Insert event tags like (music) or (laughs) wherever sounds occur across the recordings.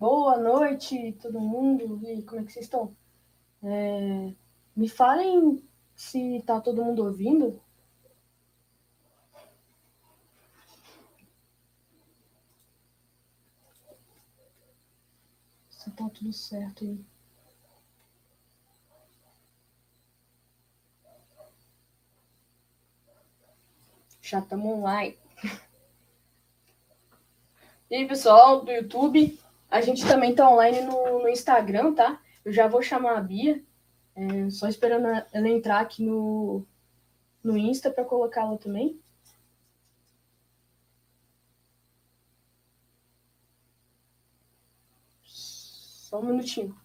Boa noite, todo mundo. E como é que vocês estão? É, me falem se tá todo mundo ouvindo. Se tá tudo certo aí. Já estamos online. (laughs) E aí, pessoal do YouTube, a gente também tá online no, no Instagram, tá? Eu já vou chamar a Bia. É, só esperando ela entrar aqui no, no Insta para colocá-la também. Só um minutinho.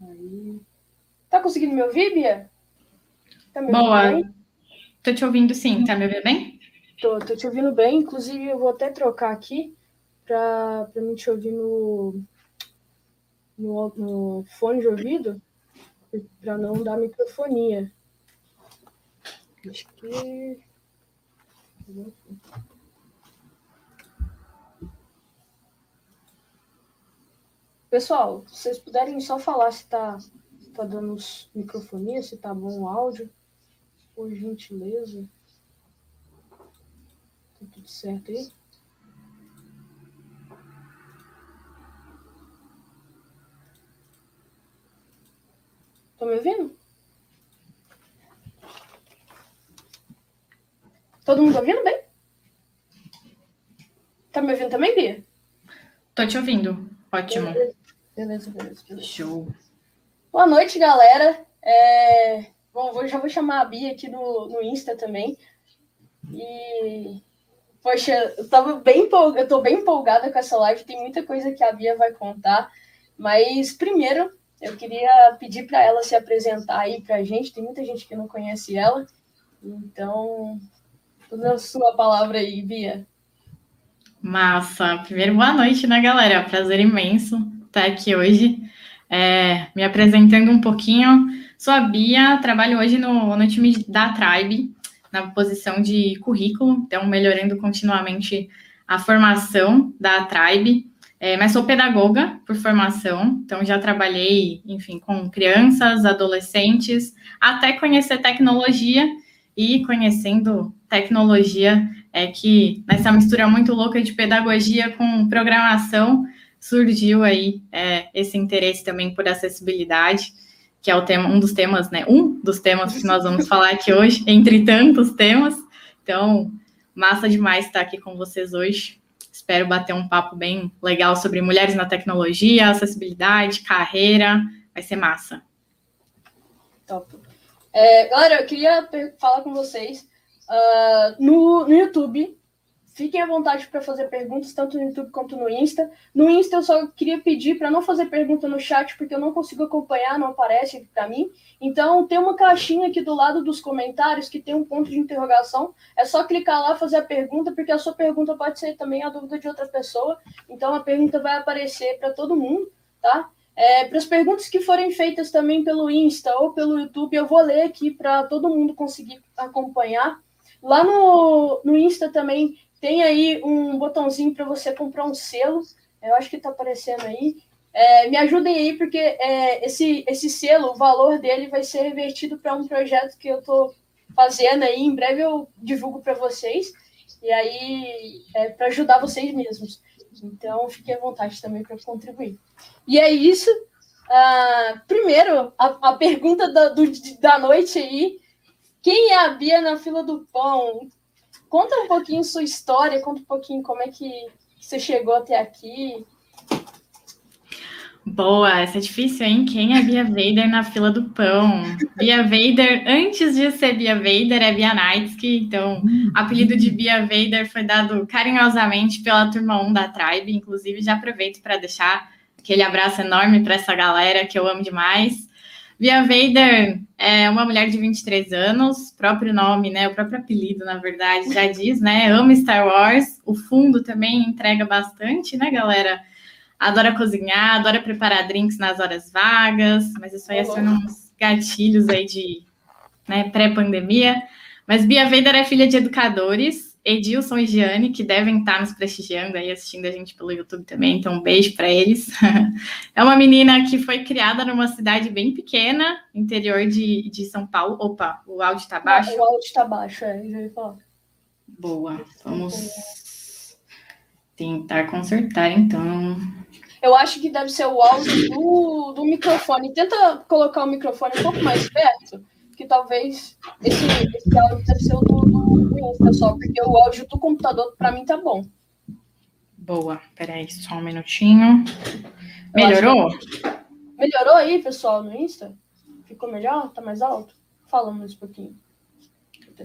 Aí. Tá conseguindo me ouvir, Bia? Tá me Boa. Bem? Tô te ouvindo sim. Tá me ouvindo bem? Tô, tô te ouvindo bem. Inclusive, eu vou até trocar aqui para mim te ouvir no, no, no fone de ouvido, para não dar microfonia. Acho que. Pessoal, se vocês puderem só falar se tá, se tá dando microfonia, se tá bom o áudio, por gentileza. Tá tudo certo aí? Estão me ouvindo? Todo mundo ouvindo bem? Tá me ouvindo também, Bia? Tô te ouvindo. Ótimo. Beleza, beleza, beleza. Show. Boa noite, galera. É... Bom, eu já vou chamar a Bia aqui no, no Insta também. E. Poxa, eu tava bem empolgada, eu tô bem empolgada com essa live, tem muita coisa que a Bia vai contar. Mas primeiro, eu queria pedir para ela se apresentar aí para a gente. Tem muita gente que não conhece ela. Então, toda a sua palavra aí, Bia. Massa. Primeiro, boa noite, né, galera? Prazer imenso estar aqui hoje. É, me apresentando um pouquinho. Sou a Bia, trabalho hoje no, no time da Tribe, na posição de currículo, então melhorando continuamente a formação da Tribe. É, mas sou pedagoga por formação, então já trabalhei, enfim, com crianças, adolescentes, até conhecer tecnologia e conhecendo tecnologia é que nessa mistura muito louca de pedagogia com programação surgiu aí é, esse interesse também por acessibilidade, que é o tema, um dos temas, né? Um dos temas que nós vamos falar aqui hoje, entre tantos temas. Então, massa demais estar aqui com vocês hoje. Espero bater um papo bem legal sobre mulheres na tecnologia, acessibilidade, carreira. Vai ser massa. Top. É, galera, eu queria falar com vocês. Uh, no, no YouTube, Fiquem à vontade para fazer perguntas, tanto no YouTube quanto no Insta. No Insta, eu só queria pedir para não fazer pergunta no chat, porque eu não consigo acompanhar, não aparece para mim. Então, tem uma caixinha aqui do lado dos comentários que tem um ponto de interrogação. É só clicar lá, fazer a pergunta, porque a sua pergunta pode ser também a dúvida de outra pessoa. Então, a pergunta vai aparecer para todo mundo, tá? É, para as perguntas que forem feitas também pelo Insta ou pelo YouTube, eu vou ler aqui para todo mundo conseguir acompanhar. Lá no, no Insta também tem aí um botãozinho para você comprar um selo. Eu acho que está aparecendo aí. É, me ajudem aí, porque é, esse, esse selo, o valor dele vai ser revertido para um projeto que eu estou fazendo aí. Em breve eu divulgo para vocês. E aí, é para ajudar vocês mesmos. Então, fiquem à vontade também para contribuir. E é isso. Uh, primeiro, a, a pergunta da, do, da noite aí. Quem é a Bia na fila do pão? Conta um pouquinho sua história, conta um pouquinho como é que você chegou até aqui. Boa, essa é difícil, hein? Quem é Bia Vader na fila do pão? Bia Vader, antes de ser Bia Vader, é Bia Naitsky. Então, o apelido de Bia Vader foi dado carinhosamente pela turma 1 da Tribe. Inclusive, já aproveito para deixar aquele abraço enorme para essa galera que eu amo demais. Bia Vader é uma mulher de 23 anos, próprio nome, né? O próprio apelido, na verdade, já diz, né? Ama Star Wars. O fundo também entrega bastante, né, galera? Adora cozinhar, adora preparar drinks nas horas vagas, mas isso aí é só uns gatilhos aí de né, pré-pandemia. Mas Bia Vader é filha de educadores, Edilson e Giane, que devem estar nos prestigiando aí, assistindo a gente pelo YouTube também, então um beijo para eles. (laughs) É uma menina que foi criada numa cidade bem pequena, interior de, de São Paulo. Opa, o áudio está baixo? O áudio está baixo, é, já ia falar. Boa, vamos tentar consertar então. Eu acho que deve ser o áudio do, do microfone. Tenta colocar o microfone um pouco mais perto, que talvez esse, esse áudio deve ser o do, do, Insta só, porque o áudio do computador para mim tá bom. Boa, peraí, só um minutinho. Melhorou? Melhorou aí, pessoal, no Insta? Ficou melhor? Tá mais alto? Fala mais um pouquinho.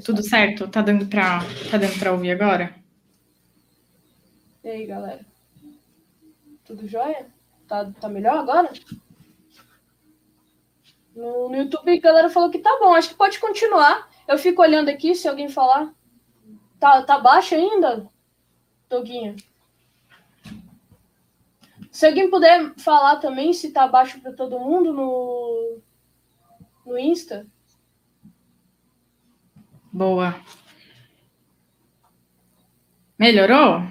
Tudo certo? Tá dando para tá dando para ouvir agora? E aí, galera? Tudo jóia? Tá, tá melhor agora? No, no YouTube a galera falou que tá bom, acho que pode continuar. Eu fico olhando aqui se alguém falar. Tá, tá baixo ainda, Toguinho? Se alguém puder falar também se tá baixo para todo mundo no, no Insta. Boa. Melhorou?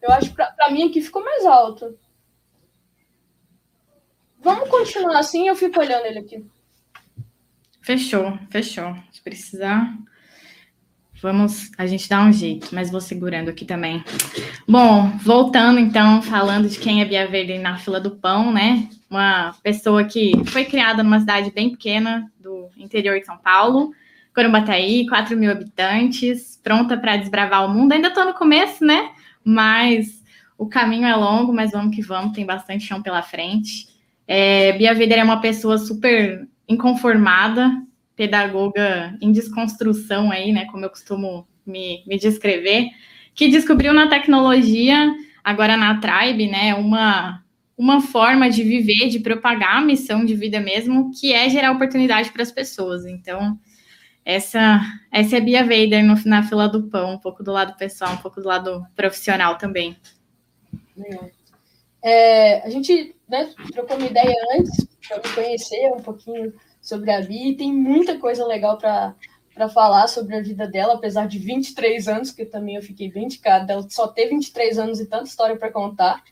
Eu acho que para mim aqui ficou mais alto. Vamos continuar assim, eu fico olhando ele aqui. Fechou, fechou. Se precisar, vamos, a gente dá um jeito, mas vou segurando aqui também. Bom, voltando então, falando de quem é Bia Verde na fila do pão, né? Uma pessoa que foi criada numa cidade bem pequena do interior de São Paulo, Corumbataí, 4 mil habitantes, pronta para desbravar o mundo. Ainda estou no começo, né? Mas o caminho é longo, mas vamos que vamos, tem bastante chão pela frente. É, Bia Veder é uma pessoa super inconformada, pedagoga em desconstrução aí, né, como eu costumo me, me descrever, que descobriu na tecnologia, agora na Tribe, né, uma, uma forma de viver, de propagar a missão de vida mesmo, que é gerar oportunidade para as pessoas. Então, essa, essa é Bia Vader no, na fila do pão, um pouco do lado pessoal, um pouco do lado profissional também. É, a gente né, trocou uma ideia antes para me conhecer um pouquinho sobre a Bia e tem muita coisa legal para falar sobre a vida dela, apesar de 23 anos, que também eu fiquei bem de cara dela, só ter 23 anos e tanta história para contar.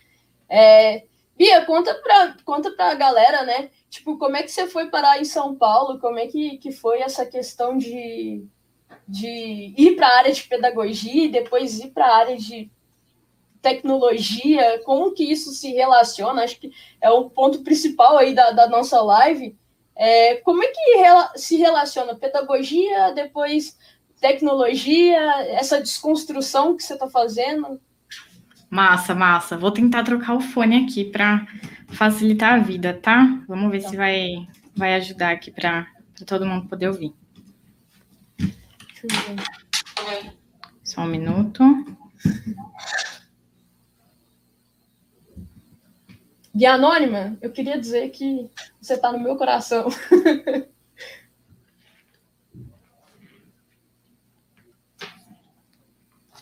É, Bia, conta para conta a galera, né? Tipo, como é que você foi parar em São Paulo? Como é que, que foi essa questão de, de ir para a área de pedagogia e depois ir para a área de tecnologia? Como que isso se relaciona? Acho que é o ponto principal aí da, da nossa live. É, como é que se relaciona pedagogia, depois tecnologia, essa desconstrução que você está fazendo? Massa, massa. Vou tentar trocar o fone aqui para facilitar a vida, tá? Vamos ver tá. se vai, vai ajudar aqui para todo mundo poder ouvir. Só um minuto. Guia Anônima, eu queria dizer que você está no meu coração. (laughs)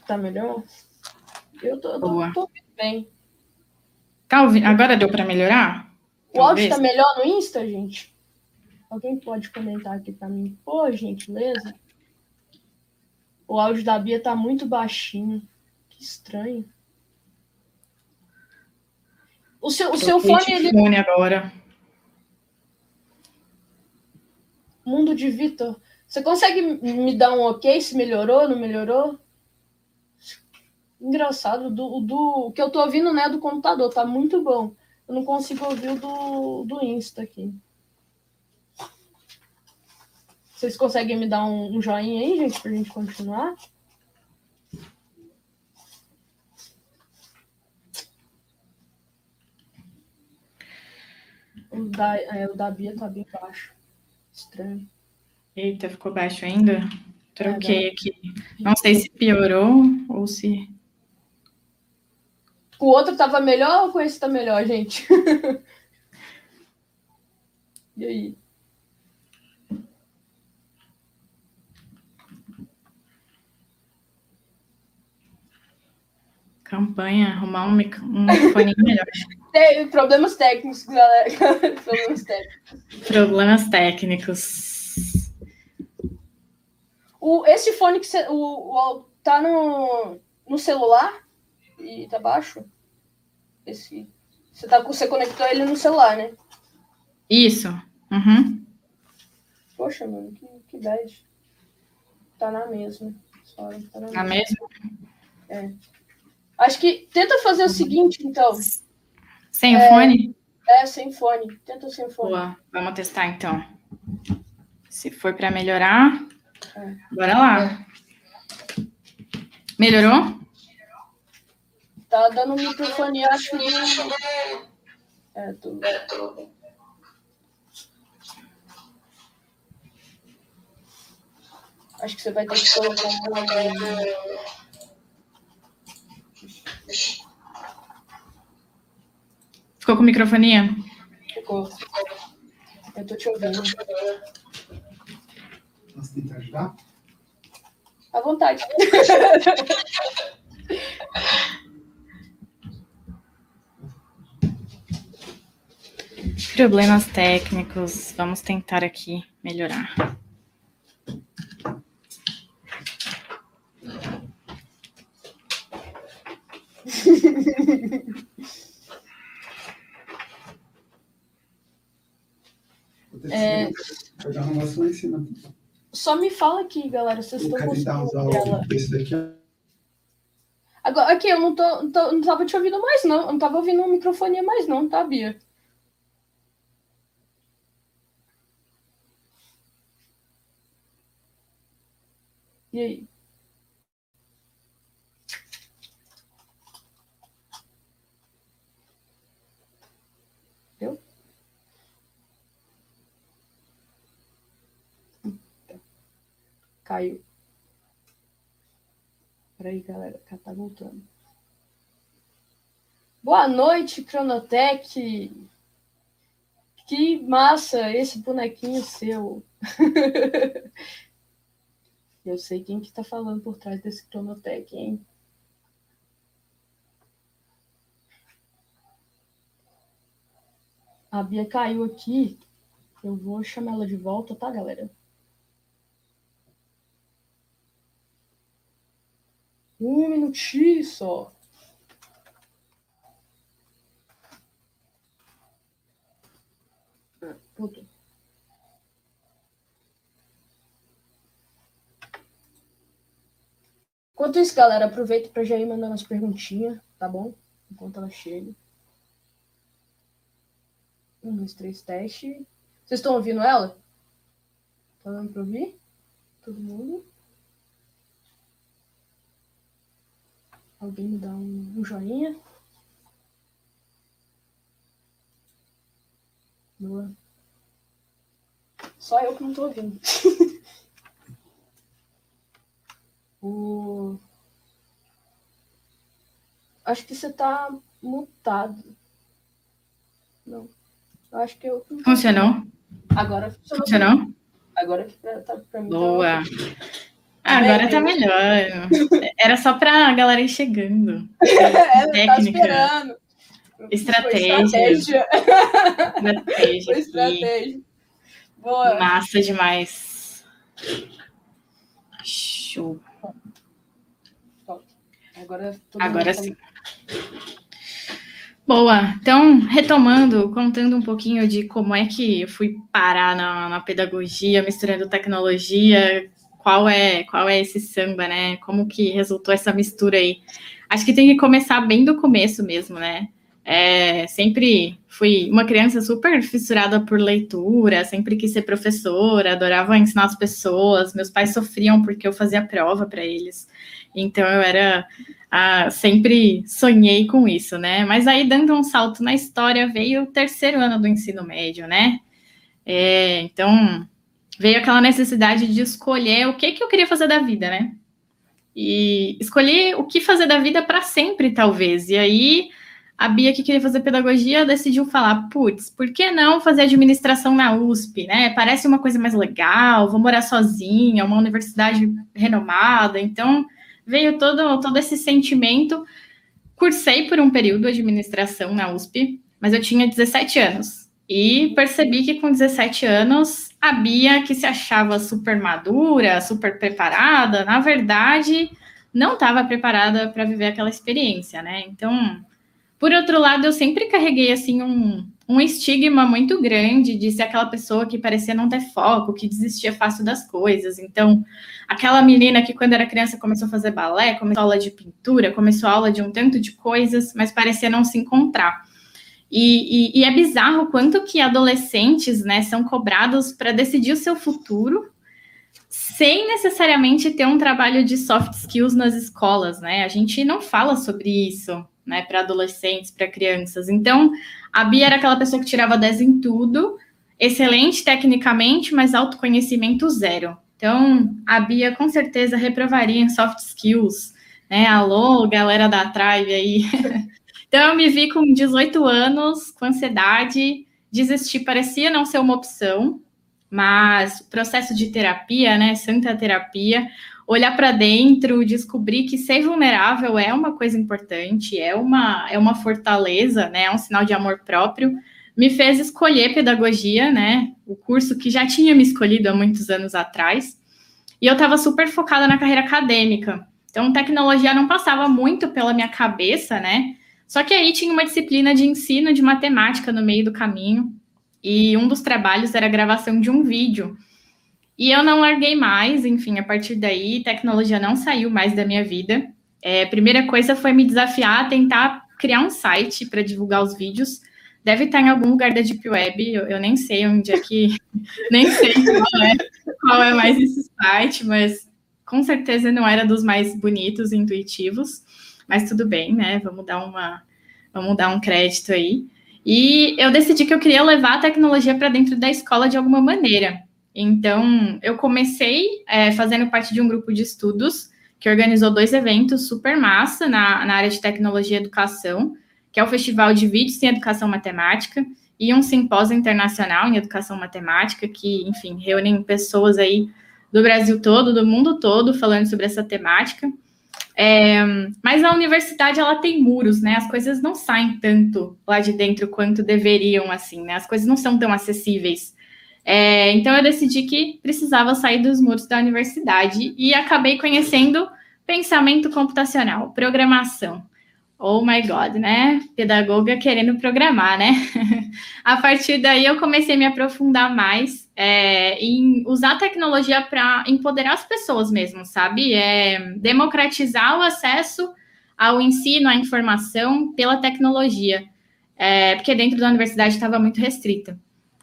tá melhor? Eu tô, tô, tô bem. Ouvindo? Agora deu para melhorar? O áudio está melhor no Insta, gente? Alguém pode comentar aqui para mim? Pô, gentileza. O áudio da Bia tá muito baixinho. Que estranho. O seu, o seu fone. Ele... fone agora. Mundo de Vitor. Você consegue me dar um ok se melhorou, não melhorou? Engraçado, do, do o que eu tô ouvindo né, do computador, tá muito bom. Eu não consigo ouvir o do, do Insta aqui. Vocês conseguem me dar um, um joinha aí, gente, pra gente continuar? O da, é, o da Bia tá bem baixo. Estranho. Eita, ficou baixo ainda? Troquei é, aqui. Não sei se piorou ou se o outro tava melhor ou com esse tá melhor, gente? (laughs) e aí? Campanha, arrumar um, um fone melhor. Tem problemas técnicos, galera. (laughs) problemas técnicos. Problemas técnicos. O, esse fone que você, o, o, tá no, no celular e tá baixo? Esse, você, tá, você conectou ele no celular, né? Isso. Uhum. Poxa, mano, que, que bad. Tá na mesma. Sorry, tá na, na mesma. mesma? É. Acho que tenta fazer o seguinte, então. Sem é, fone? É, sem fone. Tenta sem fone. Boa, vamos testar então. Se for para melhorar, é. bora lá. É. Melhorou? Tá dando microfone, acho que. É, tudo. É, tudo. Acho que você vai ter que colocar um. Ficou com microfonia? Ficou. Eu tô te ouvindo. Posso tentar ajudar? À vontade. (laughs) Problemas técnicos. Vamos tentar aqui melhorar. (laughs) É... Só me fala aqui, galera, vocês estão conseguindo ela. Esse daqui. Agora, aqui, eu não, tô, não, tô, não tava te ouvindo mais, não. Eu não tava ouvindo o microfone mais, não, tá, Bia? E aí? Caiu. Peraí, galera, cá tá voltando. Boa noite, Cronotec. Que massa esse bonequinho seu. (laughs) Eu sei quem que tá falando por trás desse Cronotec, hein? A Bia caiu aqui. Eu vou chamar ela de volta, tá, galera? Um minutinho só. Ah, puta. Enquanto isso, galera, aproveita para já ir mandando as perguntinhas, tá bom? Enquanto ela chega. Um, dois, três, teste. Vocês estão ouvindo ela? Tá dando para ouvir? Todo mundo? Alguém me dá um, um joinha? Boa. Só eu que não tô ouvindo. (laughs) o... Acho que você tá mutado. Não. Acho que eu. Funcionou? Agora funcionou. Funcionou? Agora tá pra mim. Tá Boa. Tá ah, agora tá melhor. Era só pra galera ir chegando. (laughs) É, Técnica. Tá estratégia. Estratégia. estratégia. estratégia. Boa. Massa demais. Show. Agora, agora sim. Boa. Então, retomando, contando um pouquinho de como é que eu fui parar na, na pedagogia, misturando tecnologia, qual é qual é esse samba, né? Como que resultou essa mistura aí? Acho que tem que começar bem do começo mesmo, né? É, sempre fui uma criança super fissurada por leitura, sempre quis ser professora, adorava ensinar as pessoas. Meus pais sofriam porque eu fazia prova para eles, então eu era ah, sempre sonhei com isso, né? Mas aí dando um salto na história veio o terceiro ano do ensino médio, né? É, então veio aquela necessidade de escolher o que, que eu queria fazer da vida, né? E escolhi o que fazer da vida para sempre, talvez. E aí a Bia, que queria fazer pedagogia, decidiu falar: putz, por que não fazer administração na USP, né? Parece uma coisa mais legal, vou morar sozinha, uma universidade renomada. Então veio todo, todo esse sentimento. Cursei por um período administração na USP, mas eu tinha 17 anos. E percebi que com 17 anos, a Bia, que se achava super madura, super preparada, na verdade, não estava preparada para viver aquela experiência, né? Então, por outro lado, eu sempre carreguei assim um, um estigma muito grande de ser aquela pessoa que parecia não ter foco, que desistia fácil das coisas. Então, aquela menina que quando era criança começou a fazer balé, começou aula de pintura, começou aula de um tanto de coisas, mas parecia não se encontrar. E, e, e é bizarro quanto que adolescentes, né, são cobrados para decidir o seu futuro sem necessariamente ter um trabalho de soft skills nas escolas, né? A gente não fala sobre isso, né, para adolescentes, para crianças. Então, a Bia era aquela pessoa que tirava 10 em tudo, excelente tecnicamente, mas autoconhecimento zero. Então, a Bia com certeza reprovaria em soft skills, né? Alô, galera da Tribe aí. (laughs) então, eu me vi com 18 anos, com ansiedade, desistir parecia não ser uma opção, mas processo de terapia, né? Santa terapia, olhar para dentro, descobrir que ser vulnerável é uma coisa importante, é uma, é uma fortaleza, né? É um sinal de amor próprio. Me fez escolher pedagogia, né? O curso que já tinha me escolhido há muitos anos atrás. E eu estava super focada na carreira acadêmica. Então, tecnologia não passava muito pela minha cabeça, né? Só que aí tinha uma disciplina de ensino de matemática no meio do caminho. E um dos trabalhos era a gravação de um vídeo e eu não larguei mais, enfim, a partir daí, tecnologia não saiu mais da minha vida. É, primeira coisa foi me desafiar a tentar criar um site para divulgar os vídeos. Deve estar em algum lugar da Deep Web, eu, eu nem sei onde é que. (laughs) nem sei qual é, qual é mais esse site, mas com certeza não era dos mais bonitos e intuitivos. Mas tudo bem, né? Vamos dar uma. Vamos dar um crédito aí. E eu decidi que eu queria levar a tecnologia para dentro da escola de alguma maneira. Então, eu comecei é, fazendo parte de um grupo de estudos que organizou dois eventos super massa na, na área de tecnologia e educação, que é o Festival de Vídeos em Educação Matemática e um simpósio internacional em Educação Matemática, que, enfim, reúnem pessoas aí do Brasil todo, do mundo todo, falando sobre essa temática. É, mas a universidade, ela tem muros, né? As coisas não saem tanto lá de dentro quanto deveriam, assim, né? As coisas não são tão acessíveis é, então eu decidi que precisava sair dos muros da universidade e acabei conhecendo pensamento computacional, programação. Oh my God, né? Pedagoga querendo programar, né? (laughs) a partir daí eu comecei a me aprofundar mais é, em usar tecnologia para empoderar as pessoas mesmo, sabe? É, democratizar o acesso ao ensino, à informação pela tecnologia. É, porque dentro da universidade estava muito restrita.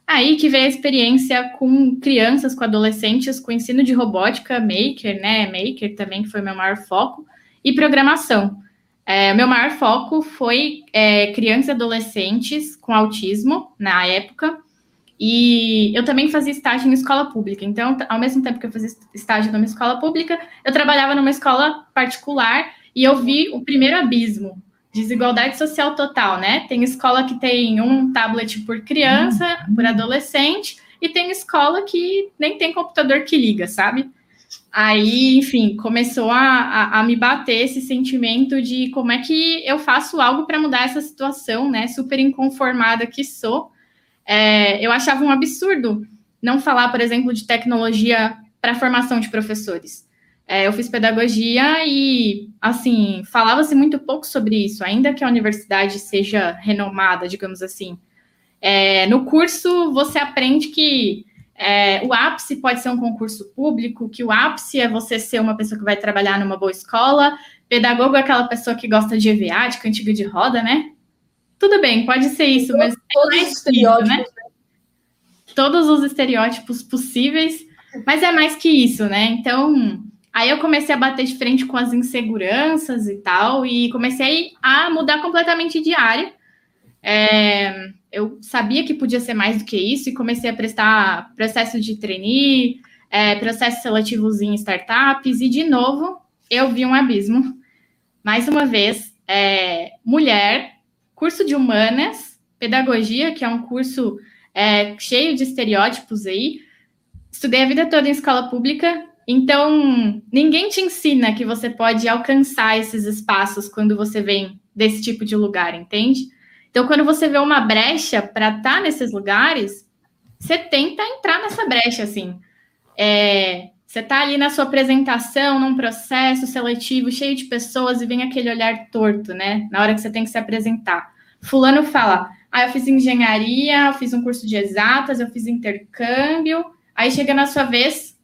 Aí que veio a experiência com crianças, com adolescentes, com ensino de robótica, Maker, né? Maker também, que foi meu maior foco, e programação. É, meu maior foco foi é, crianças e adolescentes com autismo na época. E eu também fazia estágio em escola pública. Então, ao mesmo tempo que eu fazia estágio numa escola pública, eu trabalhava numa escola particular e eu vi o primeiro abismo desigualdade social total, né? Tem escola que tem um tablet por criança, uhum. por adolescente, e tem escola que nem tem computador que liga, sabe? Aí, enfim, começou a, a, a me bater esse sentimento de como é que eu faço algo para mudar essa situação, né? Super inconformada que sou. É, eu achava um absurdo não falar, por exemplo, de tecnologia para formação de professores. É, eu fiz pedagogia e, assim, falava-se muito pouco sobre isso, ainda que a universidade seja renomada, digamos assim. É, no curso, você aprende que é, o ápice pode ser um concurso público, que o ápice é você ser uma pessoa que vai trabalhar numa boa escola, pedagogo é aquela pessoa que gosta de EVA, de cantiga de roda, né? Tudo bem, pode ser isso, mas todos é mais os estereótipos, isso, né? né? Todos os estereótipos possíveis, mas é mais que isso, né? Então, Aí eu comecei a bater de frente com as inseguranças e tal, e comecei a mudar completamente de área. É, eu sabia que podia ser mais do que isso e comecei a prestar processo de trainee, é, processos seletivos em startups, e de novo eu vi um abismo. Mais uma vez, é, mulher, curso de humanas, pedagogia, que é um curso é, cheio de estereótipos aí. Estudei a vida toda em escola pública, então, ninguém te ensina que você pode alcançar esses espaços quando você vem desse tipo de lugar, entende? Então, quando você vê uma brecha para estar tá nesses lugares, você tenta entrar nessa brecha, assim. É, você está ali na sua apresentação, num processo seletivo cheio de pessoas e vem aquele olhar torto, né? Na hora que você tem que se apresentar. Fulano fala: Ah, eu fiz engenharia, eu fiz um curso de exatas, eu fiz intercâmbio. Aí chega na sua vez,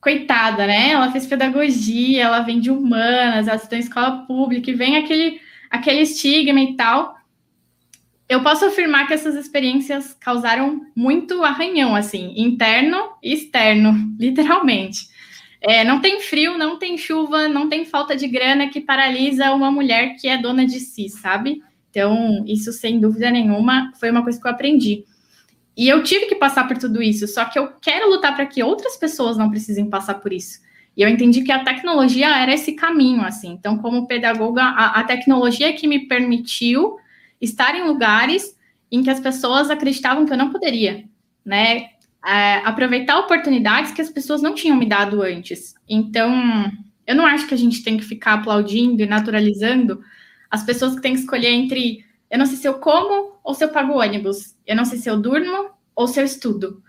coitada, né? Ela fez pedagogia, ela vem de humanas, ela estudou em escola pública, e vem aquele, aquele estigma e tal eu posso afirmar que essas experiências causaram muito arranhão, assim, interno e externo, (laughs) literalmente. É, não tem frio, não tem chuva, não tem falta de grana que paralisa uma mulher que é dona de si, sabe? Então, isso sem dúvida nenhuma foi uma coisa que eu aprendi. E eu tive que passar por tudo isso, só que eu quero lutar para que outras pessoas não precisem passar por isso. E eu entendi que a tecnologia era esse caminho, assim. Então, como pedagoga, a, a tecnologia que me permitiu estar em lugares em que as pessoas acreditavam que eu não poderia, né? É, aproveitar oportunidades que as pessoas não tinham me dado antes. Então, eu não acho que a gente tem que ficar aplaudindo e naturalizando as pessoas que têm que escolher entre eu não sei se eu como ou se eu pago ônibus, eu não sei se eu durmo ou se eu estudo.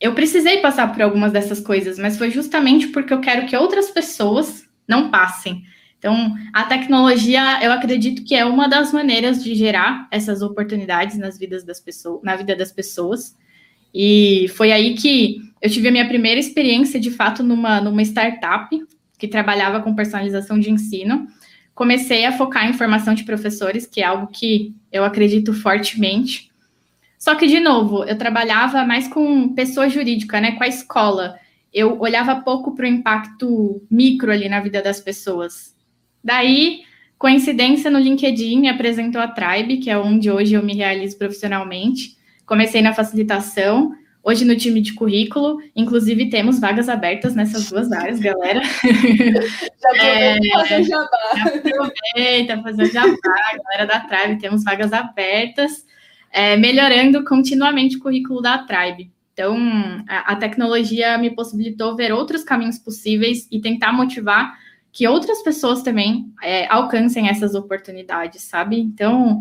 Eu precisei passar por algumas dessas coisas, mas foi justamente porque eu quero que outras pessoas não passem. Então, a tecnologia, eu acredito que é uma das maneiras de gerar essas oportunidades nas vidas das pessoas, na vida das pessoas. E foi aí que eu tive a minha primeira experiência, de fato, numa, numa startup que trabalhava com personalização de ensino. Comecei a focar em formação de professores, que é algo que eu acredito fortemente. Só que, de novo, eu trabalhava mais com pessoa jurídica, né, com a escola. Eu olhava pouco para o impacto micro ali na vida das pessoas. Daí, coincidência no LinkedIn, me apresentou a Tribe, que é onde hoje eu me realizo profissionalmente. Comecei na facilitação, hoje no time de currículo, inclusive temos vagas abertas nessas duas áreas, galera. (laughs) Já aproveita é, fazer jabá. Já aproveita fazer jabá, galera da Tribe, temos vagas abertas, é, melhorando continuamente o currículo da Tribe. Então, a, a tecnologia me possibilitou ver outros caminhos possíveis e tentar motivar que outras pessoas também é, alcancem essas oportunidades, sabe? Então,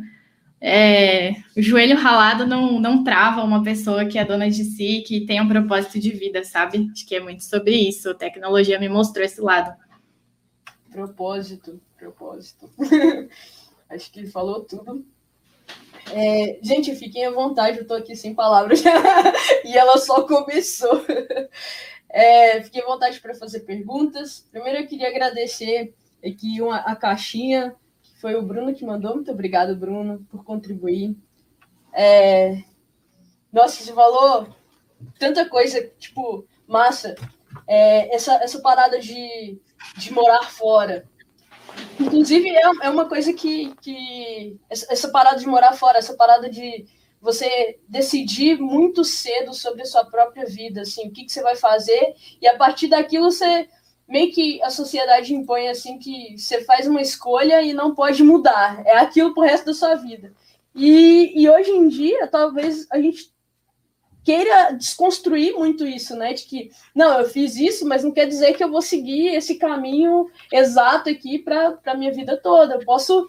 é, o joelho ralado não, não trava uma pessoa que é dona de si, que tem um propósito de vida, sabe? Acho que é muito sobre isso. A tecnologia me mostrou esse lado. Propósito, propósito. (laughs) Acho que falou tudo. É, gente, fiquem à vontade, eu tô aqui sem palavras (laughs) e ela só começou. É, fiquei à vontade para fazer perguntas. Primeiro, eu queria agradecer aqui uma, a caixinha, que foi o Bruno que mandou. Muito obrigado, Bruno, por contribuir. É, nossa, você falou tanta coisa, tipo, massa. É, essa, essa parada de, de morar fora. Inclusive, é, é uma coisa que, que. Essa parada de morar fora, essa parada de você decidir muito cedo sobre a sua própria vida, assim, o que, que você vai fazer, e a partir daquilo você meio que a sociedade impõe assim que você faz uma escolha e não pode mudar, é aquilo pro resto da sua vida. E, e hoje em dia, talvez a gente queira desconstruir muito isso, né? De que, não, eu fiz isso, mas não quer dizer que eu vou seguir esse caminho exato aqui para a minha vida toda. Eu posso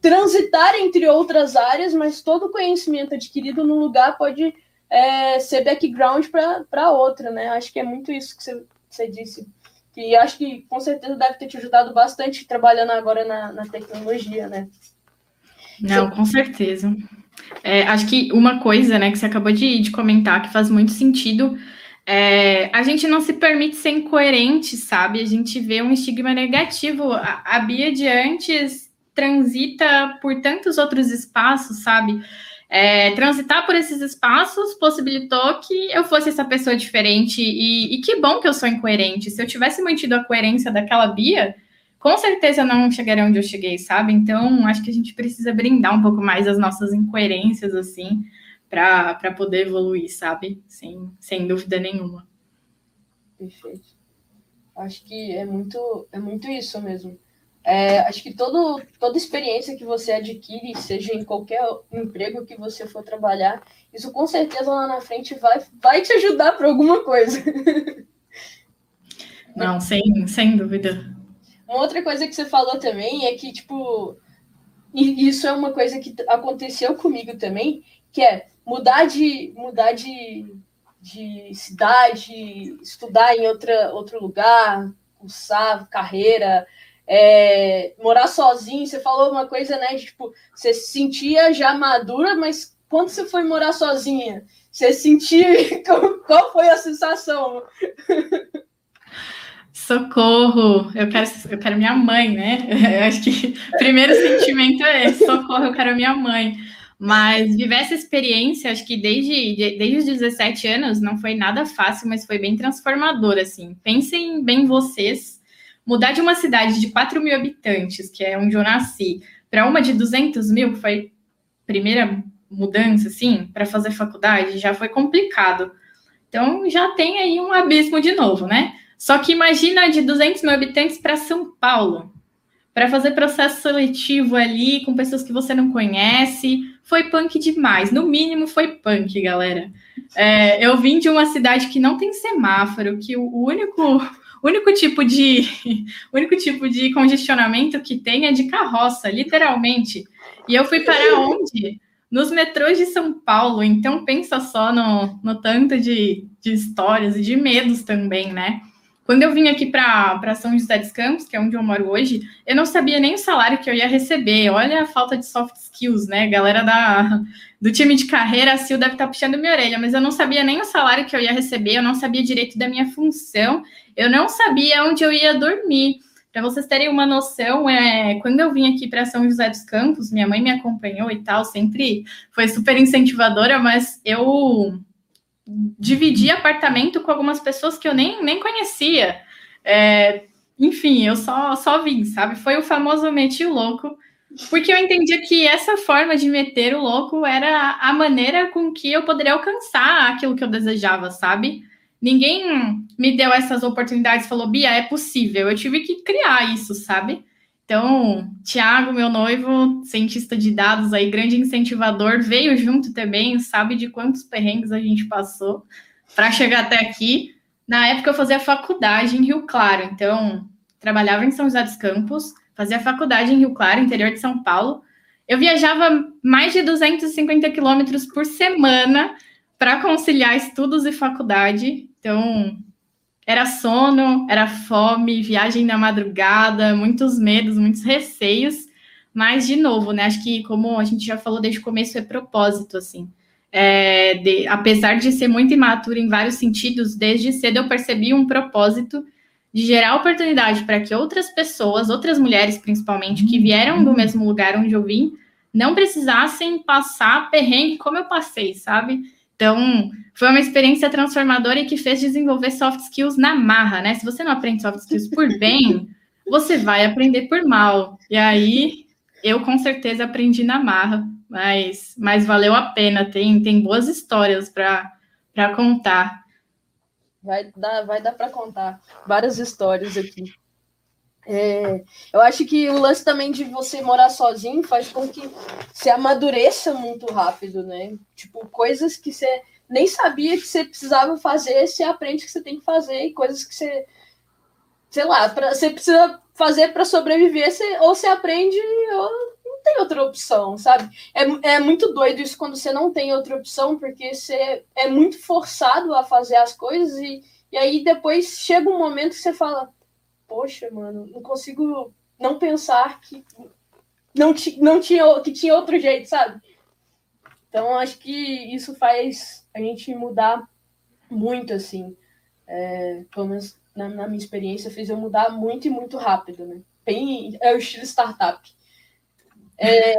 transitar entre outras áreas, mas todo conhecimento adquirido num lugar pode é, ser background para outra, né? Acho que é muito isso que você, disse. E acho que com certeza deve ter te ajudado bastante trabalhando agora na, na tecnologia, né? Não, com certeza. É, acho que uma coisa, né, que você acabou de, de comentar que faz muito sentido é, a gente não se permite ser incoerente, sabe? A gente vê um estigma negativo. A, a Bia de antes transita por tantos outros espaços, sabe? É, transitar por esses espaços possibilitou que eu fosse essa pessoa diferente. E, e, que bom que eu sou incoerente. Se eu tivesse mantido a coerência daquela Bia, com certeza não chegaria onde eu cheguei, sabe? Então, acho que a gente precisa brindar um pouco mais as nossas incoerências, assim, para poder evoluir, sabe? Sem, sem dúvida nenhuma. Perfeito. Acho que é muito, é muito isso mesmo. É, acho que todo, toda experiência que você adquire, seja em qualquer emprego que você for trabalhar, isso com certeza lá na frente vai, vai te ajudar para alguma coisa. Não, sem, sem dúvida. Uma outra coisa que você falou também é que, tipo, e isso é uma coisa que aconteceu comigo também, que é mudar de mudar de, de cidade, estudar em outra, outro lugar, cursar carreira, é, morar sozinho. Você falou uma coisa, né? De, tipo, você se sentia já madura, mas quando você foi morar sozinha, você sentia (laughs) qual foi a sensação? Socorro, eu quero, eu quero minha mãe, né? (laughs) Eu acho que o primeiro sentimento é esse, socorro, eu quero minha mãe. Mas viver essa experiência, acho que desde, desde os 17 anos não foi nada fácil, mas foi bem transformador, assim. Pensem bem vocês, mudar de uma cidade de 4 mil habitantes, que é onde eu nasci, para uma de 200 mil, que foi a primeira mudança, assim, para fazer faculdade, já foi complicado. Então, já tem aí um abismo de novo, né? Só que imagina de 200 mil habitantes para São Paulo, para fazer processo seletivo ali com pessoas que você não conhece. Foi punk demais. No mínimo, foi punk, galera. É, eu vim de uma cidade que não tem semáforo, que o único, único tipo de (laughs) único tipo de congestionamento que tem é de carroça, literalmente. E eu fui para onde? Nos metrôs de São Paulo. Então pensa só no, no tanto de, de histórias e de medos também, né? Quando eu vim aqui para São José dos Campos, que é onde eu moro hoje, eu não sabia nem o salário que eu ia receber. Olha a falta de soft skills, né? Galera da, do time de carreira, a Sil deve estar tá puxando minha orelha, mas eu não sabia nem o salário que eu ia receber, eu não sabia direito da minha função, eu não sabia onde eu ia dormir. Para vocês terem uma noção, é, quando eu vim aqui para São José dos Campos, minha mãe me acompanhou e tal, sempre foi super incentivadora, mas eu dividi apartamento com algumas pessoas que eu nem, nem conhecia. É, enfim, eu só, só vim, sabe? Foi o famoso meti o louco, porque eu entendia que essa forma de meter o louco era a maneira com que eu poderia alcançar aquilo que eu desejava, sabe? Ninguém me deu essas oportunidades, falou, Bia, é possível. Eu tive que criar isso, sabe? Então, Tiago, meu noivo, cientista de dados aí, grande incentivador, veio junto também, sabe de quantos perrengues a gente passou para chegar até aqui. Na época eu fazia faculdade em Rio Claro, então trabalhava em São José dos Campos, fazia faculdade em Rio Claro, interior de São Paulo. Eu viajava mais de 250 quilômetros por semana para conciliar estudos e faculdade. Então, era sono, era fome, viagem na madrugada, muitos medos, muitos receios, mas de novo, né? Acho que como a gente já falou desde o começo, é propósito, assim. É, de, apesar de ser muito imatura em vários sentidos, desde cedo eu percebi um propósito de gerar oportunidade para que outras pessoas, outras mulheres principalmente, que vieram do mesmo lugar onde eu vim, não precisassem passar perrengue como eu passei, sabe? Então, foi uma experiência transformadora e que fez desenvolver soft skills na marra, né? Se você não aprende soft skills por (laughs) bem, você vai aprender por mal. E aí, eu com certeza aprendi na marra, mas, mas valeu a pena. Tem, tem boas histórias para contar. Vai dar, vai dar para contar várias histórias aqui. É, eu acho que o lance também de você morar sozinho faz com que você amadureça muito rápido, né? Tipo, coisas que você nem sabia que você precisava fazer, você aprende que você tem que fazer, e coisas que você, sei lá, pra, você precisa fazer para sobreviver, você, ou você aprende ou não tem outra opção, sabe? É, é muito doido isso quando você não tem outra opção, porque você é muito forçado a fazer as coisas e, e aí depois chega um momento que você fala poxa, mano, não consigo não pensar que não, não tinha, que tinha outro jeito, sabe? Então, acho que isso faz a gente mudar muito, assim. É, pelo menos na, na, minha experiência, fez eu mudar muito e muito rápido, né? Bem, é o estilo startup. É,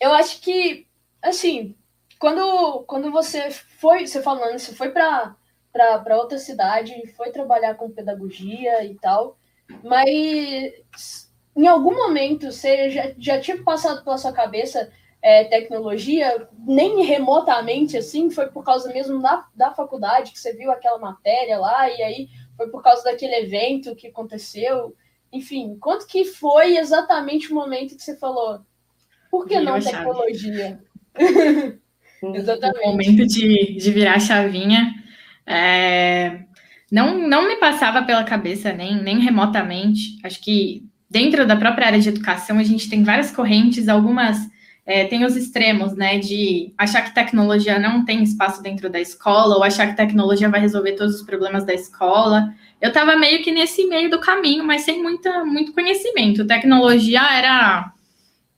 eu acho que, assim, quando, quando você foi, você falando, você foi para para outra cidade, foi trabalhar com pedagogia e tal, mas em algum momento você já, já tinha passado pela sua cabeça é, tecnologia, nem remotamente assim, foi por causa mesmo da, da faculdade que você viu aquela matéria lá, e aí foi por causa daquele evento que aconteceu. Enfim, quanto que foi exatamente o momento que você falou? Por que não tecnologia? (laughs) exatamente. O momento de, de virar a chavinha é, não, não me passava pela cabeça, nem, nem remotamente. Acho que dentro da própria área de educação, a gente tem várias correntes, algumas é, tem os extremos, né, de achar que tecnologia não tem espaço dentro da escola, ou achar que tecnologia vai resolver todos os problemas da escola. Eu estava meio que nesse meio do caminho, mas sem muita, muito conhecimento. Tecnologia era,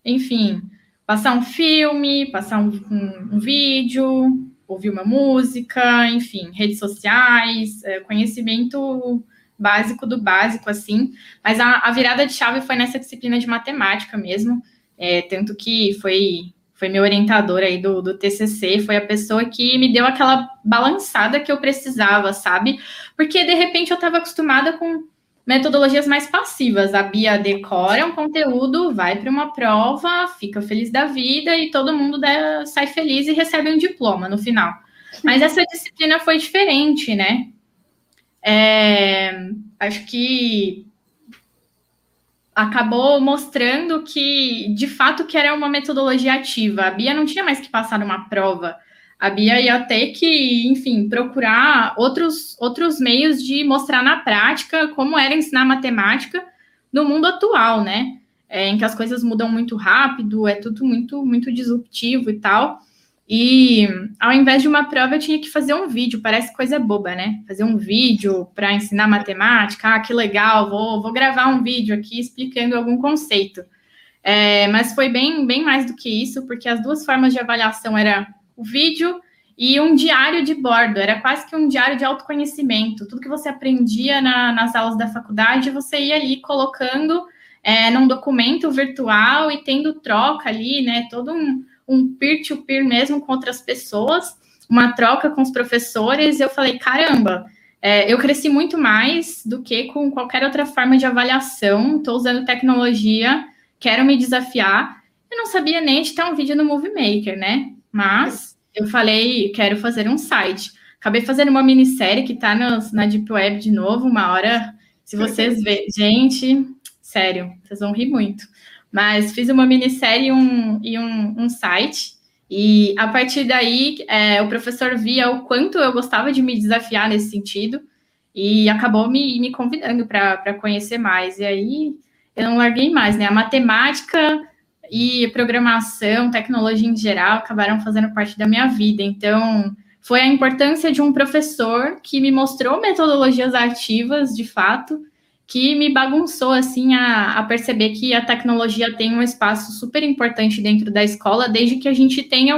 enfim, passar um filme, passar um, um, um vídeo, ouvir uma música, enfim, redes sociais, é, conhecimento básico do básico, assim. Mas a, a virada de chave foi nessa disciplina de matemática mesmo é, tanto que foi, foi meu orientador aí do, do TCC, foi a pessoa que me deu aquela balançada que eu precisava, sabe? Porque, de repente, eu estava acostumada com metodologias mais passivas. A Bia decora um conteúdo, vai para uma prova, fica feliz da vida e todo mundo sai feliz e recebe um diploma no final. Mas essa disciplina foi diferente, né? É, acho que acabou mostrando que, de fato, que era uma metodologia ativa. A Bia não tinha mais que passar uma prova. A Bia ia ter que, enfim, procurar outros, outros meios de mostrar na prática como era ensinar matemática no mundo atual, né? É, em que as coisas mudam muito rápido, é tudo muito, muito disruptivo e tal. E ao invés de uma prova, eu tinha que fazer um vídeo, parece coisa boba, né? Fazer um vídeo para ensinar matemática, ah, que legal, vou, vou gravar um vídeo aqui explicando algum conceito. É, mas foi bem, bem mais do que isso, porque as duas formas de avaliação era o vídeo e um diário de bordo, era quase que um diário de autoconhecimento. Tudo que você aprendia na, nas aulas da faculdade, você ia ali colocando é, num documento virtual e tendo troca ali, né? Todo um um peer-to-peer -peer mesmo com outras pessoas, uma troca com os professores, eu falei, caramba, é, eu cresci muito mais do que com qualquer outra forma de avaliação, estou usando tecnologia, quero me desafiar. Eu não sabia nem editar um vídeo no Movie Maker, né? Mas eu falei, quero fazer um site. Acabei fazendo uma minissérie que está na Deep Web de novo, uma hora. Se vocês verem, gente, sério, vocês vão rir muito. Mas fiz uma minissérie um, e um, um site. E a partir daí, é, o professor via o quanto eu gostava de me desafiar nesse sentido e acabou me, me convidando para conhecer mais. E aí eu não larguei mais, né? A matemática e programação, tecnologia em geral, acabaram fazendo parte da minha vida. Então, foi a importância de um professor que me mostrou metodologias ativas, de fato, que me bagunçou assim a, a, perceber que a tecnologia tem um espaço super importante dentro da escola, desde que a gente tenha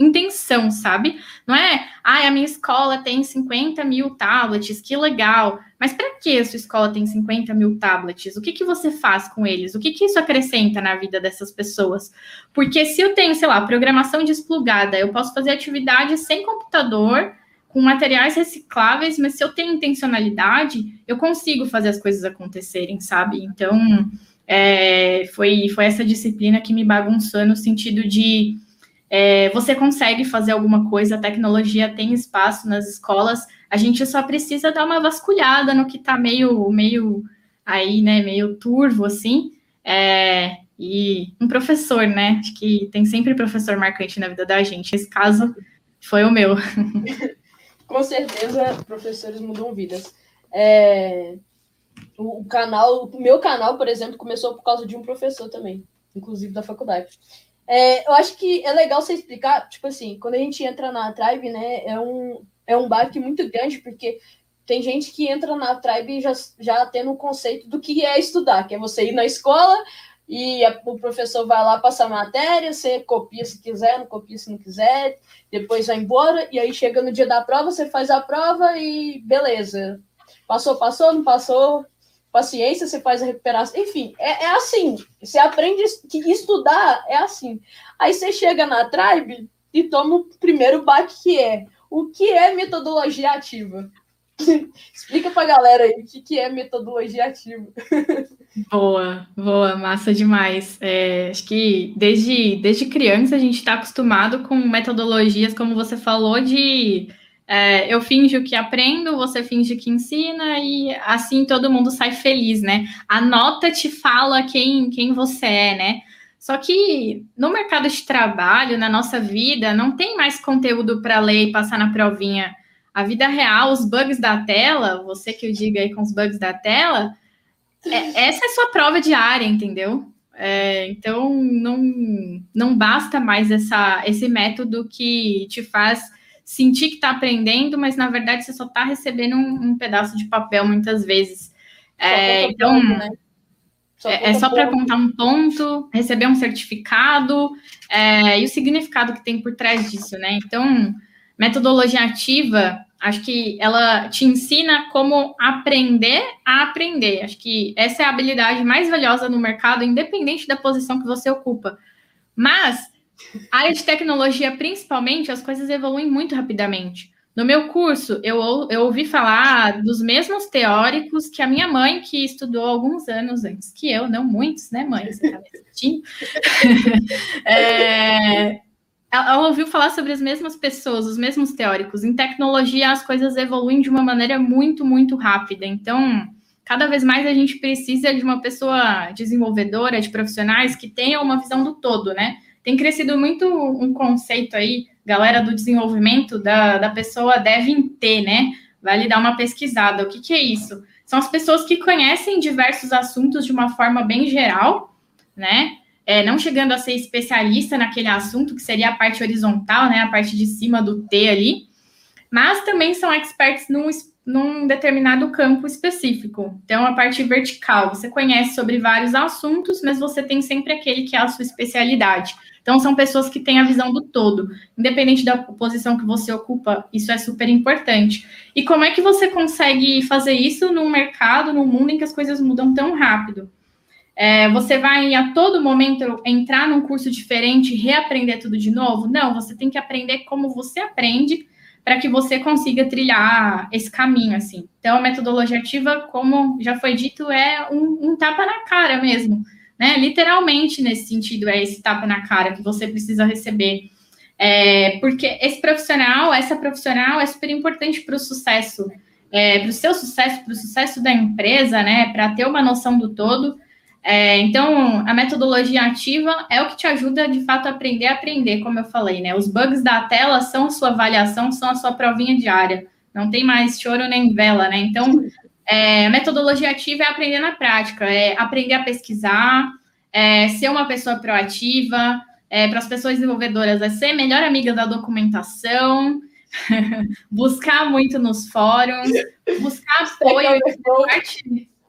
intenção, sabe? Não é, ah, a minha escola tem 50 mil tablets, que legal. Mas para que a sua escola tem 50 mil tablets? O que, que você faz com eles? O que, que isso acrescenta na vida dessas pessoas? Porque se eu tenho, sei lá, programação desplugada, eu posso fazer atividade sem computador com materiais recicláveis, mas se eu tenho intencionalidade, eu consigo fazer as coisas acontecerem, sabe? Então, é, foi, foi essa disciplina que me bagunçou no sentido de é, você consegue fazer alguma coisa, a tecnologia tem espaço nas escolas, a gente só precisa dar uma vasculhada no que está meio, meio aí, né, meio turvo, assim, é, e um professor, né, acho que tem sempre professor marcante na vida da gente, esse caso foi o meu. (laughs) com certeza professores mudam vidas. É, o, canal, o meu canal, por exemplo, começou por causa de um professor também, inclusive da faculdade. É, eu acho que é legal você explicar, tipo assim, quando a gente entra na Tribe, né, é um, é um baque muito grande, porque tem gente que entra na Tribe já, já tendo o um conceito do que é estudar, que é você ir na escola, e a, o professor vai lá passar matéria, você copia se quiser, não copia se não quiser, depois vai embora, e aí chega no dia da prova, você faz a prova e beleza. Passou, passou, não passou, paciência, você faz a recuperação. Enfim, é, é assim. Você aprende que estudar é assim. Aí você chega na tribe e toma o primeiro baque que é. O que é metodologia ativa? (laughs) Explica pra galera aí o que, que é metodologia ativa. Boa, boa, massa demais. É, acho que desde, desde criança a gente está acostumado com metodologias, como você falou, de é, eu finjo que aprendo, você finge que ensina, e assim todo mundo sai feliz, né? A nota te fala quem, quem você é, né? Só que no mercado de trabalho, na nossa vida, não tem mais conteúdo para ler e passar na provinha a vida real, os bugs da tela, você que eu diga aí com os bugs da tela, é, essa é a sua prova diária, entendeu? É, então, não, não basta mais essa, esse método que te faz sentir que está aprendendo, mas na verdade você só está recebendo um, um, pedaço de papel muitas vezes. É, então, ponto, né? só é, é, só para contar um ponto, receber um certificado é, e o significado que tem por trás disso, né? Então, metodologia ativa Acho que ela te ensina como aprender a aprender. Acho que essa é a habilidade mais valiosa no mercado, independente da posição que você ocupa. Mas, área de tecnologia, principalmente, as coisas evoluem muito rapidamente. No meu curso, eu, eu ouvi falar dos mesmos teóricos que a minha mãe, que estudou alguns anos antes que eu, não muitos, né, mãe? Você tá (laughs) é, ela ouviu falar sobre as mesmas pessoas, os mesmos teóricos. Em tecnologia, as coisas evoluem de uma maneira muito, muito rápida. Então, cada vez mais a gente precisa de uma pessoa desenvolvedora, de profissionais que tenham uma visão do todo, né? Tem crescido muito um conceito aí, galera do desenvolvimento, da, da pessoa devem ter, né? Vale dar uma pesquisada. O que, que é isso? São as pessoas que conhecem diversos assuntos de uma forma bem geral, né? é, não chegando a ser especialista naquele assunto, que seria a parte horizontal, né, a parte de cima do T ali, mas também são experts num, num determinado campo específico. Então, a parte vertical, você conhece sobre vários assuntos, mas você tem sempre aquele que é a sua especialidade. Então, são pessoas que têm a visão do todo, independente da posição que você ocupa, isso é super importante. E como é que você consegue fazer isso num mercado, num mundo em que as coisas mudam tão rápido? É, você vai a todo momento entrar num curso diferente reaprender tudo de novo? Não, você tem que aprender como você aprende para que você consiga trilhar esse caminho, assim. Então, a metodologia ativa, como já foi dito, é um, um tapa na cara mesmo, né? Literalmente, nesse sentido, é esse tapa na cara que você precisa receber. É, porque esse profissional, essa profissional é super importante para o sucesso, é, para o seu sucesso, para o sucesso da empresa, né? Para ter uma noção do todo. É, então, a metodologia ativa é o que te ajuda, de fato, a aprender a aprender, como eu falei, né? Os bugs da tela são a sua avaliação, são a sua provinha diária. Não tem mais choro nem vela, né? Então, é, a metodologia ativa é aprender na prática, é aprender a pesquisar, é ser uma pessoa proativa, é, para as pessoas desenvolvedoras, é ser melhor amiga da documentação, (laughs) buscar muito nos fóruns, buscar apoio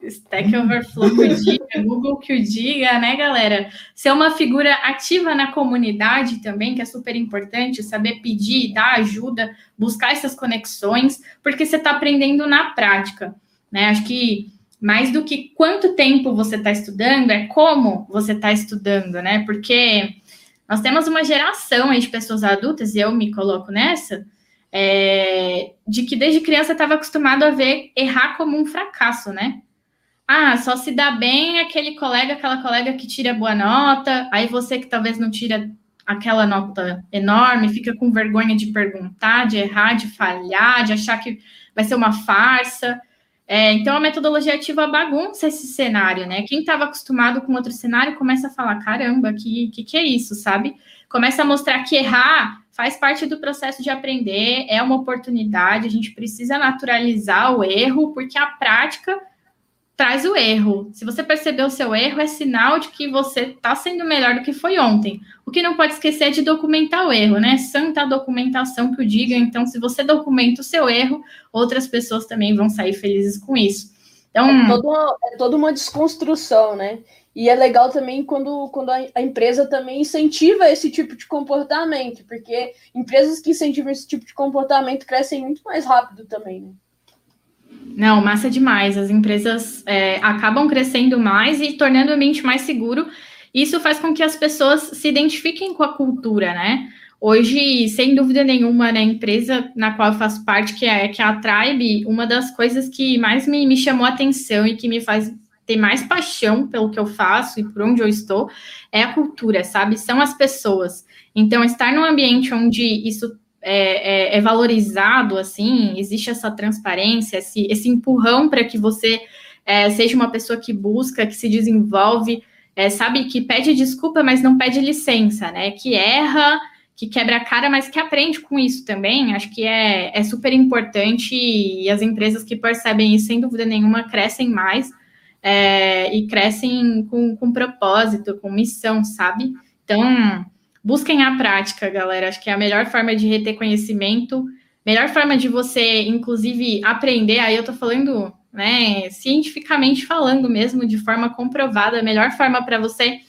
Stack Overflow que o diga, Google que o diga, né, galera? Ser uma figura ativa na comunidade também, que é super importante, saber pedir, dar ajuda, buscar essas conexões, porque você está aprendendo na prática, né? Acho que mais do que quanto tempo você está estudando, é como você está estudando, né? Porque nós temos uma geração de pessoas adultas, e eu me coloco nessa, é, de que desde criança estava acostumado a ver errar como um fracasso, né? Ah, só se dá bem aquele colega, aquela colega que tira boa nota, aí você que talvez não tira aquela nota enorme, fica com vergonha de perguntar, de errar, de falhar, de achar que vai ser uma farsa. É, então, a metodologia ativa bagunça esse cenário, né? Quem estava acostumado com outro cenário começa a falar: caramba, que, que, que é isso, sabe? Começa a mostrar que errar faz parte do processo de aprender, é uma oportunidade, a gente precisa naturalizar o erro, porque a prática traz o erro. Se você percebeu o seu erro, é sinal de que você está sendo melhor do que foi ontem. O que não pode esquecer é de documentar o erro, né? Santa documentação que o diga. Então, se você documenta o seu erro, outras pessoas também vão sair felizes com isso. Então, é, uma, é toda uma desconstrução, né? E é legal também quando, quando a, empresa também incentiva esse tipo de comportamento, porque empresas que incentivam esse tipo de comportamento crescem muito mais rápido também, né? Não, massa demais. As empresas é, acabam crescendo mais e tornando o ambiente mais seguro. Isso faz com que as pessoas se identifiquem com a cultura, né? Hoje, sem dúvida nenhuma, na né, empresa na qual eu faço parte, que é, que é a Tribe, uma das coisas que mais me, me chamou a atenção e que me faz ter mais paixão pelo que eu faço e por onde eu estou é a cultura, sabe? São as pessoas. Então, estar num ambiente onde isso é, é, é valorizado, assim, existe essa transparência, esse, esse empurrão para que você é, seja uma pessoa que busca, que se desenvolve, é, sabe, que pede desculpa, mas não pede licença, né? Que erra, que quebra a cara, mas que aprende com isso também. Acho que é, é super importante e as empresas que percebem isso, sem dúvida nenhuma, crescem mais. é, e crescem com, com propósito, com missão, sabe? Então, busquem a prática, galera. Acho que é a melhor forma de reter conhecimento, melhor forma de você, inclusive, aprender. Aí eu tô falando, né, cientificamente falando mesmo, de forma comprovada, a melhor forma para você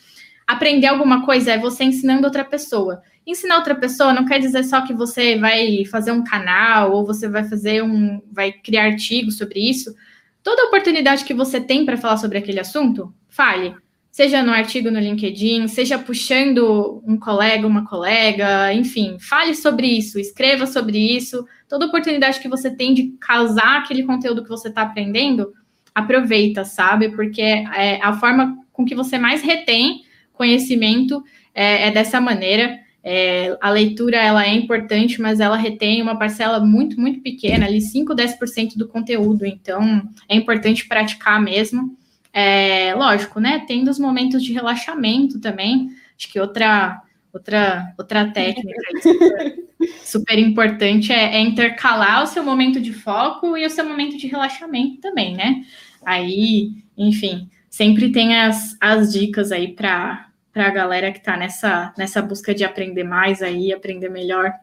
aprender alguma coisa é você ensinando outra pessoa. Ensinar outra pessoa não quer dizer só que você vai fazer um canal ou você vai fazer um, vai criar artigos sobre isso. Toda oportunidade que você tem para falar sobre aquele assunto, fale. Seja no artigo no LinkedIn, seja puxando um colega, uma colega, enfim, fale sobre isso, escreva sobre isso. Toda oportunidade que você tem de causar aquele conteúdo que você está aprendendo, aproveita, sabe? Porque é a forma com que você mais retém conhecimento é, é dessa maneira. É, a leitura ela é importante, mas ela retém uma parcela muito, muito pequena, ali 5, 10% do conteúdo. Então, é importante praticar mesmo. É, lógico, né? Tendo os momentos de relaxamento também. Acho que outra outra outra técnica super, super importante é, é, intercalar o seu momento de foco e o seu momento de relaxamento também, né? Aí, enfim, sempre tem as, as dicas aí para a galera que está nessa, nessa busca de aprender mais aí, aprender melhor?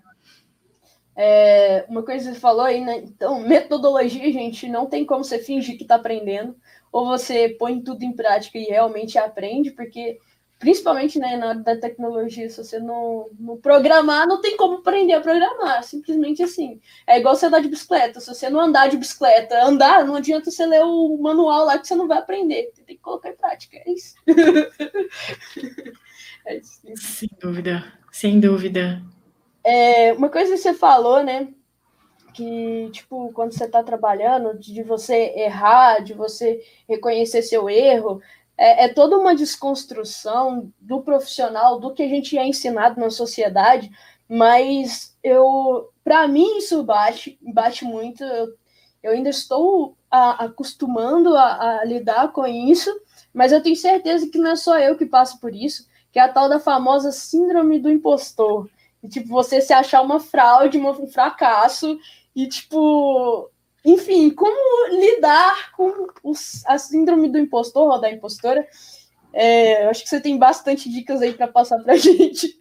É, uma coisa que você falou aí, né? Então, metodologia, gente, não tem como você fingir que está aprendendo, ou você põe tudo em prática e realmente aprende, porque principalmente né, na área da tecnologia, se você não, não programar, não tem como aprender a programar, simplesmente assim. É igual você andar de bicicleta, se você não andar de bicicleta, andar, não adianta você ler o manual lá que você não vai aprender, você tem que colocar em prática, é isso. (laughs) é isso. Sem dúvida, sem dúvida. É, uma coisa que você falou, né, que, tipo, quando você está trabalhando, de você errar, de você reconhecer seu erro, é, é, toda uma desconstrução do profissional, do que a gente é ensinado na sociedade, mas eu, para mim, isso bate, bate muito. Eu, eu ainda estou a, acostumando a, a, lidar com isso, mas eu tenho certeza que não é só eu que passo por isso, que é a tal da famosa síndrome do impostor. Tipo, você se achar uma fraude, um fracasso, e, tipo, enfim, como lidar com os, a síndrome do impostor ou da impostora. É, acho que você tem bastante dicas aí para passar para (laughs) gente.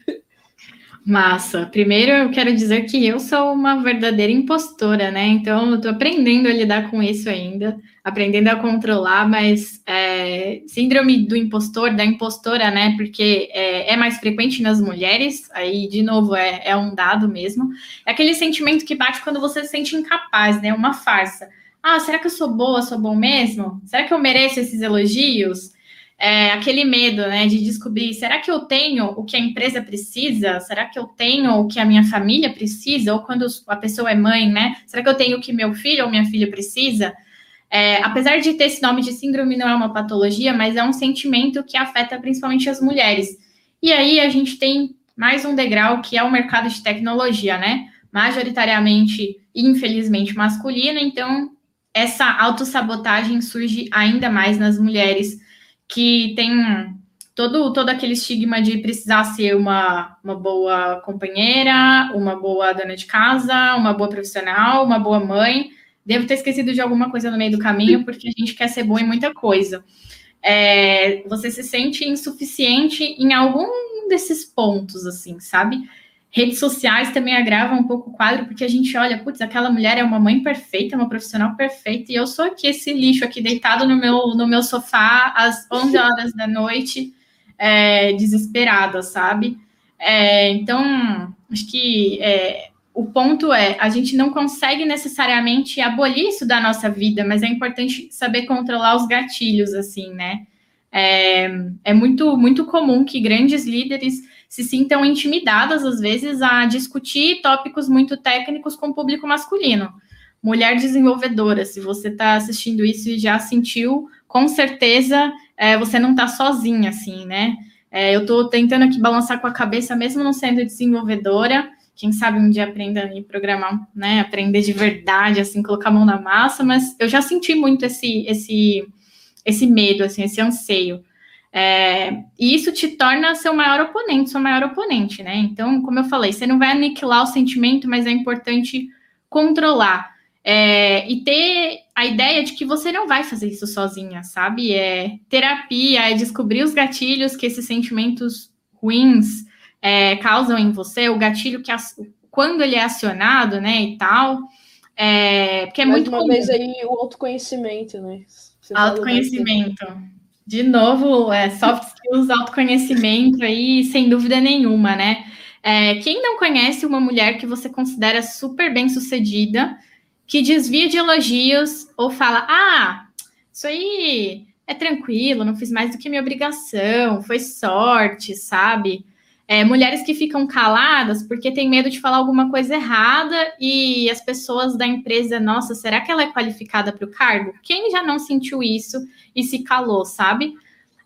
Massa. Primeiro, eu quero dizer que eu sou uma verdadeira impostora, né? Então, eu estou aprendendo a lidar com isso ainda, aprendendo a controlar, mas é, síndrome do impostor, da impostora, né? Porque é, é, mais frequente nas mulheres, aí, de novo, é, é um dado mesmo. É aquele sentimento que bate quando você se sente incapaz, né? Uma farsa. Ah, será que eu sou boa, sou bom mesmo? Será que eu mereço esses elogios? É, aquele medo, né, de descobrir, será que eu tenho o que a empresa precisa? Será que eu tenho o que a minha família precisa? Ou quando a pessoa é mãe, né? Será que eu tenho o que meu filho ou minha filha precisa? É, apesar de ter esse nome de síndrome, não é uma patologia, mas é um sentimento que afeta principalmente as mulheres. E aí a gente tem mais um degrau que é o mercado de tecnologia, né? Majoritariamente, infelizmente, masculino, então essa autossabotagem surge ainda mais nas mulheres que tem todo, todo aquele estigma de precisar ser uma, uma boa companheira, uma boa dona de casa, uma boa profissional, uma boa mãe. Devo ter esquecido de alguma coisa no meio do caminho, (laughs) porque a gente quer ser boa em muita coisa. É, você se sente insuficiente em algum desses pontos, assim, sabe? Redes sociais também agravam um pouco o quadro, porque a gente olha, putz, aquela mulher é uma mãe perfeita, uma profissional perfeita, e eu sou aqui, esse lixo aqui, deitado no meu, no meu sofá às 11 (laughs) horas da noite, é, desesperada, sabe? É, então, acho que é, o ponto é, a gente não consegue necessariamente abolir isso da nossa vida, mas é importante saber controlar os gatilhos, assim, né? É, é muito, muito comum que grandes líderes se sintam intimidadas, às vezes, a discutir tópicos muito técnicos com o público masculino. Mulher desenvolvedora, se você está assistindo isso e já sentiu, com certeza é, você não está sozinha, assim, né? É, eu estou tentando aqui balançar com a cabeça, mesmo não sendo desenvolvedora. Quem sabe um dia aprenda a programar, né? Aprender de verdade, assim, colocar a mão na massa, mas eu já senti muito esse, esse, esse medo, assim, esse anseio. É, e isso te torna seu maior oponente, seu maior oponente, né? Então, como eu falei, você não vai aniquilar o sentimento, mas é importante controlar. É, e ter a ideia de que você não vai fazer isso sozinha, sabe? É terapia, é descobrir os gatilhos que esses sentimentos ruins é, causam em você, o gatilho que quando ele é acionado, né, e tal. É, porque é Mais muito uma comum. vez aí o autoconhecimento, né? Você autoconhecimento. De novo, é, soft skills, autoconhecimento aí, sem dúvida nenhuma, né? É, quem não conhece uma mulher que você considera super bem sucedida, que desvia de elogios ou fala: ah, isso aí é tranquilo, não fiz mais do que minha obrigação, foi sorte, sabe? É, mulheres que ficam caladas porque tem medo de falar alguma coisa errada e as pessoas da empresa, nossa, será que ela é qualificada para o cargo? Quem já não sentiu isso e se calou, sabe?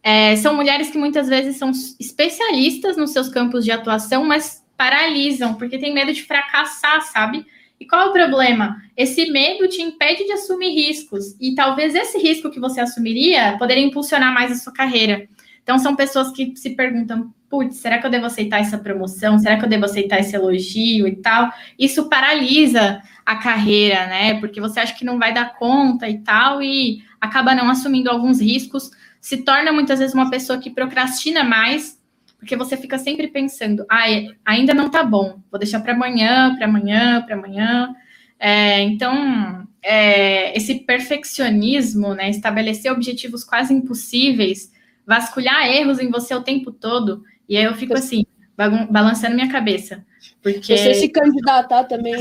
É, são mulheres que muitas vezes são especialistas nos seus campos de atuação, mas paralisam porque tem medo de fracassar, sabe? E qual é o problema? Esse medo te impede de assumir riscos. E talvez esse risco que você assumiria poderia impulsionar mais a sua carreira. Então, são pessoas que se perguntam: putz, será que eu devo aceitar essa promoção? Será que eu devo aceitar esse elogio e tal? Isso paralisa a carreira, né? Porque você acha que não vai dar conta e tal, e acaba não assumindo alguns riscos, se torna muitas vezes uma pessoa que procrastina mais porque você fica sempre pensando, ah, ainda não tá bom, vou deixar para amanhã, para amanhã, para amanhã. É, então, é, esse perfeccionismo, né, estabelecer objetivos quase impossíveis, vasculhar erros em você o tempo todo, e aí eu fico assim, balançando minha cabeça. Porque... Você se candidatar também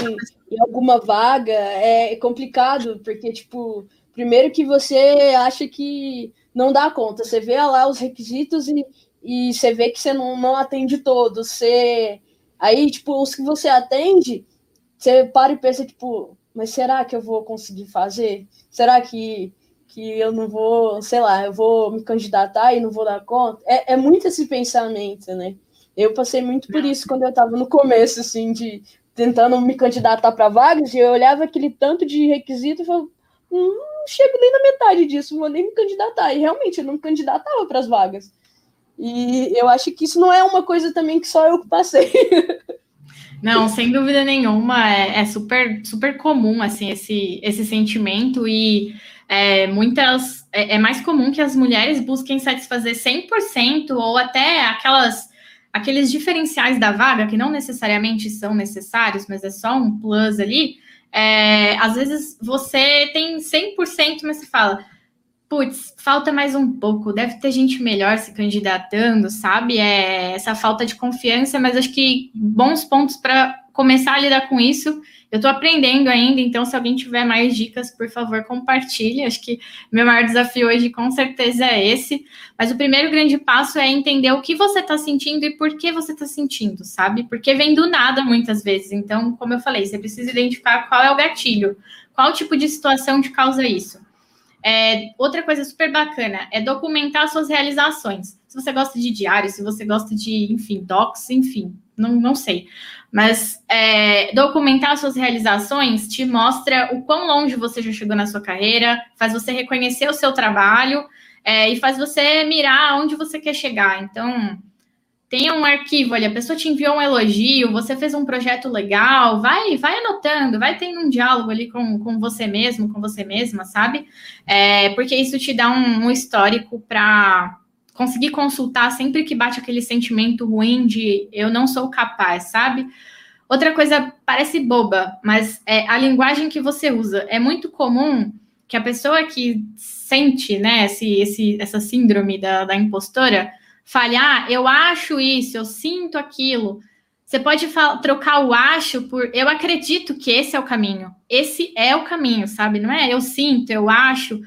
em alguma vaga é complicado, porque, tipo, primeiro que você acha que não dá conta, você vê lá os requisitos e e você vê que você não, não atende todos. Você... Aí, tipo, os que você atende, você para e pensa, tipo, mas será que eu vou conseguir fazer? Será que, que eu não vou, sei lá, eu vou me candidatar e não vou dar conta? É, é muito esse pensamento, né? Eu passei muito por isso quando eu estava no começo, assim, de tentando me candidatar para vagas, e eu olhava aquele tanto de requisito e falava, hum, não chego nem na metade disso, vou nem me candidatar. E realmente eu não me candidatava para as vagas. E eu acho que isso não é uma coisa também que só eu passei. (laughs) Não, sem dúvida nenhuma, é, é, super, super comum assim esse, esse sentimento e é, muitas é, é, mais comum que as mulheres busquem satisfazer 100% ou até aquelas aqueles diferenciais da vaga que não necessariamente são necessários, mas é só um plus ali. É, às vezes você tem 100%, mas você fala, putz, falta mais um pouco, deve ter gente melhor se candidatando, sabe? É essa falta de confiança, mas acho que bons pontos para começar a lidar com isso. Eu estou aprendendo ainda, então se alguém tiver mais dicas, por favor, compartilhe. Acho que meu maior desafio hoje com certeza é esse. Mas o primeiro grande passo é entender o que você está sentindo e por que você está sentindo, sabe? Porque vem do nada muitas vezes. Então, como eu falei, você precisa identificar qual é o gatilho, qual tipo de situação te causa isso. É, outra coisa super bacana é documentar suas realizações. Se você gosta de diário, se você gosta de, enfim, docs, enfim, não, não sei. Mas é, documentar suas realizações te mostra o quão longe você já chegou na sua carreira, faz você reconhecer o seu trabalho é, e faz você mirar onde você quer chegar. Então, tenha um arquivo ali, a pessoa te enviou um elogio, você fez um projeto legal, vai, vai anotando, vai tendo um diálogo ali com, com você mesmo, com você mesma, sabe? É, porque isso te dá um, um histórico para conseguir consultar sempre que bate aquele sentimento ruim de eu não sou capaz, sabe? Outra coisa parece boba, mas é a linguagem que você usa. É muito comum que a pessoa que sente, né, esse, esse, essa síndrome da, da impostora falhar, eu acho isso, eu sinto aquilo. Você pode trocar o acho por eu acredito que esse é o caminho. Esse é o caminho, sabe? Não é eu sinto, eu acho.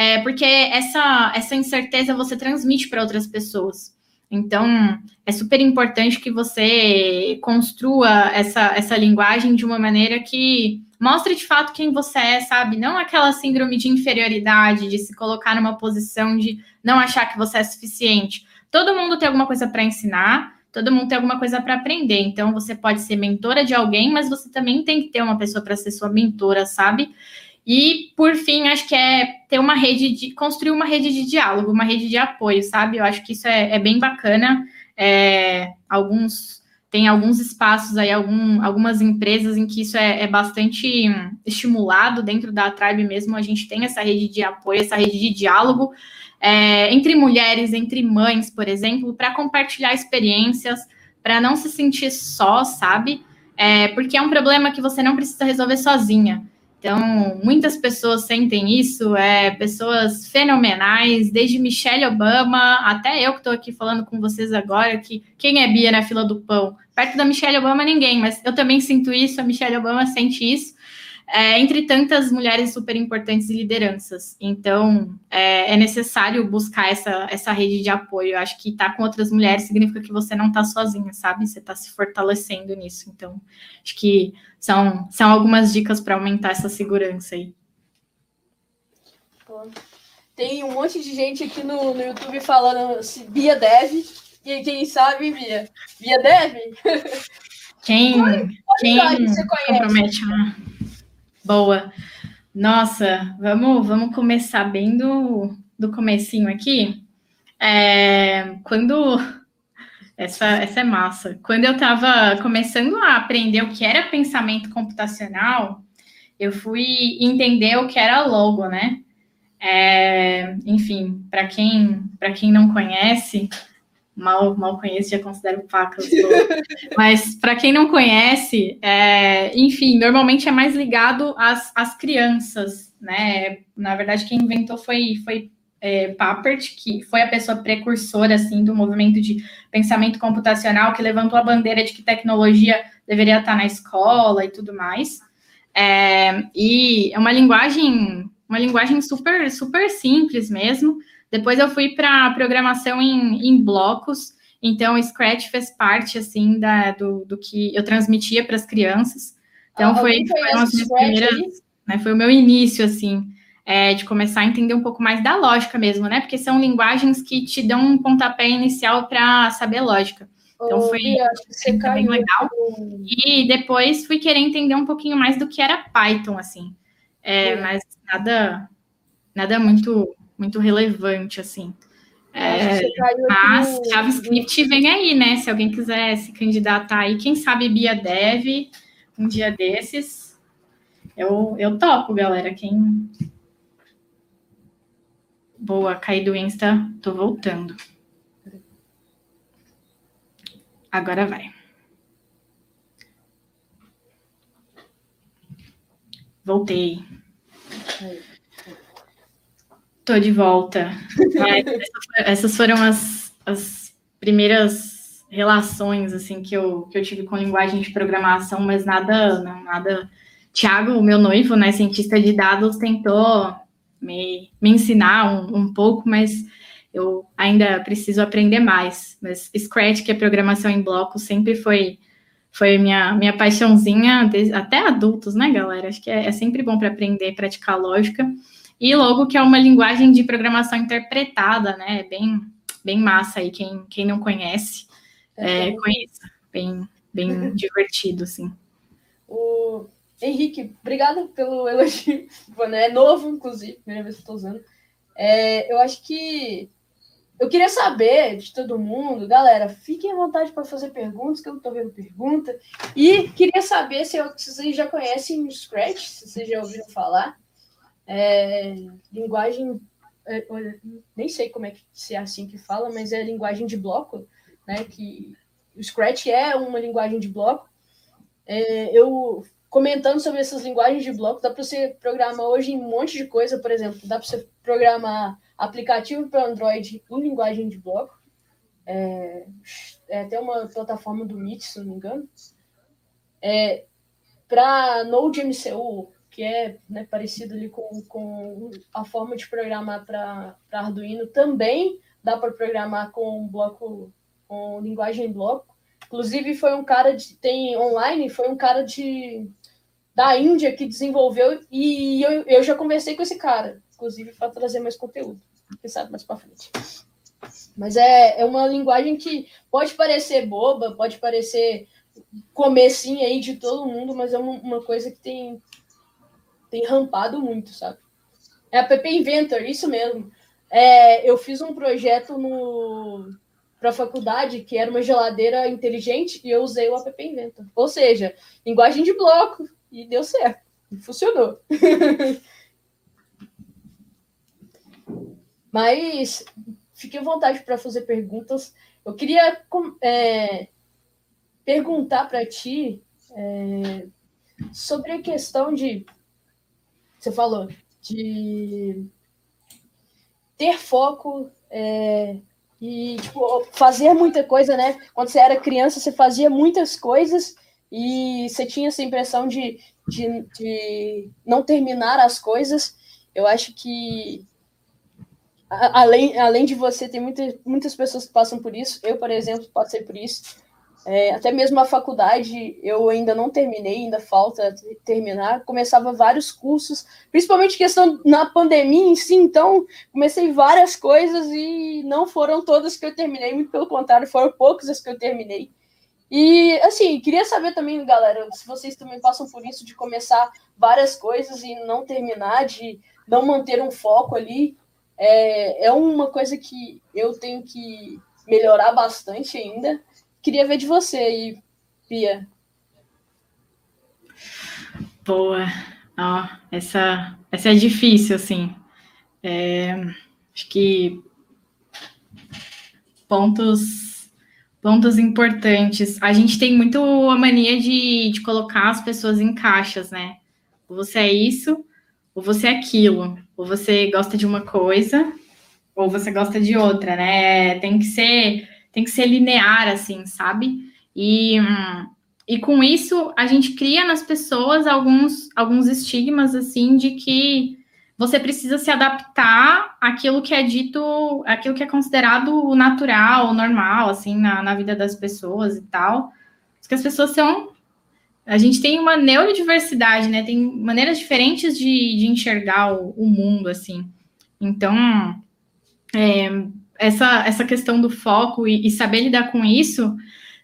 É, porque essa, essa incerteza você transmite para outras pessoas. Então, é super importante que você construa essa, essa linguagem de uma maneira que mostre de fato quem você é, sabe? Não aquela síndrome de inferioridade, de se colocar numa posição de não achar que você é suficiente. Todo mundo tem alguma coisa para ensinar, todo mundo tem alguma coisa para aprender. Então, você pode ser mentora de alguém, mas você também tem que ter uma pessoa para ser sua mentora, sabe? E, por fim, acho que é ter uma rede de. construir uma rede de diálogo, uma rede de apoio, sabe? Eu acho que isso é, é bem bacana. É, alguns tem alguns espaços aí, algum, algumas empresas em que isso é, é bastante estimulado dentro da Tribe mesmo. A gente tem essa rede de apoio, essa rede de diálogo é, entre mulheres, entre mães, por exemplo, para compartilhar experiências, para não se sentir só, sabe? É, porque é um problema que você não precisa resolver sozinha. Então, muitas pessoas sentem isso, é, pessoas fenomenais, desde Michelle Obama até eu que estou aqui falando com vocês agora, que quem é Bia na fila do pão? Perto da Michelle Obama, ninguém, mas eu também sinto isso, a Michelle Obama sente isso é, entre tantas mulheres super importantes e lideranças. Então, é, é, necessário buscar essa, essa rede de apoio. Eu acho que estar tá com outras mulheres significa que você não está sozinha, sabe? Você está se fortalecendo nisso. Então, acho que são, são algumas dicas para aumentar essa segurança aí. Tem um monte de gente aqui no, no YouTube falando se Bia deve. E quem sabe, Bia? Bia deve? Quem, quem compromete, né? Boa. Nossa, vamos, vamos começar bem do, do comecinho aqui. É, quando essa, essa é massa. Quando eu estava começando a aprender o que era pensamento computacional, eu fui entender o que era logo, né? É, enfim, para quem para quem não conhece, mal, mal conheço, já considero pacas. (laughs) Mas para quem não conhece, é, enfim, normalmente é mais ligado às, às crianças, né? Na verdade, quem inventou foi, foi é, Papert, que foi a pessoa precursora assim do movimento de pensamento computacional, que levantou a bandeira de que tecnologia deveria estar na escola e tudo mais. É, e é uma linguagem, uma linguagem super, super simples mesmo. Depois eu fui para programação em, em, blocos, então o Scratch fez parte assim da, do, do que eu transmitia para as crianças. Então ah, foi, foi primeiras, né, foi o meu início assim. É, de começar a entender um pouco mais da lógica mesmo, né? Porque são linguagens que te dão um pontapé inicial para saber lógica. Então foi, bem legal. E depois fui querer entender um pouquinho mais do que era Python, assim. É, mas nada, nada muito muito relevante, assim. É, mas no... JavaScript vem aí, né? Se alguém quiser se candidatar aí, quem sabe Bia Dev, um dia desses, eu, eu topo, galera. Quem. Boa, caí do Insta, tô voltando. Agora vai. Voltei. Aí. Estou de volta. (laughs) essas foram as, as primeiras relações assim que eu, que eu tive com linguagem de programação, mas nada, não, nada. Tiago, meu noivo, né, cientista de dados, tentou me, me ensinar um, um pouco, mas eu ainda preciso aprender mais. Mas Scratch, que é programação em bloco, sempre foi foi minha, minha paixãozinha, até adultos, né, galera? Acho que é, é sempre bom para aprender, praticar lógica. E logo que é uma linguagem de programação interpretada, né? Bem, bem massa aí, quem, quem não conhece, é, é conheça. Bem, bem uhum. divertido, assim. O Henrique, obrigada pelo (laughs) elogio. Né? É novo, inclusive, primeira vez que estou usando. É, eu acho que eu queria saber de todo mundo, galera, fiquem à vontade para fazer perguntas, que eu estou vendo pergunta. E queria saber se, eu, se vocês já conhecem o Scratch, se vocês já ouviram falar. É, linguagem, é, nem sei como é que se é assim que fala, mas é linguagem de bloco, né? Que o Scratch é uma linguagem de bloco. É, eu comentando sobre essas linguagens de bloco, dá para você programar hoje um monte de coisa, por exemplo, dá para você programar aplicativo para Android em linguagem de bloco. É, é até uma plataforma do MIT, se não me engano. É, para Node.mcu, que é né, parecido ali com, com a forma de programar para Arduino, também dá para programar com bloco, com linguagem bloco. Inclusive, foi um cara de. Tem online, foi um cara de da Índia que desenvolveu, e eu, eu já conversei com esse cara, inclusive, para trazer mais conteúdo. Quem sabe mais para frente. Mas é, é uma linguagem que pode parecer boba, pode parecer comecinho aí de todo mundo, mas é uma, uma coisa que tem tem rampado muito, sabe? É a PP Inventor, isso mesmo. É, eu fiz um projeto no, para a faculdade, que era uma geladeira inteligente, e eu usei o app Inventa. Ou seja, linguagem de bloco, e deu certo, funcionou. (laughs) Mas fique à vontade para fazer perguntas. Eu queria é, perguntar para ti é, sobre a questão de. Você falou de ter foco é, e tipo, fazer muita coisa, né? Quando você era criança, você fazia muitas coisas e você tinha essa impressão de, de, de não terminar as coisas. Eu acho que além, além de você, tem muita, muitas pessoas que passam por isso. Eu, por exemplo, passei por isso. É, até mesmo a faculdade eu ainda não terminei, ainda falta terminar. Começava vários cursos, principalmente questão na pandemia em si, então comecei várias coisas e não foram todas que eu terminei, muito pelo contrário, foram poucas as que eu terminei. E assim, queria saber também, galera, se vocês também passam por isso de começar várias coisas e não terminar, de não manter um foco ali. É, é uma coisa que eu tenho que melhorar bastante ainda. Queria ver de você aí, Pia. Boa. Ó, essa, essa é difícil, assim. É, acho que pontos, pontos importantes. A gente tem muito a mania de, de colocar as pessoas em caixas, né? Ou você é isso, ou você é aquilo. Ou você gosta de uma coisa, ou você gosta de outra, né? Tem que ser tem que ser linear, assim, sabe? E, e com isso, a gente cria nas pessoas alguns, alguns estigmas, assim, de que você precisa se adaptar àquilo que é dito, aquilo que é considerado natural, normal, assim, na, na vida das pessoas e tal. Porque as pessoas são. A gente tem uma neurodiversidade, né? Tem maneiras diferentes de, de enxergar o, o mundo, assim. Então, é, essa, essa questão do foco e, e, saber lidar com isso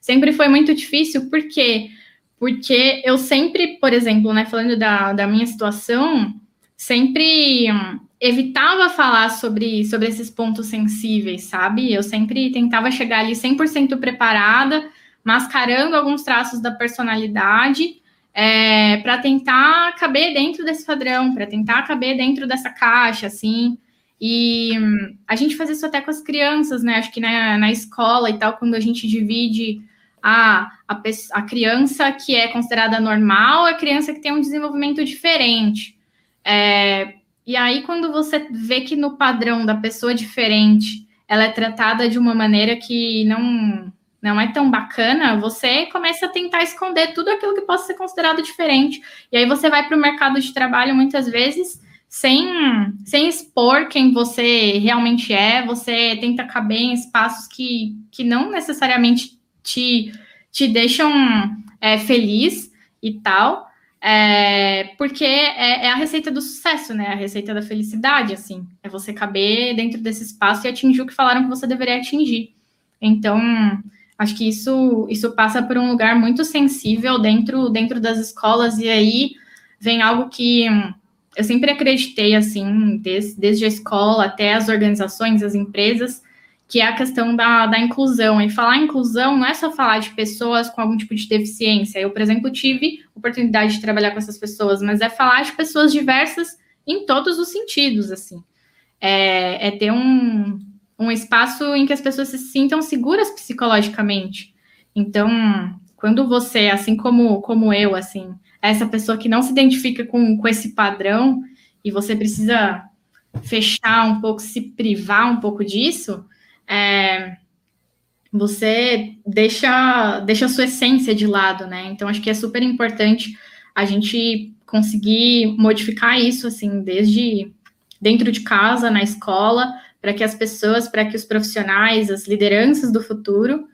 sempre foi muito difícil, por quê? Porque eu sempre, por exemplo, né, falando da, da minha situação, sempre hum, evitava falar sobre, sobre esses pontos sensíveis, sabe? Eu sempre tentava chegar ali 100% preparada, mascarando alguns traços da personalidade, é, para tentar caber dentro desse padrão, para tentar caber dentro dessa caixa, assim. E a gente faz isso até com as crianças, né? Acho que na, na escola e tal, quando a gente divide a, a, a criança que é considerada normal, a criança que tem um desenvolvimento diferente. É, e aí, quando você vê que no padrão da pessoa diferente ela é tratada de uma maneira que não, não é tão bacana, você começa a tentar esconder tudo aquilo que possa ser considerado diferente. E aí você vai para o mercado de trabalho muitas vezes sem, sem expor quem você realmente é, você tenta caber em espaços que, que não necessariamente te, te deixam é, feliz e tal, é, porque é, é, a receita do sucesso, né? A receita da felicidade, assim, é você caber dentro desse espaço e atingir o que falaram que você deveria atingir. Então, acho que isso, isso passa por um lugar muito sensível dentro, dentro das escolas, e aí vem algo que eu sempre acreditei, assim, desde, desde a escola até as organizações, as empresas, que é a questão da, da inclusão. E falar inclusão não é só falar de pessoas com algum tipo de deficiência. Eu, por exemplo, tive oportunidade de trabalhar com essas pessoas, mas é falar de pessoas diversas em todos os sentidos, assim. É, é ter um, um espaço em que as pessoas se sintam seguras psicologicamente. Então, quando você, assim como, como eu, assim, essa pessoa que não se identifica com, com esse padrão e você precisa fechar um pouco, se privar um pouco disso, é, você deixa, deixa a sua essência de lado, né? Então, acho que é super importante a gente conseguir modificar isso, assim, desde dentro de casa, na escola, para que as pessoas, para que os profissionais, as lideranças do futuro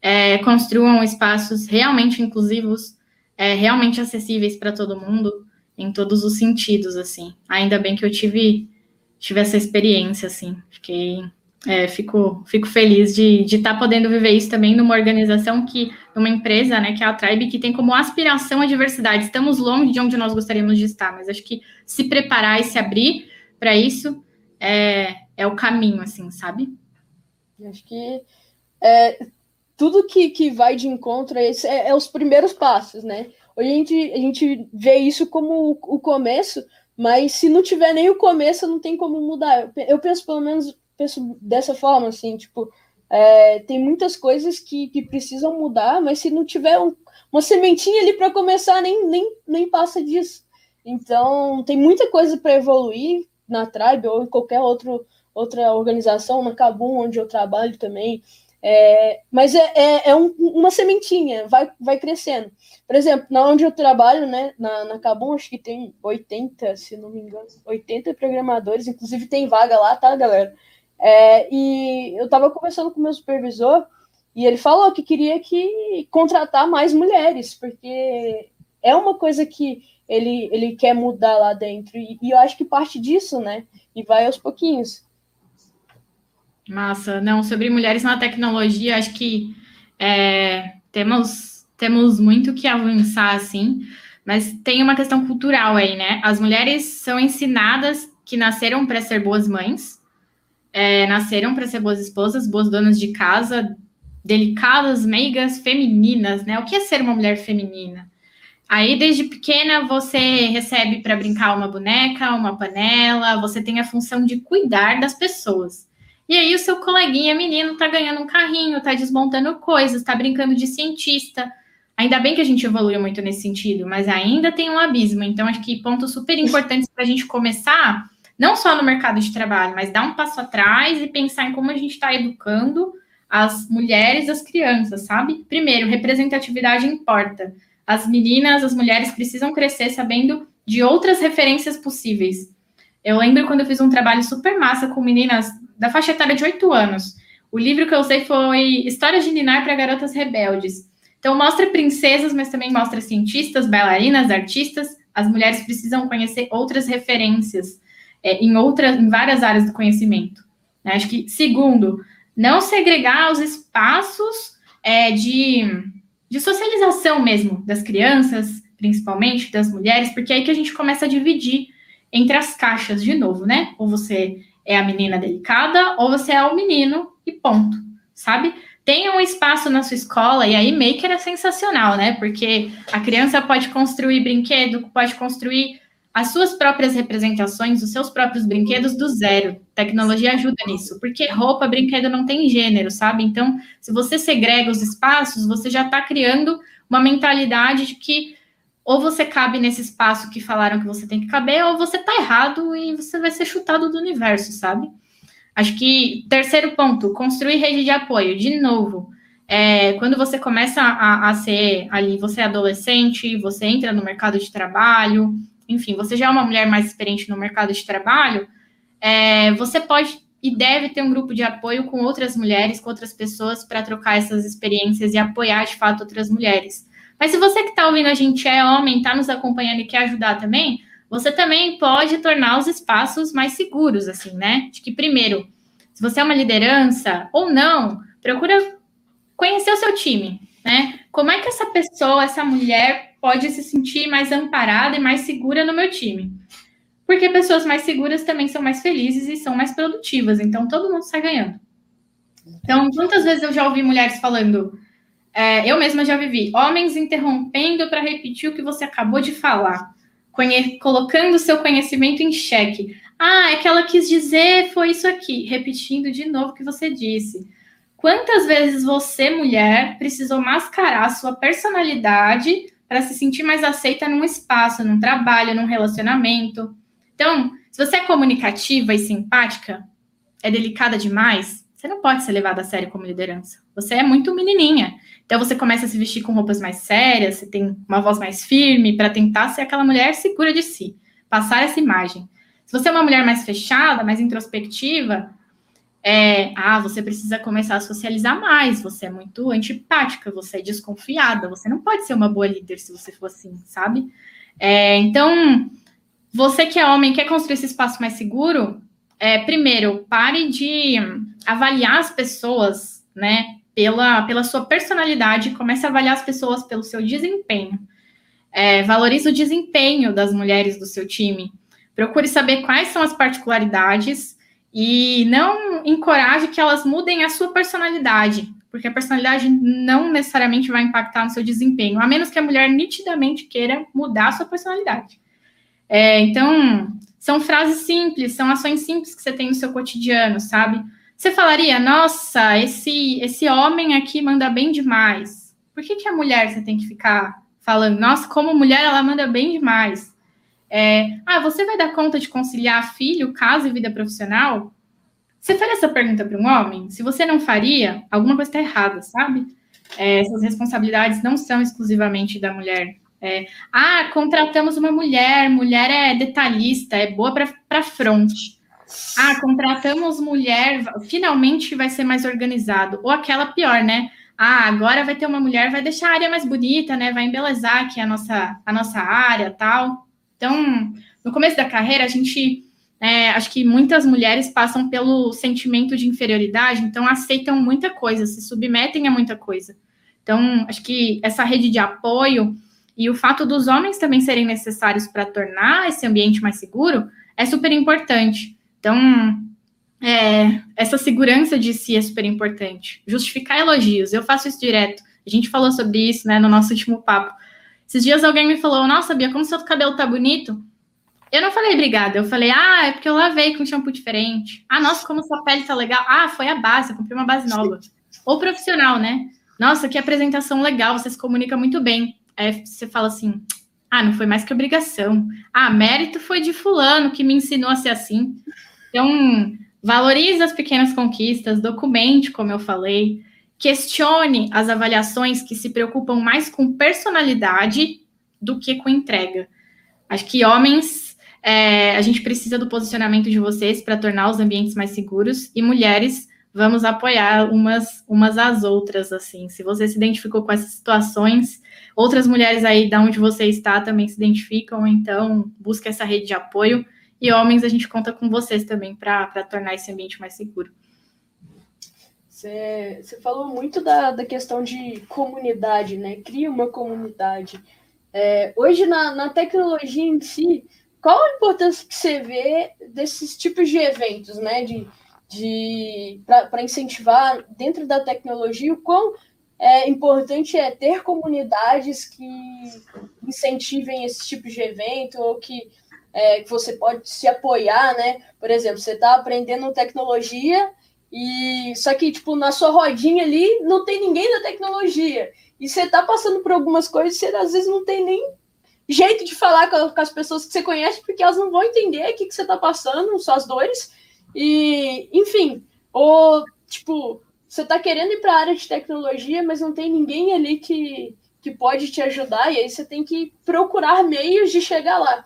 é, construam espaços realmente inclusivos é, realmente acessíveis para todo mundo em todos os sentidos, assim. Ainda bem que eu tive, tive essa experiência, assim. Fiquei, é, fico, fico feliz de estar tá podendo viver isso também numa organização que, numa empresa, né, que é a Tribe, que tem como aspiração a diversidade. Estamos longe de onde nós gostaríamos de estar, mas acho que se preparar e se abrir para isso é, é o caminho, assim, sabe? Acho que é, tudo que, que vai de encontro esse é, é, os primeiros passos, né? Hoje a gente, a gente vê isso como o, o, começo, mas se não tiver nem o começo, não tem como mudar. Eu, eu penso, pelo menos, penso dessa forma, assim, tipo, é, tem muitas coisas que, que precisam mudar, mas se não tiver um, uma sementinha ali para começar, nem, nem, nem passa disso. Então, tem muita coisa para evoluir na Tribe ou em qualquer outro, outra organização, na Cabum, onde eu trabalho também. É, mas é, é, é um, uma sementinha, vai, vai crescendo. Por exemplo, na onde eu trabalho, né, na, na Cabum, acho que tem 80, se não me engano, 80 programadores, inclusive tem vaga lá, tá, galera? É, e eu estava conversando com o meu supervisor e ele falou que queria que contratar mais mulheres, porque é uma coisa que ele, ele quer mudar lá dentro. E, e eu acho que parte disso, né? E vai aos pouquinhos. Massa. Não, sobre mulheres na tecnologia, acho que é, temos, temos muito que avançar, assim, mas tem uma questão cultural aí, né? As mulheres são ensinadas que nasceram para ser boas mães, é, nasceram para ser boas esposas, boas donas de casa, delicadas, meigas, femininas, né? O que é ser uma mulher feminina? Aí, desde pequena, você recebe para brincar uma boneca, uma panela, você tem a função de cuidar das pessoas. E aí, o seu coleguinha menino tá ganhando um carrinho, tá desmontando coisas, tá brincando de cientista. Ainda bem que a gente evoluiu muito nesse sentido, mas ainda tem um abismo. Então, acho que pontos super importantes para a gente começar, não só no mercado de trabalho, mas dar um passo atrás e pensar em como a gente está educando as mulheres, as crianças, sabe? Primeiro, representatividade importa. As meninas, as mulheres precisam crescer sabendo de outras referências possíveis. Eu lembro quando eu fiz um trabalho super massa com meninas da faixa etária de 8 anos. O livro que eu usei foi Histórias de Ninar para Garotas Rebeldes. Então, mostra princesas, mas também mostra cientistas, bailarinas, artistas. As mulheres precisam conhecer outras referências é, em, outras, em várias áreas do conhecimento. Né? Acho que, segundo, não segregar os espaços é, de de socialização mesmo das crianças, principalmente das mulheres, porque é aí que a gente começa a dividir entre as caixas de novo, né? Ou você é a menina delicada, ou você é o menino e ponto, sabe? Tenha um espaço na sua escola, e aí Maker é sensacional, né? Porque a criança pode construir brinquedo, pode construir as suas próprias representações, os seus próprios brinquedos do zero. Tecnologia ajuda nisso, porque roupa, brinquedo não tem gênero, sabe? Então, se você segrega os espaços, você já está criando uma mentalidade de que ou você cabe nesse espaço que falaram que você tem que caber, ou você está errado e você vai ser chutado do universo, sabe? Acho que terceiro ponto, construir rede de apoio. De novo, é, quando você começa a, a ser ali, você é adolescente, você entra no mercado de trabalho, enfim, você já é uma mulher mais experiente no mercado de trabalho, é, você pode e deve ter um grupo de apoio com outras mulheres, com outras pessoas, para trocar essas experiências e apoiar de fato outras mulheres. Mas se você que está ouvindo a gente é homem, está nos acompanhando e quer ajudar também, você também pode tornar os espaços mais seguros, assim, né? De que, primeiro, se você é uma liderança ou não, procura conhecer o seu time, né? Como é que essa pessoa, essa mulher, pode se sentir mais amparada e mais segura no meu time. Porque pessoas mais seguras também são mais felizes e são mais produtivas, então todo mundo sai ganhando. Então, quantas vezes eu já ouvi mulheres falando, é, eu mesma já vivi, homens interrompendo para repetir o que você acabou de falar, colocando o seu conhecimento em xeque. Ah, é que ela quis dizer foi isso aqui, repetindo de novo o que você disse. Quantas vezes você, mulher, precisou mascarar sua personalidade para se sentir mais aceita num espaço, num trabalho, num relacionamento. Então, se você é comunicativa e simpática, é delicada demais, você não pode ser levada a sério como liderança. Você é muito menininha. Então você começa a se vestir com roupas mais sérias, você tem uma voz mais firme para tentar ser aquela mulher segura de si, passar essa imagem. Se você é uma mulher mais fechada, mais introspectiva, é, ah, você precisa começar a socializar mais, você é muito antipática, você é desconfiada, você não pode ser uma boa líder se você for assim, sabe? É, então, você que é homem, quer construir esse espaço mais seguro, é, primeiro, pare de avaliar as pessoas, né, pela, pela sua personalidade, comece a avaliar as pessoas pelo seu desempenho. É, valorize o desempenho das mulheres do seu time. Procure saber quais são as particularidades e não encoraje que elas mudem a sua personalidade, porque a personalidade não necessariamente vai impactar no seu desempenho, a menos que a mulher nitidamente queira mudar a sua personalidade. É, então, são frases simples, são ações simples que você tem no seu cotidiano, sabe? Você falaria, nossa, esse, esse homem aqui manda bem demais. Por que, que a mulher você tem que ficar falando, nossa, como mulher ela manda bem demais? É, ah, você vai dar conta de conciliar filho, casa e vida profissional? Você faria essa pergunta para um homem? Se você não faria, alguma coisa está errada, sabe? É, essas responsabilidades não são exclusivamente da mulher. É, ah, contratamos uma mulher, mulher é detalhista, é boa para frente. Ah, contratamos mulher, finalmente vai ser mais organizado. Ou aquela pior, né? Ah, agora vai ter uma mulher, vai deixar a área mais bonita, né? Vai embelezar aqui a nossa, a nossa área tal. Então, no começo da carreira, a gente. É, acho que muitas mulheres passam pelo sentimento de inferioridade, então aceitam muita coisa, se submetem a muita coisa. Então, acho que essa rede de apoio e o fato dos homens também serem necessários para tornar esse ambiente mais seguro é super importante. Então, é, essa segurança de si é super importante. Justificar elogios, eu faço isso direto. A gente falou sobre isso né, no nosso último papo. Esses dias alguém me falou, nossa, Bia, como seu cabelo tá bonito. Eu não falei obrigada, eu falei, ah, é porque eu lavei com shampoo diferente. Ah, nossa, como sua pele tá legal. Ah, foi a base, eu comprei uma base nova. Ou profissional, né? Nossa, que apresentação legal, você se comunica muito bem. Aí você fala assim, ah, não foi mais que obrigação. Ah, mérito foi de fulano que me ensinou a ser assim. Então, valorize as pequenas conquistas, documente, como eu falei. Questione as avaliações que se preocupam mais com personalidade do que com entrega. Acho que homens, é, a gente precisa do posicionamento de vocês para tornar os ambientes mais seguros e mulheres, vamos apoiar umas, umas às outras, assim. Se você se identificou com essas situações, outras mulheres aí da onde você está também se identificam, então busque essa rede de apoio. E homens, a gente conta com vocês também para tornar esse ambiente mais seguro. Você, falou muito da, da questão de comunidade, né? Cria uma comunidade. É, hoje, na, na tecnologia em si, qual a importância que você vê desses tipos de eventos, né? De, de, para incentivar dentro da tecnologia, o quão é, importante é ter comunidades que incentivem esse tipo de evento ou que, é, que você pode se apoiar, né? Por exemplo, você está aprendendo tecnologia e só que, tipo, na sua rodinha ali não tem ninguém da tecnologia. E você tá passando por algumas coisas, você às vezes não tem nem jeito de falar com, as pessoas que você conhece, porque elas não vão entender o que, que você tá passando, suas dores. E, enfim, ou tipo, você tá querendo ir para a área de tecnologia, mas não tem ninguém ali que, que pode te ajudar, e aí você tem que procurar meios de chegar lá.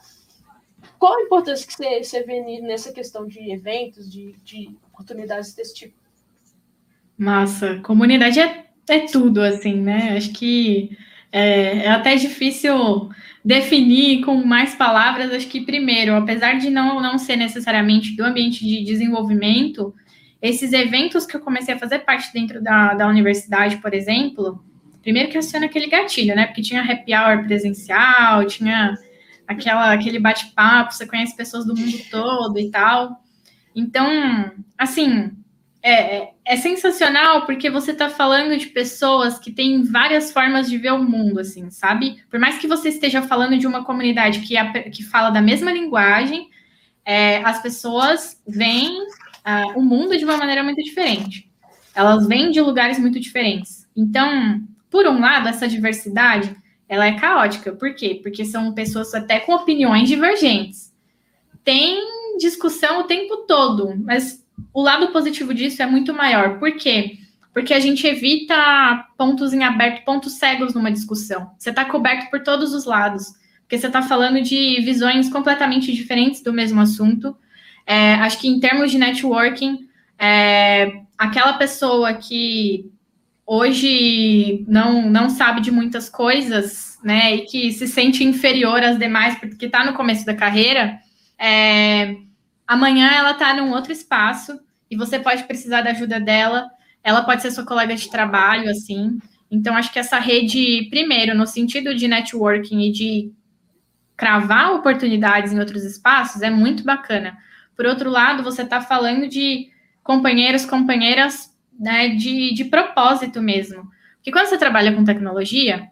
Qual a importância que você, você vê nessa questão de eventos, de, de oportunidades desse tipo. Massa, comunidade é, é tudo, assim, né? Acho que é, é, até difícil definir com mais palavras. Acho que, primeiro, apesar de não, não ser necessariamente do ambiente de desenvolvimento, esses eventos que eu comecei a fazer parte dentro da, da universidade, por exemplo, primeiro que aciona aquele gatilho, né? Porque tinha happy hour presencial, tinha aquela, aquele bate-papo, você conhece pessoas do mundo todo e tal. Então, assim, é, é, é sensacional porque você está falando de pessoas que têm várias formas de ver o mundo, assim, sabe? Por mais que você esteja falando de uma comunidade que, que fala da mesma linguagem, é, as pessoas veem uh, o mundo de uma maneira muito diferente. Elas vêm de lugares muito diferentes. Então, por um lado, essa diversidade ela é caótica. Por quê? Porque são pessoas até com opiniões divergentes. Tem discussão o tempo todo, mas o lado positivo disso é muito maior. Por quê? Porque a gente evita pontos em aberto, pontos cegos numa discussão. Você está coberto por todos os lados, porque você está falando de visões completamente diferentes do mesmo assunto. É, acho que em termos de networking, é, aquela pessoa que hoje não, não sabe de muitas coisas, né, e que se sente inferior às demais porque está no começo da carreira, é, amanhã ela está num outro espaço e você pode precisar da ajuda dela. Ela pode ser sua colega de trabalho, assim. Então, acho que essa rede, primeiro, no sentido de networking e de cravar oportunidades em outros espaços, é muito bacana. Por outro lado, você está falando de companheiros, companheiras né, de, de propósito mesmo. Porque quando você trabalha com tecnologia,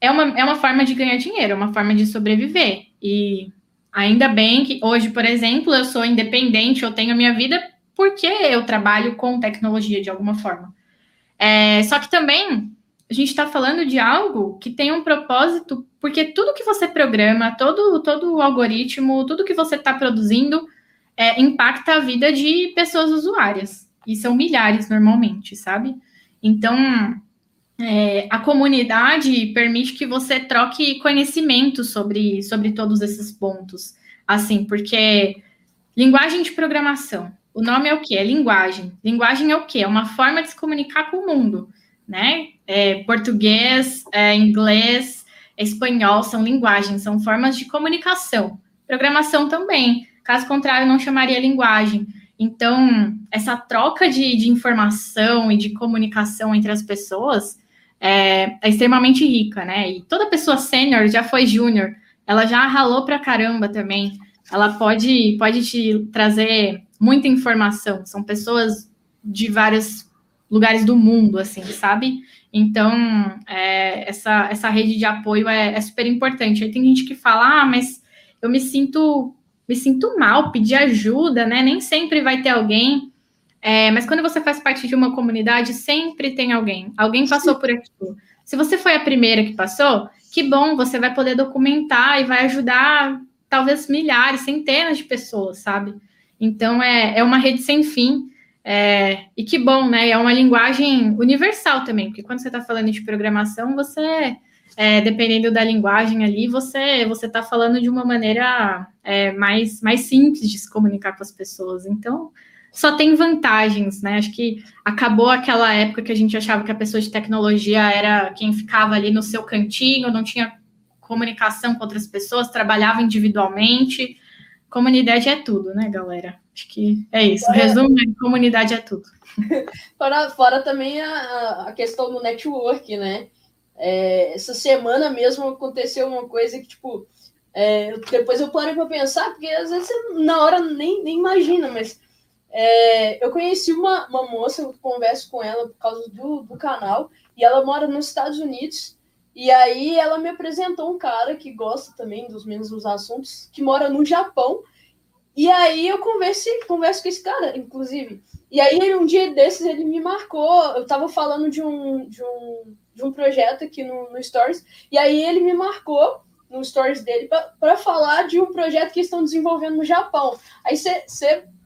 é uma, é uma forma de ganhar dinheiro, é uma forma de sobreviver. E ainda bem que hoje, por exemplo, eu sou independente, eu tenho a minha vida porque eu trabalho com tecnologia de alguma forma. É, só que também a gente está falando de algo que tem um propósito, porque tudo que você programa, todo, todo o algoritmo, tudo que você está produzindo é, impacta a vida de pessoas usuárias. E são milhares normalmente, sabe? Então, é, a comunidade permite que você troque conhecimento sobre, sobre todos esses pontos. Assim, porque linguagem de programação. O nome é o que? É linguagem. Linguagem é o que? É uma forma de se comunicar com o mundo né? É, português, é, inglês, espanhol são linguagens, são formas de comunicação. Programação também. Caso contrário, não chamaria linguagem. Então, essa troca de, de informação e de comunicação entre as pessoas é, é extremamente rica, né? E toda pessoa sênior já foi júnior, ela já ralou pra caramba também. Ela pode, pode te trazer muita informação. São pessoas de várias lugares do mundo, assim, sabe? Então, é, essa, essa rede de apoio é, é, super importante. Aí tem gente que fala, ah, mas eu me sinto, me sinto mal, pedir ajuda, né? Nem sempre vai ter alguém. É, mas quando você faz parte de uma comunidade, sempre tem alguém. Alguém passou por aquilo. Se você foi a primeira que passou, que bom, você vai poder documentar e vai ajudar talvez milhares, centenas de pessoas, sabe? Então é, é uma rede sem fim. É, e que bom, né? É uma linguagem universal também, porque quando você está falando de programação, você, é, dependendo da linguagem ali, você você está falando de uma maneira é, mais, mais simples de se comunicar com as pessoas. Então, só tem vantagens, né? Acho que acabou aquela época que a gente achava que a pessoa de tecnologia era quem ficava ali no seu cantinho, não tinha comunicação com outras pessoas, trabalhava individualmente. Comunidade é tudo, né, galera? Acho que é isso. Fora... Resumo, é, comunidade é tudo. (laughs) fora, fora também a, a questão do network, né? É, essa semana mesmo aconteceu uma coisa que, tipo, é, depois eu parei para pensar, porque às vezes você, na hora nem, nem imagina, mas é, eu conheci uma, uma moça, eu converso com ela por causa do, do canal, e ela mora nos Estados Unidos, e aí ela me apresentou um cara que gosta também dos mesmos assuntos, que mora no Japão, e aí eu conversei, converso com esse cara, inclusive. E aí um dia desses ele me marcou, eu tava falando de um, de um, de um projeto aqui no, no Stories, e aí ele me marcou no Stories dele para falar de um projeto que estão desenvolvendo no Japão. Aí você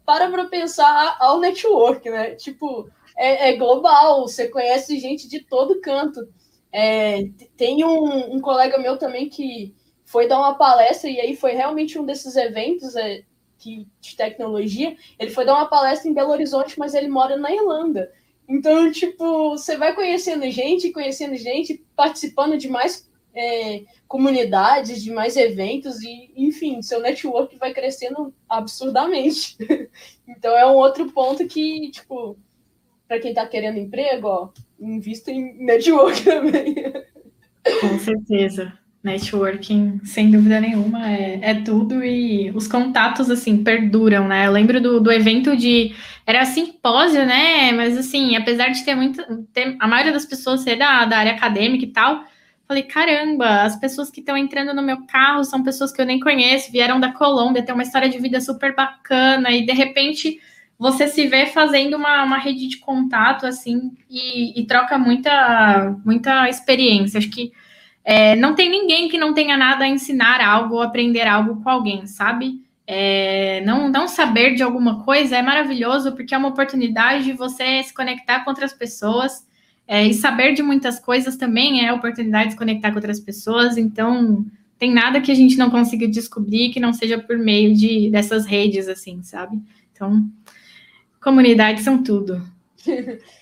para para pensar ao network, né? Tipo, é, é, global, você conhece gente de todo canto. É, tem um, um, colega meu também que foi dar uma palestra, e aí foi realmente um desses eventos, é, que, de tecnologia, ele foi dar uma palestra em Belo Horizonte, mas ele mora na Irlanda. Então, tipo, você vai conhecendo gente, conhecendo gente, participando de mais é, comunidades, de mais eventos, e, enfim, seu network vai crescendo absurdamente. (laughs) então, é um outro ponto que, tipo, para quem está querendo emprego, ó, invista em network (laughs) também. Com certeza. Networking, sem dúvida nenhuma, é, é, tudo e os contatos, assim, perduram, né? Eu lembro do, do evento de... Era simpósio, né? Mas, assim, apesar de ter muita... Ter, a maioria das pessoas ser da, da área acadêmica e tal, falei, caramba, as pessoas que estão entrando no meu carro são pessoas que eu nem conheço, vieram da Colômbia, tem uma história de vida super bacana e, de repente, você se vê fazendo uma, uma rede de contato, assim, e, e troca muita, muita experiência. Acho que é, não tem ninguém que não tenha nada a ensinar algo ou aprender algo com alguém, sabe? É, não, não saber de alguma coisa é maravilhoso porque é uma oportunidade de você se conectar com outras pessoas. É, e saber de muitas coisas também é oportunidade de se conectar com outras pessoas. Então, tem nada que a gente não consiga descobrir que não seja por meio de, dessas redes, assim, sabe? Então, comunidades são tudo. (laughs)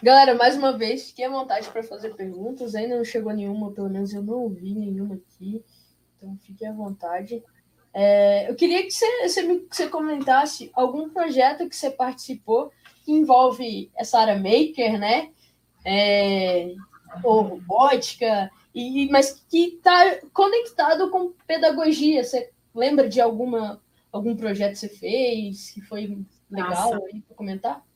Galera, mais uma vez, fiquem à vontade para fazer perguntas. Ainda não chegou nenhuma, pelo menos eu não ouvi nenhuma aqui. Então fiquem à vontade. É, eu queria que você, você, me, você comentasse algum projeto que você participou que envolve essa área maker, né? É, ou robótica, e, mas que está conectado com pedagogia. Você lembra de alguma, algum projeto que você fez que foi legal para comentar?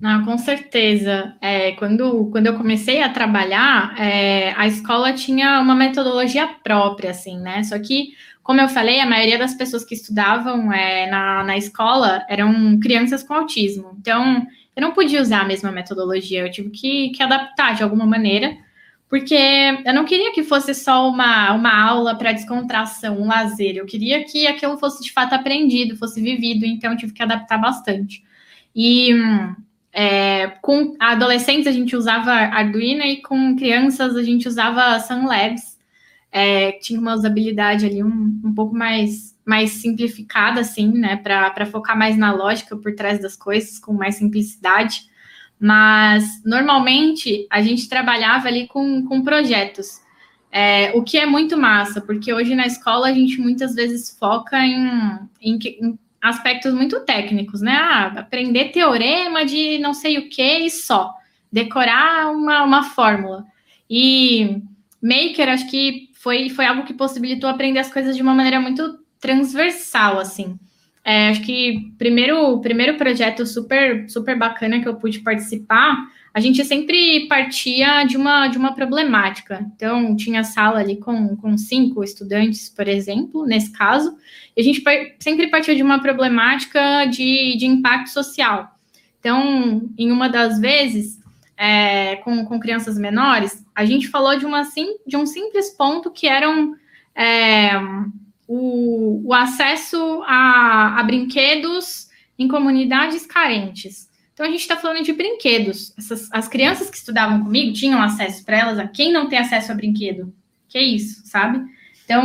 Não, com certeza. É, quando, quando eu comecei a trabalhar, é, a escola tinha uma metodologia própria, assim, né? Só que, como eu falei, a maioria das pessoas que estudavam é, na, na escola eram crianças com autismo. Então, eu não podia usar a mesma metodologia, eu tive que, que adaptar de alguma maneira, porque eu não queria que fosse só uma, uma aula para descontração, um lazer. Eu queria que aquilo fosse de fato aprendido, fosse vivido, então eu tive que adaptar bastante. E. Hum, é, com adolescentes a gente usava Arduino e com crianças a gente usava Sunlabs. É, tinha uma usabilidade ali um, um pouco mais, mais simplificada, assim, né? Para focar mais na lógica por trás das coisas, com mais simplicidade. Mas normalmente a gente trabalhava ali com, com projetos. É, o que é muito massa, porque hoje na escola a gente muitas vezes foca em, em, em aspectos muito técnicos, né? Ah, aprender teorema de não sei o que e só. Decorar uma, uma fórmula. E Maker, acho que foi, foi algo que possibilitou aprender as coisas de uma maneira muito transversal, assim. É, acho que primeiro o primeiro projeto super super bacana que eu pude participar, a gente sempre partia de uma de uma problemática. Então tinha sala ali com, com cinco estudantes, por exemplo, nesse caso, e a gente sempre partia de uma problemática de, de impacto social. Então, em uma das vezes, é, com, com crianças menores, a gente falou de, uma, de um simples ponto que eram é, o, o, acesso a, a brinquedos em comunidades carentes. Então, a gente está falando de brinquedos. Essas, as crianças que estudavam comigo tinham acesso para elas, a quem não tem acesso a brinquedo? Que isso, sabe? Então,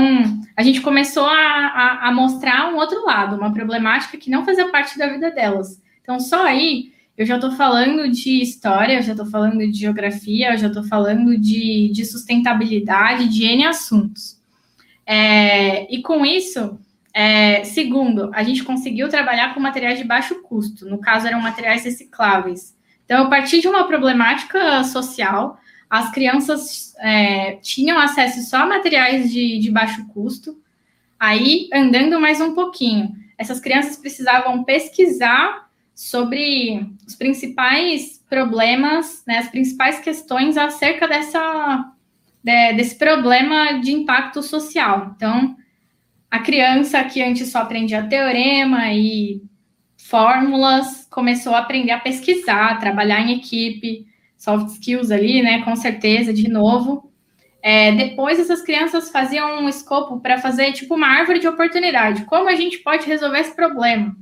a gente começou a, a, a, mostrar um outro lado, uma problemática que não fazia parte da vida delas. Então, só aí eu já estou falando de história, eu já estou falando de geografia, eu já estou falando de, de, sustentabilidade, de N assuntos. É, e com isso, é, segundo, a gente conseguiu trabalhar com materiais de baixo custo, no caso, eram materiais recicláveis. Então, eu parti de uma problemática social as crianças é, tinham acesso só a materiais de, de baixo custo. Aí, andando mais um pouquinho, essas crianças precisavam pesquisar sobre os principais problemas, né, as principais questões acerca dessa, de, desse problema de impacto social. Então, a criança que antes só aprendia teorema e fórmulas começou a aprender a pesquisar, a trabalhar em equipe, soft skills ali, né? Com certeza, de novo. É, depois essas crianças faziam um escopo para fazer tipo uma árvore de oportunidade. Como a gente pode resolver esse problema?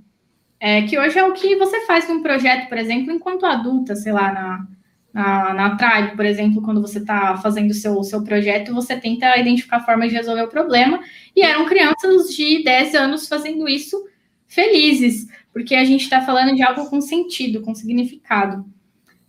É, que hoje é o que você faz num projeto, por exemplo, enquanto adulta, sei lá, na, na, na Tribe, por exemplo, quando você está fazendo o seu, seu projeto, você tenta identificar formas de resolver o problema. E eram crianças de 10 anos fazendo isso felizes, porque a gente está falando de algo com sentido, com significado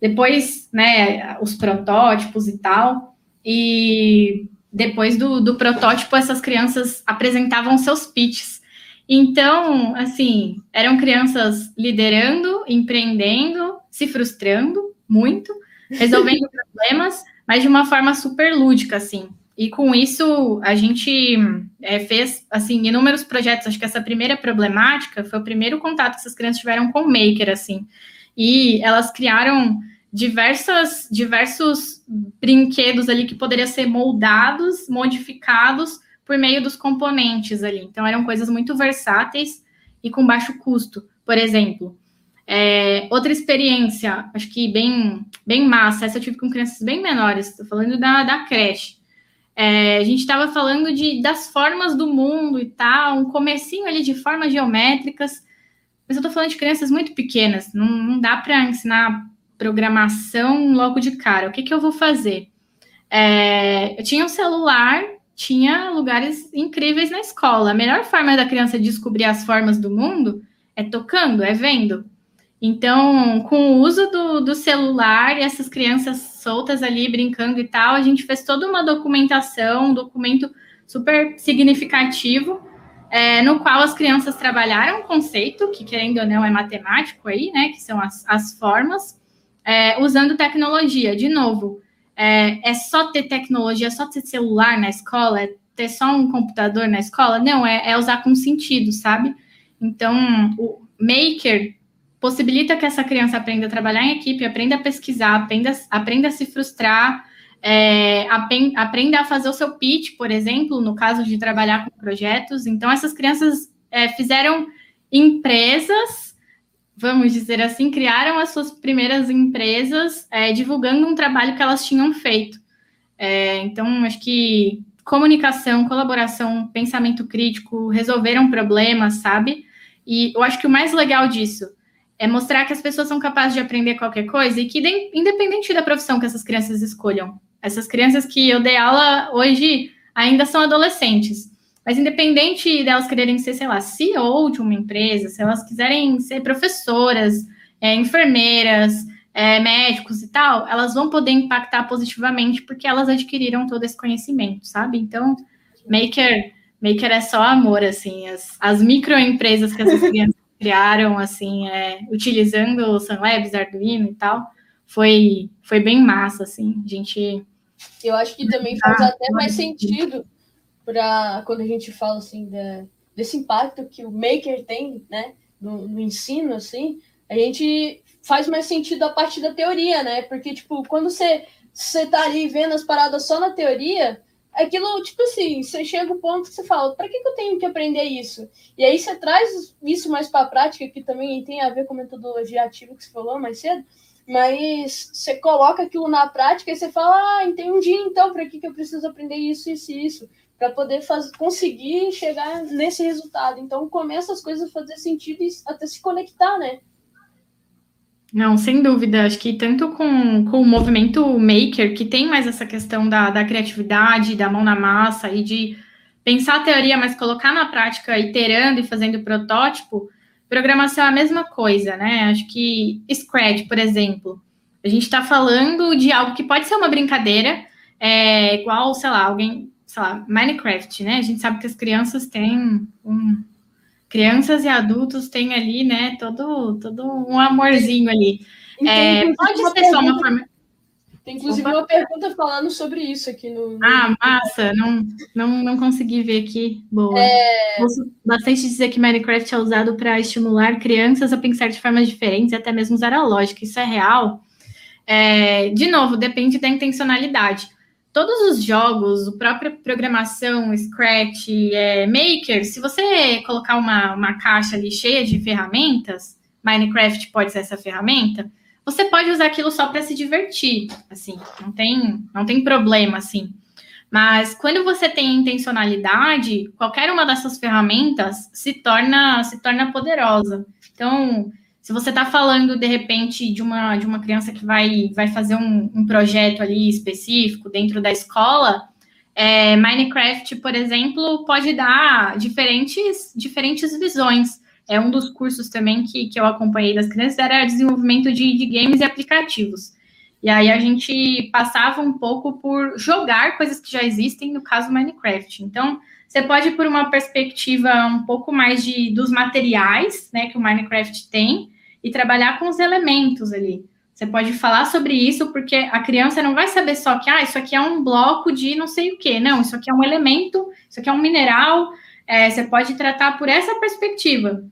depois, né, os protótipos e tal, e depois do, do protótipo, essas crianças apresentavam seus pitches. Então, assim, eram crianças liderando, empreendendo, se frustrando muito, resolvendo problemas, mas de uma forma super lúdica, assim. E com isso, a gente é, fez, assim, inúmeros projetos. Acho que essa primeira problemática foi o primeiro contato que essas crianças tiveram com o Maker, assim. E elas criaram diversas, diversos brinquedos ali que poderiam ser moldados, modificados por meio dos componentes ali. Então, eram coisas muito versáteis e com baixo custo, por exemplo. É, outra experiência, acho que bem, bem massa, essa eu tive com crianças bem menores, estou falando da, da creche. É, a gente estava falando de, das formas do mundo e tal, um comecinho ali de formas geométricas, mas eu estou falando de crianças muito pequenas, não, não dá para ensinar programação logo de cara. O que, que eu vou fazer? É, eu tinha um celular, tinha lugares incríveis na escola. A melhor forma da criança descobrir as formas do mundo é tocando, é vendo. Então, com o uso do, do celular e essas crianças soltas ali brincando e tal, a gente fez toda uma documentação, um documento super significativo, é, no qual as crianças trabalharam um conceito, que querendo ou não é matemático aí, né, que são as, as formas, é, usando tecnologia. De novo, é, é, só ter tecnologia, é só ter celular na escola, é ter só um computador na escola? Não, é, é usar com sentido, sabe? Então, o Maker possibilita que essa criança aprenda a trabalhar em equipe, aprenda a pesquisar, aprenda, aprenda a se frustrar, é, aprenda a fazer o seu pitch, por exemplo, no caso de trabalhar com projetos. Então, essas crianças é, fizeram empresas, vamos dizer assim, criaram as suas primeiras empresas é, divulgando um trabalho que elas tinham feito. É, então, acho que comunicação, colaboração, pensamento crítico, resolveram problemas, sabe? E eu acho que o mais legal disso é mostrar que as pessoas são capazes de aprender qualquer coisa e que, independente da profissão que essas crianças escolham, essas crianças que eu dei aula hoje ainda são adolescentes, mas independente delas quererem ser, sei lá, CEO de uma empresa, se elas quiserem ser professoras, é, enfermeiras, é, médicos e tal, elas vão poder impactar positivamente porque elas adquiriram todo esse conhecimento, sabe? Então, Maker, Maker é só amor, assim, as, as microempresas que essas crianças criaram, assim, é, utilizando o Sunlabs, Arduino e tal, foi, foi bem massa, assim, a gente... Eu acho que também faz ah, até mais sentido para quando a gente fala, assim, da, desse impacto que o Maker tem, né, no, no ensino, assim, a gente faz mais sentido a partir da teoria, né? Porque, tipo, quando você, você tá ali vendo as paradas só na teoria, aquilo, tipo assim, você chega ao ponto que você fala, para que, que eu tenho que aprender isso? E aí você traz isso mais para a prática, que também tem a ver com a metodologia ativa que você falou mais cedo, mas você coloca aquilo na prática e você fala, ah, entendi então para que, que eu preciso aprender isso, isso e isso, para poder fazer, conseguir chegar nesse resultado. Então começa as coisas a fazer sentido e até se conectar, né? Não, sem dúvida. Acho que tanto com, com o movimento maker, que tem mais essa questão da, da criatividade, da mão na massa e de pensar a teoria, mas colocar na prática, iterando e fazendo protótipo, programação é a mesma coisa, né? Acho que Scratch, por exemplo, a gente está falando de algo que pode ser uma brincadeira, é, igual, sei lá, alguém, sei lá, Minecraft, né? A gente sabe que as crianças têm um, crianças e adultos têm ali, né, todo, todo um amorzinho ali. É, pode ser pergunta, só uma forma. Tem inclusive Opa. uma pergunta falando sobre isso aqui no. no... Ah, massa! Não, não, não consegui ver aqui. Boa. É... Posso bastante dizer que Minecraft é usado para estimular crianças a pensar de formas diferentes e até mesmo usar a lógica. Isso é real. É, de novo, depende da intencionalidade todos os jogos, a própria programação, Scratch, é, Maker, se você colocar uma, uma caixa ali cheia de ferramentas, Minecraft pode ser essa ferramenta, você pode usar aquilo só para se divertir, assim, não tem, não tem problema, assim. Mas quando você tem intencionalidade, qualquer uma dessas ferramentas se torna, se torna poderosa. Então, se você está falando, de repente, de uma, de uma criança que vai, vai fazer um, um projeto ali específico dentro da escola, é, Minecraft, por exemplo, pode dar diferentes, diferentes visões. É um dos cursos também que, que eu acompanhei das crianças, era desenvolvimento de, de games e aplicativos. E aí a gente passava um pouco por jogar coisas que já existem, no caso Minecraft. Então, você pode ir por uma perspectiva um pouco mais de dos materiais, né, que o Minecraft tem, e trabalhar com os elementos ali. Você pode falar sobre isso, porque a criança não vai saber só que, ah, isso aqui é um bloco de não sei o quê. Não, isso aqui é um elemento, isso aqui é um mineral. É, você pode tratar por essa perspectiva.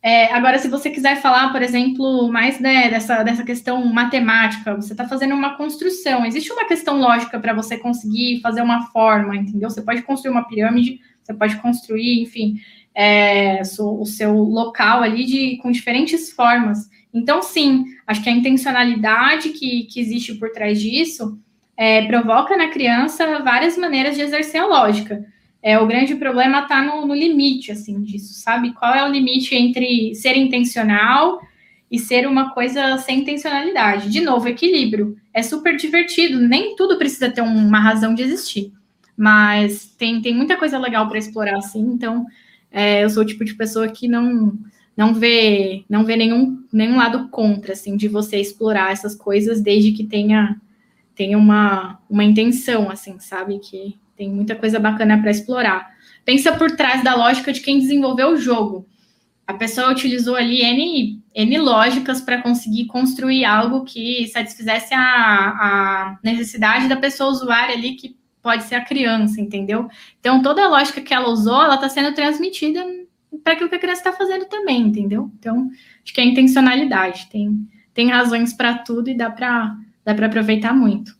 É, agora, se você quiser falar, por exemplo, mais né, dessa, dessa questão matemática, você está fazendo uma construção, existe uma questão lógica para você conseguir fazer uma forma, entendeu? Você pode construir uma pirâmide, você pode construir, enfim, é, o seu local ali de, com diferentes formas. Então, sim, acho que a intencionalidade que, que existe por trás disso é, provoca na criança várias maneiras de exercer a lógica. É, o grande problema está no, no, limite, assim, disso, sabe? Qual é o limite entre ser intencional e ser uma coisa sem intencionalidade? De novo, equilíbrio. É super divertido, nem tudo precisa ter uma razão de existir. Mas tem, tem muita coisa legal para explorar, assim, então é, eu sou o tipo de pessoa que não não vê não vê nenhum, nenhum lado contra assim de você explorar essas coisas desde que tenha tenha uma, uma intenção assim sabe? Que tem muita coisa bacana para explorar. Pensa por trás da lógica de quem desenvolveu o jogo. A pessoa utilizou ali N, N lógicas para conseguir construir algo que satisfizesse a, a necessidade da pessoa usuária ali que pode ser a criança, entendeu? Então, toda a lógica que ela usou, ela está sendo transmitida para aquilo que a criança está fazendo também, entendeu? Então, acho que é intencionalidade. Tem, tem razões para tudo e dá para dá aproveitar muito.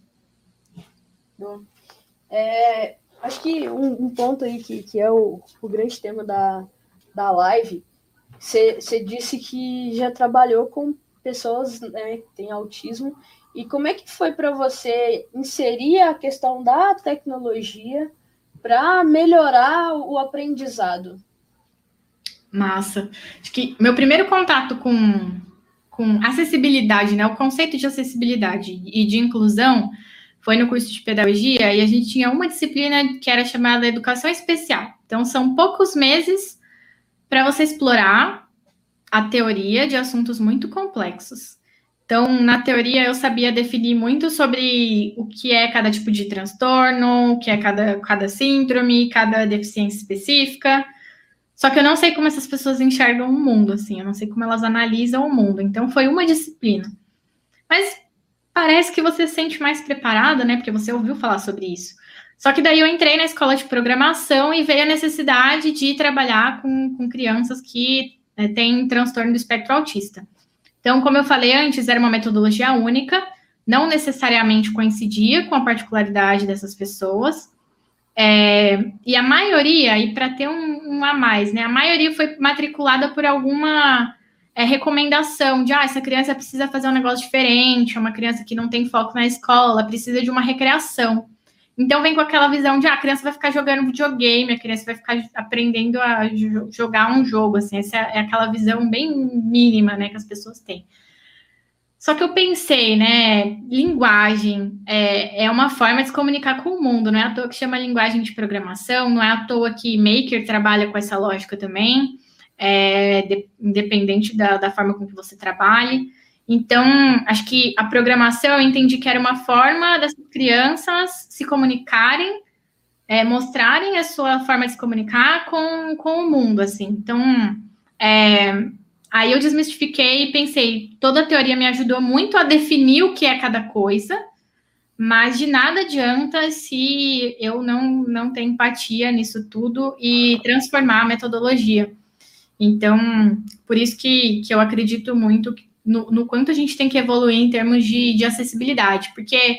Bom, é, acho que um, um, ponto aí que, que é o, o grande tema da, da live, você disse que já trabalhou com pessoas né, que têm autismo. E como é que foi para você inserir a questão da tecnologia para melhorar o aprendizado? Massa. Acho que meu primeiro contato com, com acessibilidade, né, o conceito de acessibilidade e de inclusão foi no curso de pedagogia e a gente tinha uma disciplina que era chamada educação especial. Então são poucos meses para você explorar a teoria de assuntos muito complexos. Então, na teoria, eu sabia definir muito sobre o que é cada tipo de transtorno, o que é cada, cada síndrome, cada deficiência específica. Só que eu não sei como essas pessoas enxergam o mundo, assim, eu não sei como elas analisam o mundo. Então, foi uma disciplina. Mas parece que você se sente mais preparada, né? Porque você ouviu falar sobre isso. Só que daí eu entrei na escola de programação e veio a necessidade de trabalhar com, com crianças que é, têm transtorno do espectro autista. Então, como eu falei antes, era uma metodologia única, não necessariamente coincidia com a particularidade dessas pessoas. É, e a maioria, e para ter um, um, a mais, né? A maioria foi matriculada por alguma é, recomendação de ah, essa criança precisa fazer um negócio diferente, é uma criança que não tem foco na escola, precisa de uma recreação. Então vem com aquela visão de ah, a criança vai ficar jogando videogame, a criança vai ficar aprendendo a jogar um jogo, assim, essa é aquela visão bem mínima, né, que as pessoas têm. Só que eu pensei, né, linguagem é, é uma forma de se comunicar com o mundo, não é à toa que chama linguagem de programação, não é à toa que Maker trabalha com essa lógica também, é, de, independente da, da forma com que você trabalhe. Então, acho que a programação eu entendi que era uma forma das crianças se comunicarem, é, mostrarem a sua forma de se comunicar com, com o mundo, assim. Então, é, aí eu desmistifiquei e pensei, toda a teoria me ajudou muito a definir o que é cada coisa, mas de nada adianta se eu não, não ter empatia nisso tudo e transformar a metodologia. Então, por isso que, que eu acredito muito que no, no, quanto a gente tem que evoluir em termos de, de acessibilidade, porque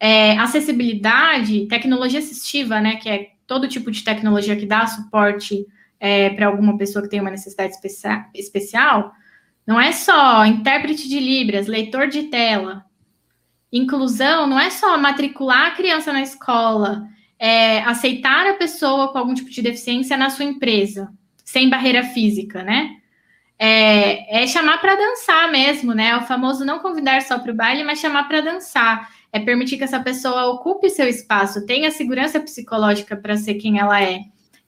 é, acessibilidade, tecnologia assistiva, né, que é todo tipo de tecnologia que dá suporte é, para alguma pessoa que tem uma necessidade especia especial, não é só intérprete de Libras, leitor de tela. Inclusão não é só matricular a criança na escola, é aceitar a pessoa com algum tipo de deficiência na sua empresa, sem barreira física, né? É, é chamar para dançar mesmo, né? O famoso não convidar só para o baile, mas chamar para dançar. É permitir que essa pessoa ocupe seu espaço, tenha segurança psicológica para ser quem ela é.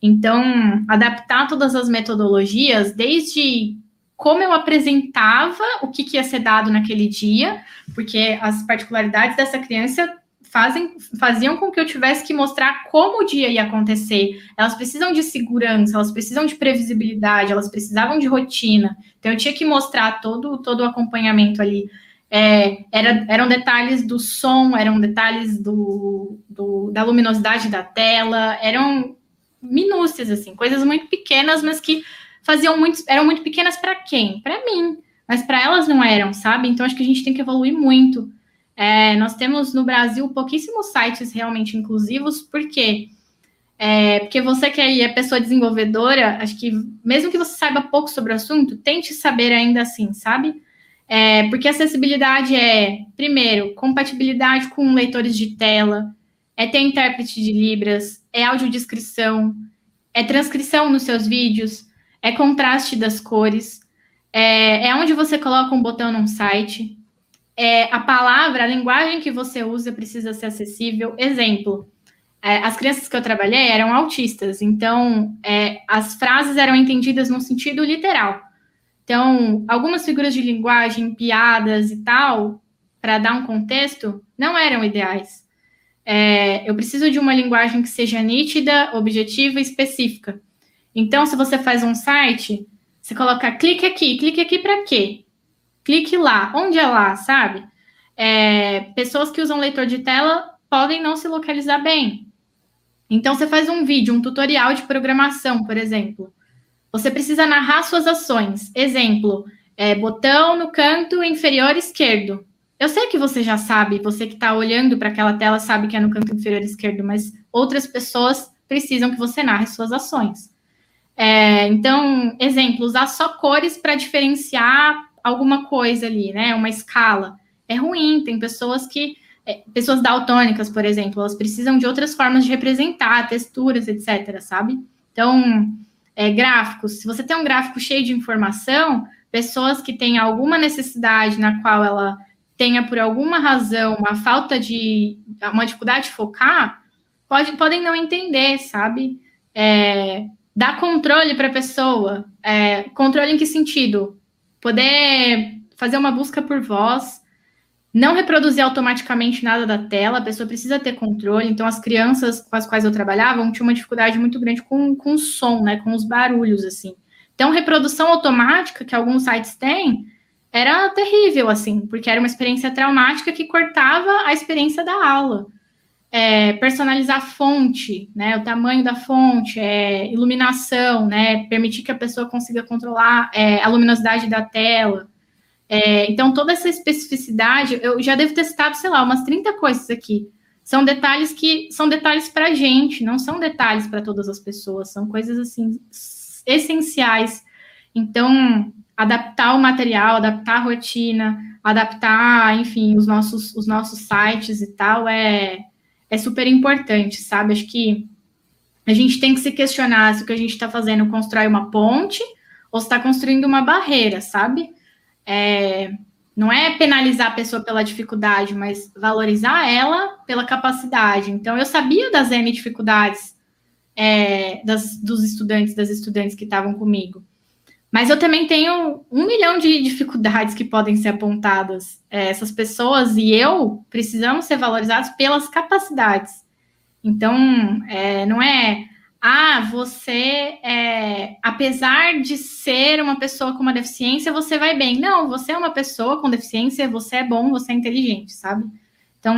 Então, adaptar todas as metodologias, desde como eu apresentava o que, que ia ser dado naquele dia, porque as particularidades dessa criança fazem, faziam com que eu tivesse que mostrar como o dia ia acontecer. Elas precisam de segurança, elas precisam de previsibilidade, elas precisavam de rotina. Então, eu tinha que mostrar todo, todo o acompanhamento ali. É, era, eram detalhes do som, eram detalhes do, do, da luminosidade da tela, eram minúcias, assim, coisas muito pequenas, mas que faziam muito, eram muito pequenas para quem? Para mim, mas para elas não eram, sabe? Então acho que a gente tem que evoluir muito é, nós temos no Brasil pouquíssimos sites realmente inclusivos, por quê? É, porque você que é pessoa desenvolvedora, acho que mesmo que você saiba pouco sobre o assunto, tente saber ainda assim, sabe? É, porque acessibilidade é, primeiro, compatibilidade com leitores de tela, é ter intérprete de Libras, é audiodescrição, é transcrição nos seus vídeos, é contraste das cores, é, é onde você coloca um botão num site, é, a palavra, a linguagem que você usa precisa ser acessível. Exemplo, é, as crianças que eu trabalhei eram autistas, então é, as frases eram entendidas no sentido literal. Então, algumas figuras de linguagem, piadas e tal, para dar um contexto, não eram ideais. É, eu preciso de uma linguagem que seja nítida, objetiva e específica. Então, se você faz um site, você coloca clique aqui, clique aqui para quê? Clique lá. Onde é lá, sabe? É, pessoas que usam leitor de tela podem não se localizar bem. Então, você faz um vídeo, um tutorial de programação, por exemplo. Você precisa narrar suas ações. Exemplo, é, botão no canto inferior esquerdo. Eu sei que você já sabe, você que está olhando para aquela tela sabe que é no canto inferior esquerdo, mas outras pessoas precisam que você narre suas ações. É, então, exemplo, usar só cores para diferenciar alguma coisa ali, né? Uma escala. É ruim, tem pessoas que. É, pessoas daltônicas, por exemplo, elas precisam de outras formas de representar, texturas, etc., sabe? Então, é, gráficos. Se você tem um gráfico cheio de informação, pessoas que têm alguma necessidade na qual ela tenha, por alguma razão, uma falta de. uma dificuldade de focar, pode, podem não entender, sabe? É, dar controle para a pessoa. É, controle em que sentido? Poder fazer uma busca por voz, não reproduzir automaticamente nada da tela, a pessoa precisa ter controle. Então, as crianças com as quais eu trabalhava tinham uma dificuldade muito grande com, com o som, né? Com os barulhos, assim. Então, reprodução automática, que alguns sites têm, era terrível, assim, porque era uma experiência traumática que cortava a experiência da aula é, personalizar a fonte, né, o tamanho da fonte, é, iluminação, né, permitir que a pessoa consiga controlar é, a luminosidade da tela. É, então, toda essa especificidade, eu já devo ter citado, sei lá, umas 30 coisas aqui. São detalhes que são detalhes para a gente, não são detalhes para todas as pessoas, são coisas assim essenciais. Então, adaptar o material, adaptar a rotina, adaptar, enfim, os nossos, os nossos sites e tal, é, é super importante, sabe? Acho que a gente tem que se questionar se o que a gente está fazendo constrói uma ponte ou está construindo uma barreira, sabe? É, não é penalizar a pessoa pela dificuldade, mas valorizar ela pela capacidade. Então, eu sabia das N dificuldades é, das, dos estudantes, das estudantes que estavam comigo. Mas eu também tenho um milhão de dificuldades que podem ser apontadas. É, essas pessoas e eu precisamos ser valorizados pelas capacidades. Então, é, não é, ah, você, é, apesar de ser uma pessoa com uma deficiência, você vai bem. Não, você é uma pessoa com deficiência, você é bom, você é inteligente, sabe? Então,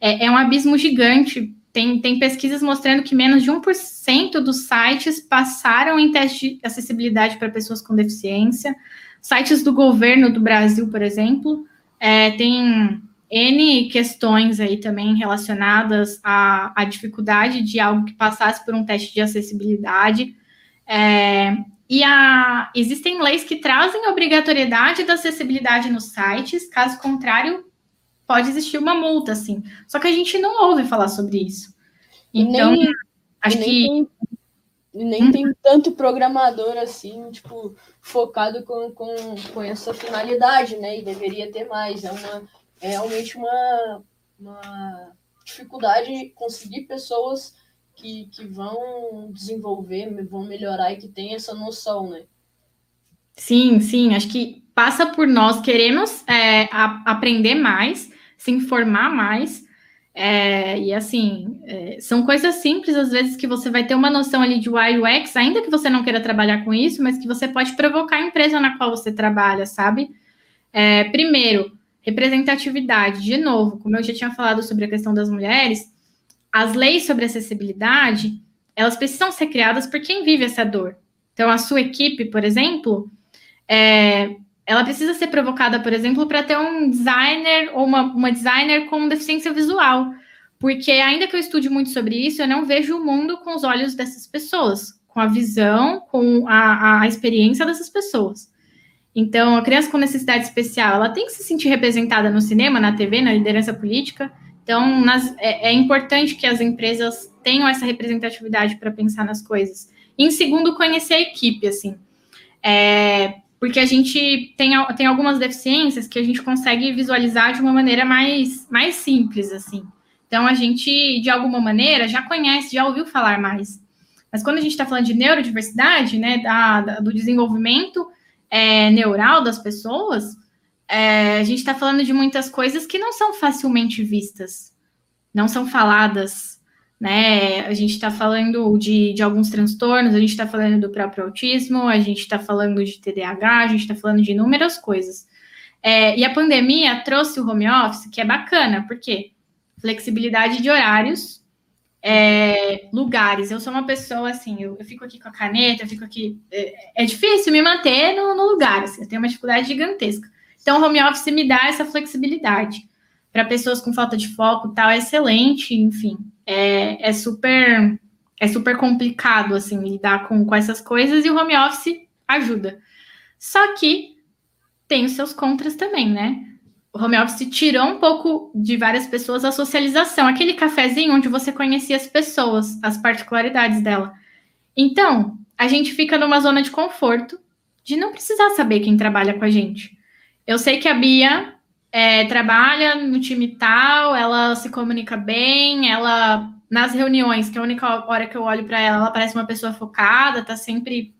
é, é um abismo gigante tem, tem pesquisas mostrando que menos de 1% dos sites passaram em teste de acessibilidade para pessoas com deficiência. Sites do governo do Brasil, por exemplo, é, tem N questões aí também relacionadas à, à, dificuldade de algo que passasse por um teste de acessibilidade. É, e a, existem leis que trazem obrigatoriedade da acessibilidade nos sites, caso contrário, pode existir uma multa, assim. Só que a gente não ouve falar sobre isso. Então, nem, acho que. Tem, nem hum. tem tanto programador assim, tipo, focado com, com, com essa finalidade, né? E deveria ter mais. É, uma, é realmente uma, uma dificuldade conseguir pessoas que, que vão desenvolver, vão melhorar e que tem essa noção, né? Sim, sim, acho que passa por nós queremos é, a, aprender mais, se informar mais. É, e assim, é, são coisas simples, às vezes, que você vai ter uma noção ali de UX, ainda que você não queira trabalhar com isso, mas que você pode provocar a empresa na qual você trabalha, sabe? É, primeiro, representatividade. De novo, como eu já tinha falado sobre a questão das mulheres, as leis sobre acessibilidade, elas precisam ser criadas por quem vive essa dor. Então, a sua equipe, por exemplo, é, ela precisa ser provocada, por exemplo, para ter um designer ou uma, uma designer com deficiência visual. Porque, ainda que eu estude muito sobre isso, eu não vejo o mundo com os olhos dessas pessoas, com a visão, com a, a experiência dessas pessoas. Então, a criança com necessidade especial, ela tem que se sentir representada no cinema, na TV, na liderança política. Então, nas, é, é, importante que as empresas tenham essa representatividade para pensar nas coisas. E, em segundo, conhecer a equipe, assim. É, porque a gente tem, tem algumas deficiências que a gente consegue visualizar de uma maneira mais, mais simples, assim. Então, a gente, de alguma maneira, já conhece, já ouviu falar mais. Mas quando a gente está falando de neurodiversidade, né, da, da do desenvolvimento é, neural das pessoas, é, a gente está falando de muitas coisas que não são facilmente vistas, não são faladas, né? A gente está falando de, de alguns transtornos, a gente está falando do próprio autismo, a gente está falando de TDAH, a gente está falando de inúmeras coisas. É, e a pandemia trouxe o home office, que é bacana, porque flexibilidade de horários, é, lugares. Eu sou uma pessoa assim, eu, eu, fico aqui com a caneta, eu fico aqui. É, é difícil me manter no, no lugar, assim, eu tenho uma dificuldade gigantesca. Então, o home office me dá essa flexibilidade. Para pessoas com falta de foco tal, é excelente, enfim. É, é super é super complicado assim lidar com, com essas coisas e o home office ajuda. Só que tem os seus contras também, né? o home office tirou um pouco de várias pessoas a socialização, aquele cafezinho onde você conhecia as pessoas, as particularidades dela. Então, a gente fica numa zona de conforto de não precisar saber quem trabalha com a gente. Eu sei que a Bia é, trabalha no time tal, ela se comunica bem, ela nas reuniões, que é a única hora que eu olho para ela, ela parece uma pessoa focada, tá sempre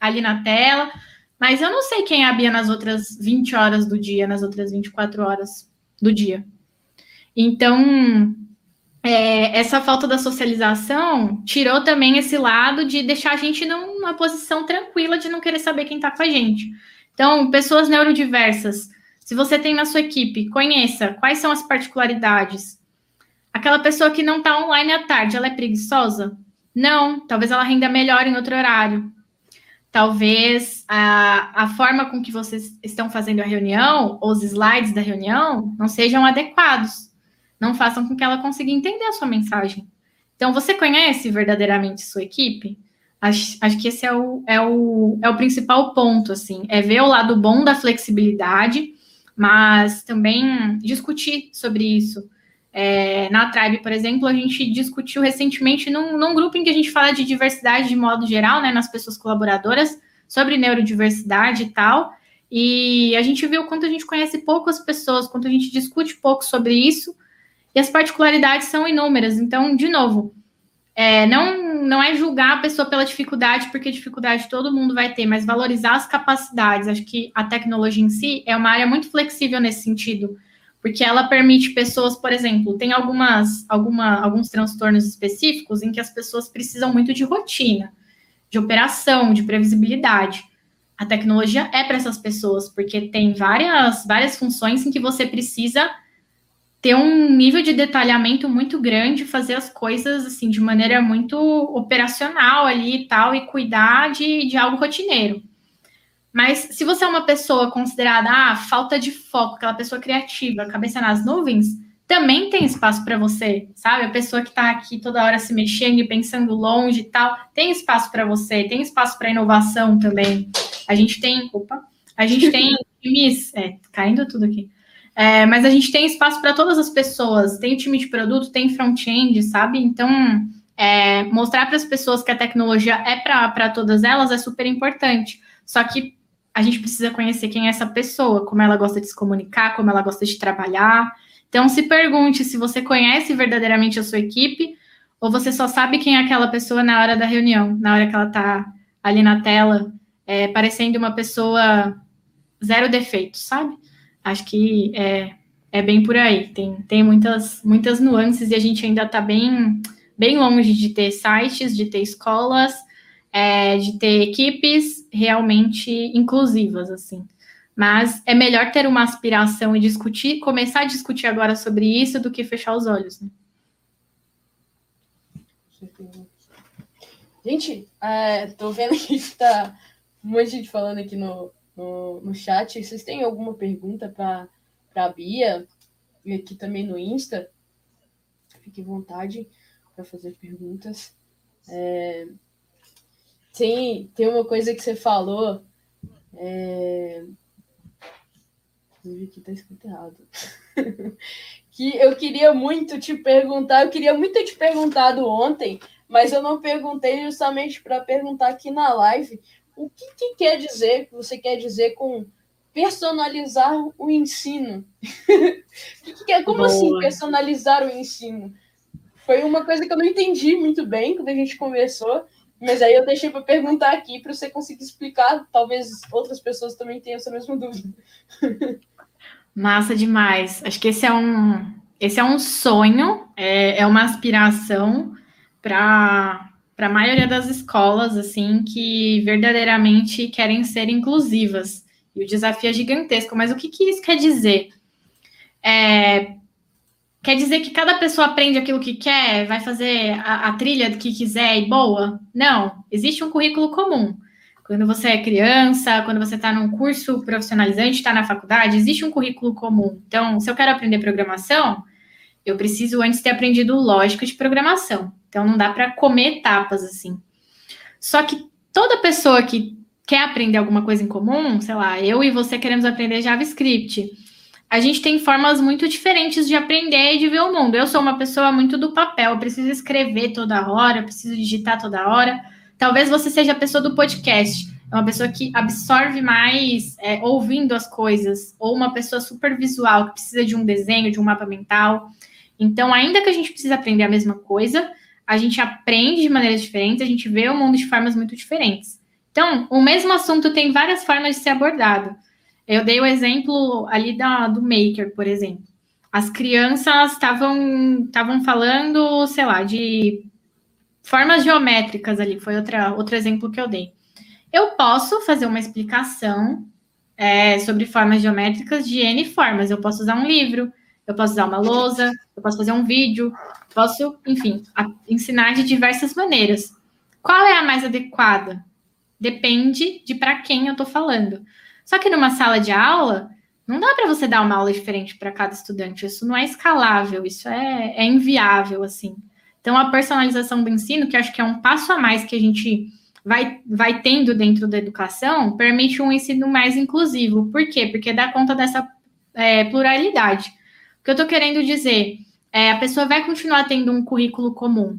ali na tela. Mas eu não sei quem é a Bia nas outras 20 horas do dia, nas outras 24 horas do dia. Então, é, essa falta da socialização tirou também esse lado de deixar a gente numa posição tranquila de não querer saber quem está com a gente. Então, pessoas neurodiversas, se você tem na sua equipe, conheça quais são as particularidades. Aquela pessoa que não está online à tarde, ela é preguiçosa? Não, talvez ela renda melhor em outro horário talvez a, a forma com que vocês estão fazendo a reunião, os slides da reunião, não sejam adequados. Não façam com que ela consiga entender a sua mensagem. Então, você conhece verdadeiramente sua equipe? Acho, acho que esse é o, é, o, é o principal ponto, assim, é ver o lado bom da flexibilidade, mas também discutir sobre isso. É, na Tribe, por exemplo, a gente discutiu recentemente num, num, grupo em que a gente fala de diversidade de modo geral, né, nas pessoas colaboradoras, sobre neurodiversidade e tal. E a gente viu quanto a gente conhece poucas pessoas, quanto a gente discute pouco sobre isso, e as particularidades são inúmeras. Então, de novo, é, não, não é julgar a pessoa pela dificuldade, porque dificuldade todo mundo vai ter, mas valorizar as capacidades. Acho que a tecnologia em si é uma área muito flexível nesse sentido porque ela permite pessoas, por exemplo, tem algumas, alguma, alguns transtornos específicos em que as pessoas precisam muito de rotina, de operação, de previsibilidade. A tecnologia é para essas pessoas, porque tem várias, várias funções em que você precisa ter um nível de detalhamento muito grande, fazer as coisas assim de maneira muito operacional ali e tal, e cuidar de, de algo rotineiro. Mas se você é uma pessoa considerada ah, falta de foco, aquela pessoa criativa, cabeça nas nuvens, também tem espaço para você, sabe? A pessoa que está aqui toda hora se mexendo e pensando longe e tal, tem espaço para você, tem espaço para inovação também. A gente tem, opa, a gente tem (laughs) times, é, caindo tudo aqui. É, mas a gente tem espaço para todas as pessoas, tem time de produto, tem front-end, sabe? Então, é, mostrar para as pessoas que a tecnologia é para todas elas é super importante. Só que a gente precisa conhecer quem é essa pessoa, como ela gosta de se comunicar, como ela gosta de trabalhar. Então, se pergunte se você conhece verdadeiramente a sua equipe ou você só sabe quem é aquela pessoa na hora da reunião, na hora que ela está ali na tela, é, parecendo uma pessoa zero defeitos, sabe? Acho que é, é bem por aí. Tem, tem muitas, muitas nuances e a gente ainda está bem, bem longe de ter sites, de ter escolas é, de ter equipes realmente inclusivas, assim. Mas é melhor ter uma aspiração e discutir, começar a discutir agora sobre isso do que fechar os olhos. Né? Gente, é, tô vendo que está um monte de gente falando aqui no, no, no chat. Vocês têm alguma pergunta para a Bia? E aqui também no Insta. Fique à vontade para fazer perguntas. É, tem, tem uma coisa que você falou. É... Aqui tá escrito errado. (laughs) que eu queria muito te perguntar, eu queria muito ter te perguntado ontem, mas eu não perguntei justamente para perguntar aqui na live o que, que quer dizer, que você quer dizer com personalizar o ensino. (laughs) que que é, como assim Boa. assim personalizar o ensino? Foi uma coisa que eu não entendi muito bem quando a gente conversou. Mas aí eu deixei para perguntar aqui para você conseguir explicar. Talvez outras pessoas também tenham essa mesma dúvida. (laughs) Massa demais. Acho que esse é um, esse é um sonho, é, é uma aspiração para para a maioria das escolas, assim, que verdadeiramente querem ser inclusivas. E o desafio é gigantesco. Mas o que, que isso quer dizer? É, Quer dizer que cada pessoa aprende aquilo que quer, vai fazer a, a trilha que quiser e boa? Não, existe um currículo comum. Quando você é criança, quando você está num curso profissionalizante, está na faculdade, existe um currículo comum. Então, se eu quero aprender programação, eu preciso antes ter aprendido lógica de programação. Então, não dá para comer etapas assim. Só que toda pessoa que quer aprender alguma coisa em comum, sei lá, eu e você queremos aprender JavaScript a gente tem formas muito diferentes de aprender e de ver o mundo. Eu sou uma pessoa muito do papel, preciso escrever toda hora, preciso digitar toda hora. Talvez você seja a pessoa do podcast, é uma pessoa que absorve mais é, ouvindo as coisas, ou uma pessoa super visual, que precisa de um desenho, de um mapa mental. Então, ainda que a gente precise aprender a mesma coisa, a gente aprende de maneiras diferentes, a gente vê o mundo de formas muito diferentes. Então, o mesmo assunto tem várias formas de ser abordado. Eu dei o exemplo ali da, do Maker, por exemplo. As crianças estavam falando, sei lá, de formas geométricas ali, foi outra, outro exemplo que eu dei. Eu posso fazer uma explicação é, sobre formas geométricas de N formas. Eu posso usar um livro, eu posso usar uma lousa, eu posso fazer um vídeo, posso, enfim, ensinar de diversas maneiras. Qual é a mais adequada? Depende de para quem eu estou falando. Só que numa sala de aula, não dá para você dar uma aula diferente para cada estudante. Isso não é escalável, isso é, é inviável, assim. Então, a personalização do ensino, que acho que é um passo a mais que a gente vai, vai tendo dentro da educação, permite um ensino mais inclusivo. Por quê? Porque dá conta dessa é, pluralidade. O que eu estou querendo dizer é a pessoa vai continuar tendo um currículo comum,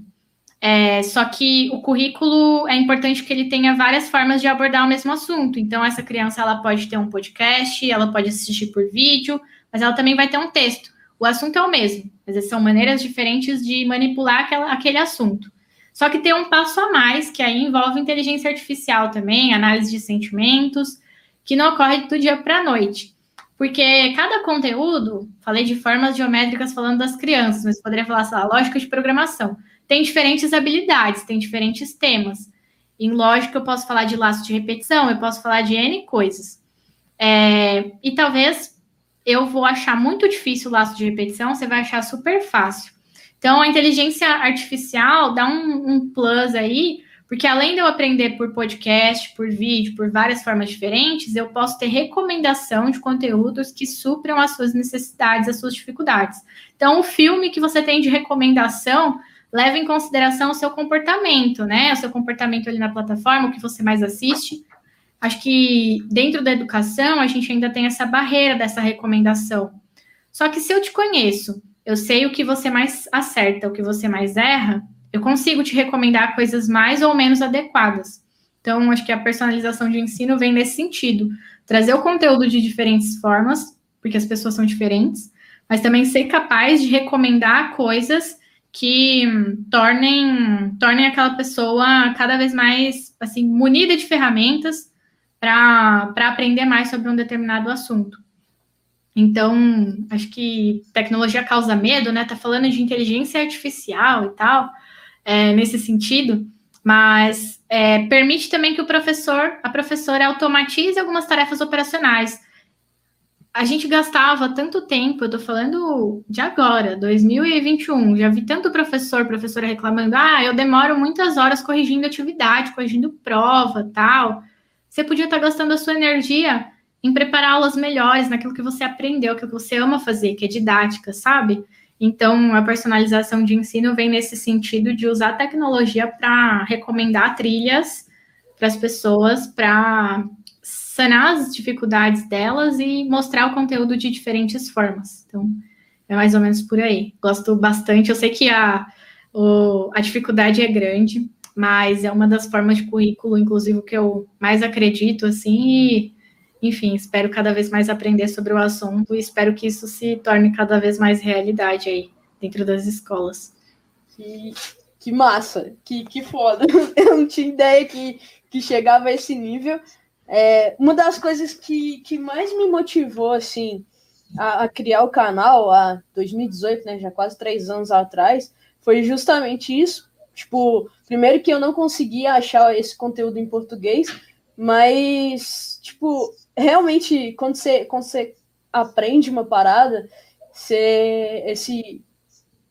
é, só que o currículo é importante que ele tenha várias formas de abordar o mesmo assunto. Então, essa criança ela pode ter um podcast, ela pode assistir por vídeo, mas ela também vai ter um texto. O assunto é o mesmo, mas são maneiras diferentes de manipular aquela, aquele assunto. Só que tem um passo a mais, que aí envolve inteligência artificial também, análise de sentimentos, que não ocorre do dia para a noite. Porque cada conteúdo, falei de formas geométricas falando das crianças, mas poderia falar, sei lá, lógica de programação tem diferentes habilidades, tem diferentes temas. Em lógica, eu posso falar de laço de repetição, eu posso falar de N coisas. É, e talvez eu vou achar muito difícil o laço de repetição, você vai achar super fácil. Então, a inteligência artificial dá um, um plus aí, porque além de eu aprender por podcast, por vídeo, por várias formas diferentes, eu posso ter recomendação de conteúdos que supram as suas necessidades, as suas dificuldades. Então, o filme que você tem de recomendação leva em consideração o seu comportamento, né? O seu comportamento ali na plataforma, o que você mais assiste. Acho que dentro da educação a gente ainda tem essa barreira dessa recomendação. Só que se eu te conheço, eu sei o que você mais acerta, o que você mais erra, eu consigo te recomendar coisas mais ou menos adequadas. Então, acho que a personalização de ensino vem nesse sentido. Trazer o conteúdo de diferentes formas, porque as pessoas são diferentes, mas também ser capaz de recomendar coisas que tornem, tornem aquela pessoa cada vez mais assim munida de ferramentas para aprender mais sobre um determinado assunto. Então, acho que tecnologia causa medo, né? Tá falando de inteligência artificial e tal, é, nesse sentido, mas é, permite também que o professor, a professora automatize algumas tarefas operacionais a gente gastava tanto tempo, eu tô falando de agora, 2021, já vi tanto professor, professora reclamando, ah, eu demoro muitas horas corrigindo atividade, corrigindo prova, tal. Você podia estar gastando a sua energia em preparar aulas melhores, naquilo que você aprendeu, que você ama fazer, que é didática, sabe? Então, a personalização de ensino vem nesse sentido de usar a tecnologia para recomendar trilhas para as pessoas, para sanar as dificuldades delas e mostrar o conteúdo de diferentes formas. Então, é mais ou menos por aí. Gosto bastante. Eu sei que a, o, a dificuldade é grande, mas é uma das formas de currículo, inclusive, que eu mais acredito, assim, e, enfim, espero cada vez mais aprender sobre o assunto e espero que isso se torne cada vez mais realidade aí, dentro das escolas. Que, que massa, que, que foda. (laughs) Eu não tinha ideia que, que chegava a esse nível, é, uma das coisas que, que mais me motivou, assim, a, a, criar o canal, há 2018, né, já quase três anos atrás, foi justamente isso. Tipo, primeiro que eu não conseguia achar esse conteúdo em português, mas, tipo, realmente, quando você, quando você aprende uma parada, você, esse,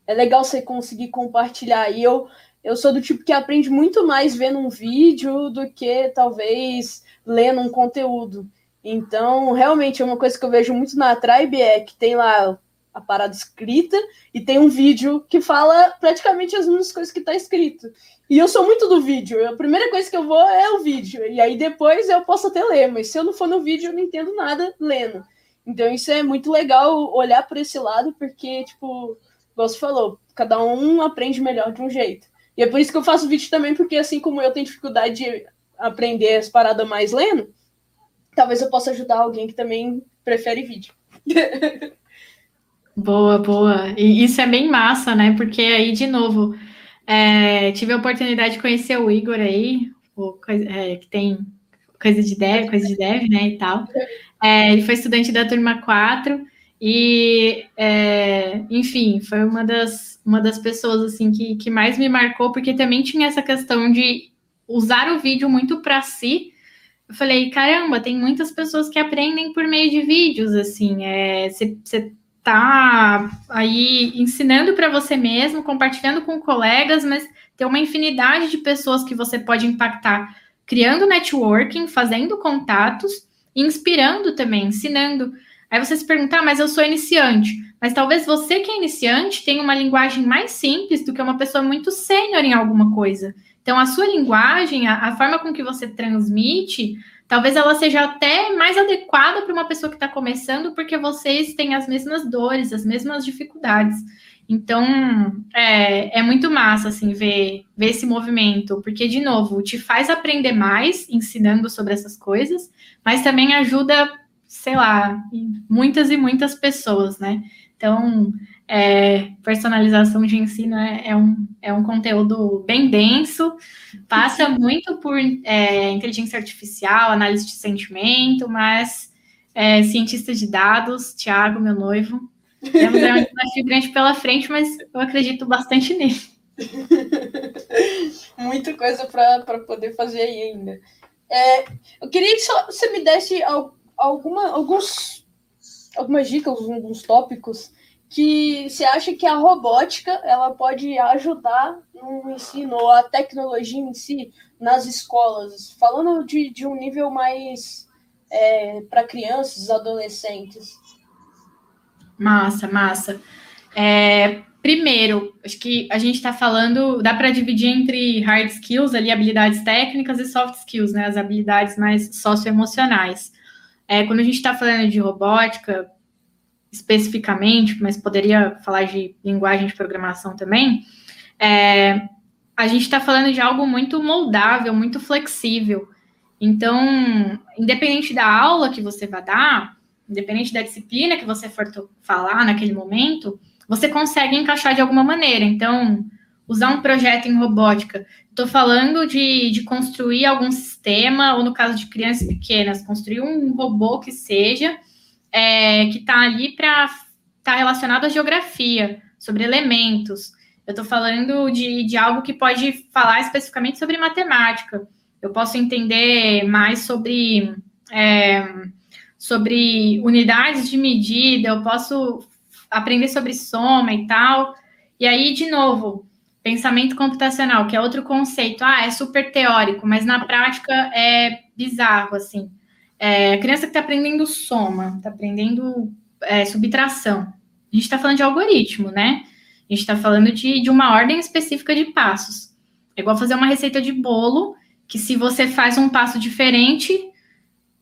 é legal você conseguir compartilhar. E eu, eu sou do tipo que aprende muito mais vendo um vídeo do que talvez lendo um conteúdo. Então, realmente, é uma coisa que eu vejo muito na Tribe é que tem lá a parada escrita e tem um vídeo que fala praticamente as mesmas coisas que está escrito. E eu sou muito do vídeo. A primeira coisa que eu vou é o vídeo. E aí depois eu posso até ler, mas se eu não for no vídeo, eu não entendo nada lendo. Então isso é muito legal olhar por esse lado, porque, tipo, como você falou, cada um aprende melhor de um jeito. E é por isso que eu faço vídeo também, porque assim como eu tenho dificuldade de aprender as paradas mais lendo, talvez eu possa ajudar alguém que também prefere vídeo. (laughs) boa, boa. E isso é bem massa, né? Porque aí, de novo, é, tive a oportunidade de conhecer o Igor aí, o, é, que tem coisa de dev, coisa de dev, né, e tal. É, ele foi estudante da turma 4 e, é, enfim, foi uma das, uma das pessoas, assim, que, que mais me marcou, porque também tinha essa questão de usar o vídeo muito para si. Eu falei, caramba, tem muitas pessoas que aprendem por meio de vídeos, assim, é, tá aí ensinando para você mesmo, compartilhando com colegas, mas tem uma infinidade de pessoas que você pode impactar criando networking, fazendo contatos, inspirando também, ensinando. Aí você se perguntar, ah, mas eu sou iniciante. Mas talvez você que é iniciante tenha uma linguagem mais simples do que uma pessoa muito sênior em alguma coisa. Então, a sua linguagem, a, a forma com que você transmite, talvez ela seja até mais adequada para uma pessoa que está começando, porque vocês têm as mesmas dores, as mesmas dificuldades. Então, é, é muito massa, assim, ver, ver esse movimento, porque, de novo, te faz aprender mais ensinando sobre essas coisas, mas também ajuda, sei lá, muitas e muitas pessoas, né? Então, é, personalização de ensino é, é, um, é um conteúdo bem denso, passa muito por é, inteligência artificial, análise de sentimento, mas é, cientista de dados, Tiago, meu noivo, temos um (laughs) desafio grande pela frente, mas eu acredito bastante nele. (laughs) Muita coisa para poder fazer aí ainda. É, eu queria que só você me desse alguma, alguns, algumas dicas, alguns tópicos que você acha que a robótica ela pode ajudar no ensino, ou a tecnologia em si, nas escolas, falando de, de um nível mais é, para crianças, adolescentes. Massa, massa. É, primeiro, acho que a gente está falando, dá para dividir entre hard skills, ali, habilidades técnicas, e soft skills, né? As habilidades mais socioemocionais. É, quando a gente está falando de robótica, especificamente, mas poderia falar de linguagem de programação também, é, a gente está falando de algo muito moldável, muito flexível. Então, independente da aula que você vai dar, independente da disciplina que você for falar naquele momento, você consegue encaixar de alguma maneira. Então, usar um projeto em robótica. Estou falando de, de construir algum sistema, ou no caso de crianças pequenas, construir um robô que seja é, que está ali para estar tá relacionado à geografia, sobre elementos. Eu estou falando de, de algo que pode falar especificamente sobre matemática. Eu posso entender mais sobre, é, sobre unidades de medida, eu posso aprender sobre soma e tal. E aí, de novo, pensamento computacional, que é outro conceito. Ah, é super teórico, mas na prática é bizarro, assim. É, criança que está aprendendo soma, está aprendendo é, subtração. A gente está falando de algoritmo, né? A gente está falando de, de uma ordem específica de passos. É igual fazer uma receita de bolo, que se você faz um passo diferente,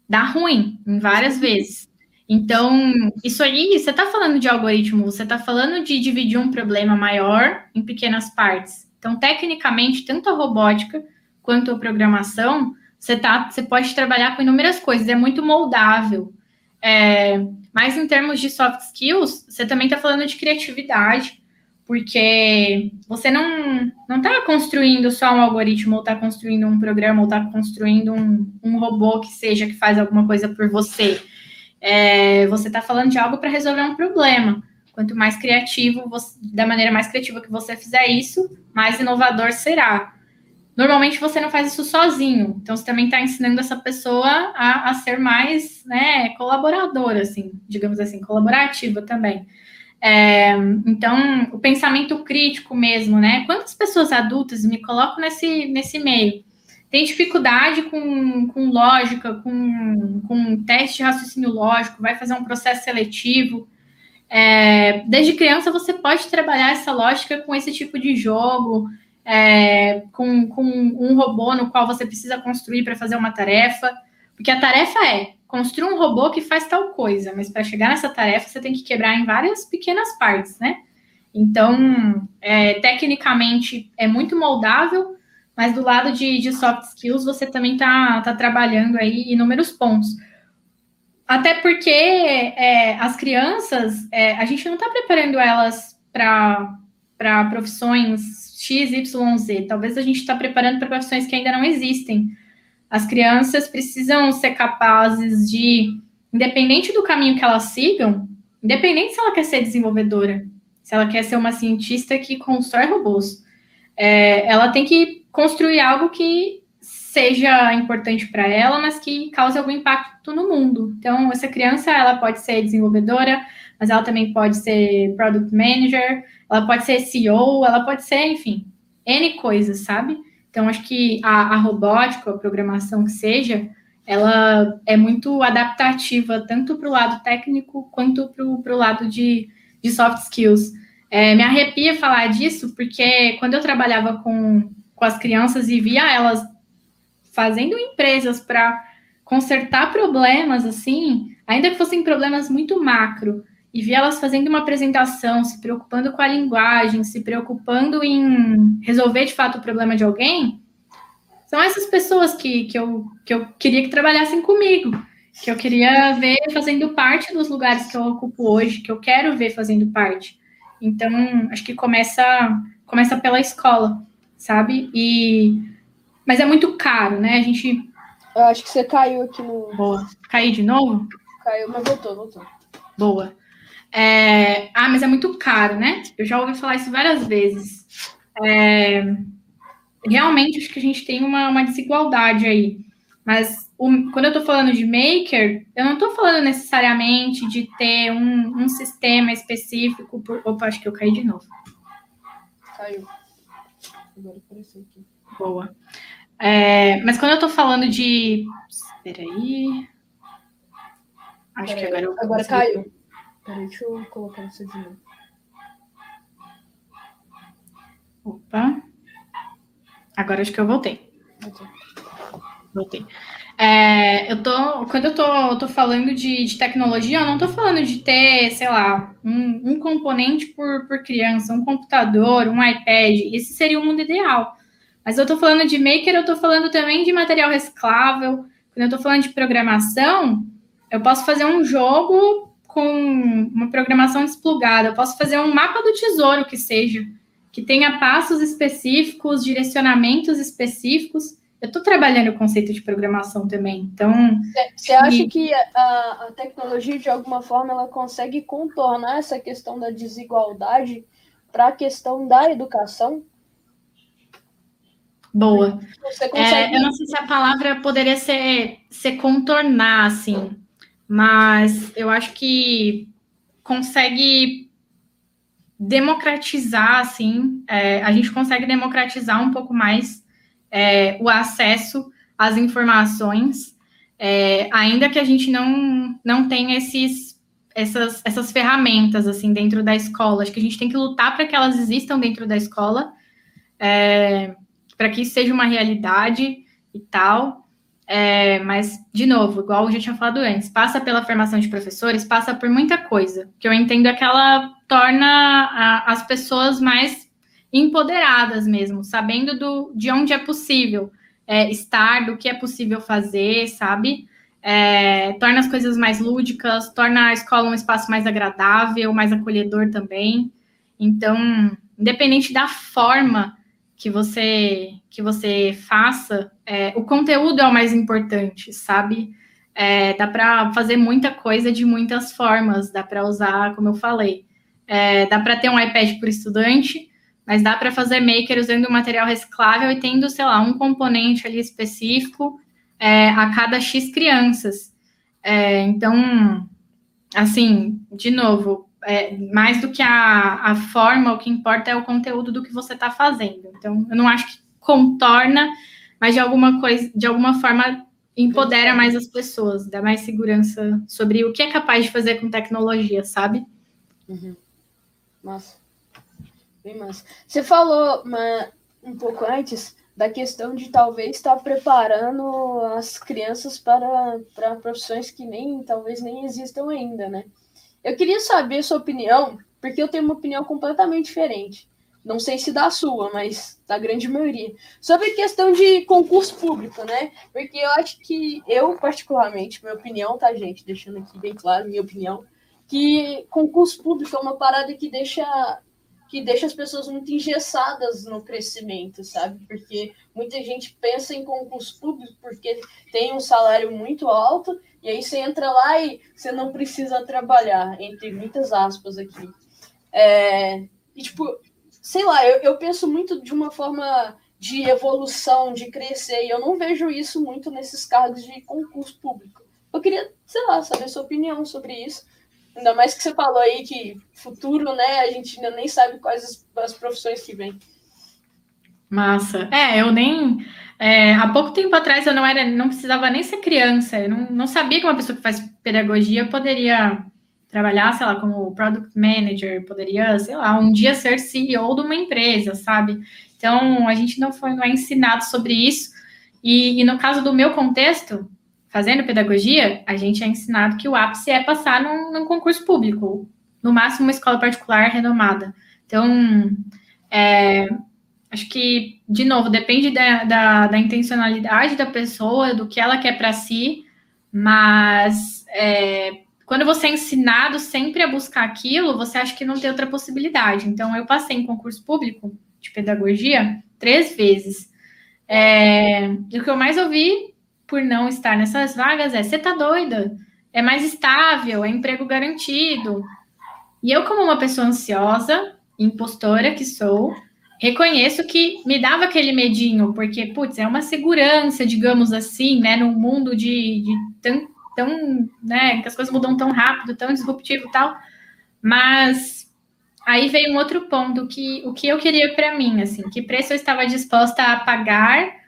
dá ruim em várias vezes. Então, isso aí, você está falando de algoritmo, você está falando de dividir um problema maior em pequenas partes. Então, tecnicamente, tanto a robótica quanto a programação você, tá, você pode trabalhar com inúmeras coisas, é muito moldável. É, mas em termos de soft skills, você também está falando de criatividade, porque você não não está construindo só um algoritmo, ou está construindo um programa, ou está construindo um, um robô que seja que faz alguma coisa por você. É, você está falando de algo para resolver um problema. Quanto mais criativo, você, da maneira mais criativa que você fizer isso, mais inovador será. Normalmente você não faz isso sozinho, então você também está ensinando essa pessoa a, a ser mais né, colaboradora, assim, digamos assim, colaborativa também. É, então, o pensamento crítico mesmo, né? Quantas pessoas adultas me colocam nesse, nesse meio? Tem dificuldade com, com lógica, com, com teste de raciocínio lógico, vai fazer um processo seletivo. É, desde criança você pode trabalhar essa lógica com esse tipo de jogo, é, com, com um robô no qual você precisa construir para fazer uma tarefa, porque a tarefa é construa um robô que faz tal coisa, mas para chegar nessa tarefa você tem que quebrar em várias pequenas partes, né? Então, é, tecnicamente é muito moldável, mas do lado de, de soft skills você também está tá trabalhando aí inúmeros pontos. Até porque é, as crianças, é, a gente não está preparando elas para profissões X, Y, Z. Talvez a gente está preparando para profissões que ainda não existem. As crianças precisam ser capazes de, independente do caminho que elas sigam, independente se ela quer ser desenvolvedora, se ela quer ser uma cientista que constrói robôs, é, ela tem que construir algo que seja importante para ela, mas que cause algum impacto no mundo. Então, essa criança, ela pode ser desenvolvedora, mas ela também pode ser product manager, ela pode ser CEO, ela pode ser, enfim, N coisas, sabe? Então, acho que a, a robótica, a programação que seja, ela é muito adaptativa, tanto para o lado técnico quanto para o lado de, de soft skills. É, me arrepia falar disso, porque quando eu trabalhava com, com as crianças e via elas fazendo empresas para consertar problemas, assim, ainda que fossem problemas muito macro, e vi elas fazendo uma apresentação, se preocupando com a linguagem, se preocupando em resolver de fato o problema de alguém, são essas pessoas que, que, eu, que eu queria que trabalhassem comigo, que eu queria ver fazendo parte dos lugares que eu ocupo hoje, que eu quero ver fazendo parte. Então, acho que começa, começa pela escola, sabe? E mas é muito caro, né? A gente. Eu acho que você caiu aqui no. Boa. Caiu de novo? Caiu, mas voltou, voltou. Boa. É... Ah, mas é muito caro, né? Eu já ouvi falar isso várias vezes. É... Realmente, acho que a gente tem uma, uma desigualdade aí. Mas o... quando eu tô falando de maker, eu não tô falando necessariamente de ter um, um sistema específico. Por... Opa, acho que eu caí de novo. Caiu. Agora apareceu aqui. Boa. É... Mas quando eu tô falando de. Espera aí. Acho que agora eu. Agora caiu. Peraí, deixa eu colocar você de novo. Opa. Agora acho que eu voltei. Voltei. É, eu tô, quando eu tô, tô falando de, de, tecnologia, eu não tô falando de ter, sei lá, um, um, componente por, por criança, um computador, um iPad. Esse seria o mundo ideal. Mas eu tô falando de maker, eu tô falando também de material reciclável. Quando eu tô falando de programação, eu posso fazer um jogo com uma programação desplugada. Eu posso fazer um mapa do tesouro que seja, que tenha passos específicos, direcionamentos específicos. Eu estou trabalhando o conceito de programação também. Então. Você acha que a, a, tecnologia, de alguma forma, ela consegue contornar essa questão da desigualdade para a questão da educação? Boa. Consegue... É, eu não sei se a palavra poderia ser, ser contornar, assim mas eu acho que consegue democratizar, assim, é, a gente consegue democratizar um pouco mais é, o acesso às informações, é, ainda que a gente não, não tenha esses, essas, essas ferramentas, assim, dentro da escola. Acho que a gente tem que lutar para que elas existam dentro da escola, é, para que isso seja uma realidade e tal, é, mas, de novo, igual eu já tinha falado antes, passa pela formação de professores, passa por muita coisa, que eu entendo é que ela torna a, as pessoas mais empoderadas mesmo, sabendo do, de onde é possível é, estar, do que é possível fazer, sabe? É, torna as coisas mais lúdicas, torna a escola um espaço mais agradável, mais acolhedor também. Então, independente da forma que você que você faça, é, o conteúdo é o mais importante, sabe? É, dá para fazer muita coisa de muitas formas, dá para usar, como eu falei, é, dá para ter um iPad por estudante, mas dá para fazer maker usando material reciclável e tendo, sei lá, um componente ali específico é, a cada X crianças. É, então, assim, de novo, é, mais do que a, a forma, o que importa é o conteúdo do que você está fazendo. Então, eu não acho que contorna, mas de alguma coisa, de alguma forma empodera mais as pessoas, dá mais segurança sobre o que é capaz de fazer com tecnologia, sabe? Uhum. Massa. Bem massa. Você falou uma, um pouco antes da questão de talvez estar preparando as crianças para, para profissões que nem talvez nem existam ainda, né? Eu queria saber sua opinião, porque eu tenho uma opinião completamente diferente. Não sei se da sua, mas da grande maioria. Sobre a questão de concurso público, né? Porque eu acho que eu, particularmente, minha opinião, tá, gente? Deixando aqui bem claro minha opinião, que concurso público é uma parada que deixa que deixa as pessoas muito engessadas no crescimento, sabe? Porque muita gente pensa em concurso público porque tem um salário muito alto e aí você entra lá e você não precisa trabalhar, entre muitas aspas aqui. É, e, tipo, sei lá, eu, eu penso muito de uma forma de evolução, de crescer, e eu não vejo isso muito nesses cargos de concurso público. Eu queria, sei lá, saber sua opinião sobre isso. Ainda mais que você falou aí que futuro, né? A gente ainda nem sabe quais as, as profissões que vêm. Massa. É, eu nem. É, há pouco tempo atrás eu não era, não precisava nem ser criança. Eu não, não sabia que uma pessoa que faz pedagogia poderia trabalhar, sei lá, como product manager, poderia, sei lá, um dia ser CEO de uma empresa, sabe? Então a gente não foi não é ensinado sobre isso. E, e no caso do meu contexto, fazendo pedagogia, a gente é ensinado que o ápice é passar num, num concurso público, no máximo uma escola particular renomada. Então, é, acho que, de novo, depende da, da, da, intencionalidade da pessoa, do que ela quer para si, mas é, quando você é ensinado sempre a buscar aquilo, você acha que não tem outra possibilidade. Então, eu passei em concurso público de pedagogia três vezes. É, e o que eu mais ouvi por não estar nessas vagas é: você tá doida? É mais estável, é emprego garantido. E eu, como uma pessoa ansiosa, impostora que sou, reconheço que me dava aquele medinho, porque, putz, é uma segurança, digamos assim, né, num mundo de, de tão, tão, né, que as coisas mudam tão rápido, tão disruptivo e tal. Mas aí veio um outro ponto que o que eu queria para mim, assim, que preço eu estava disposta a pagar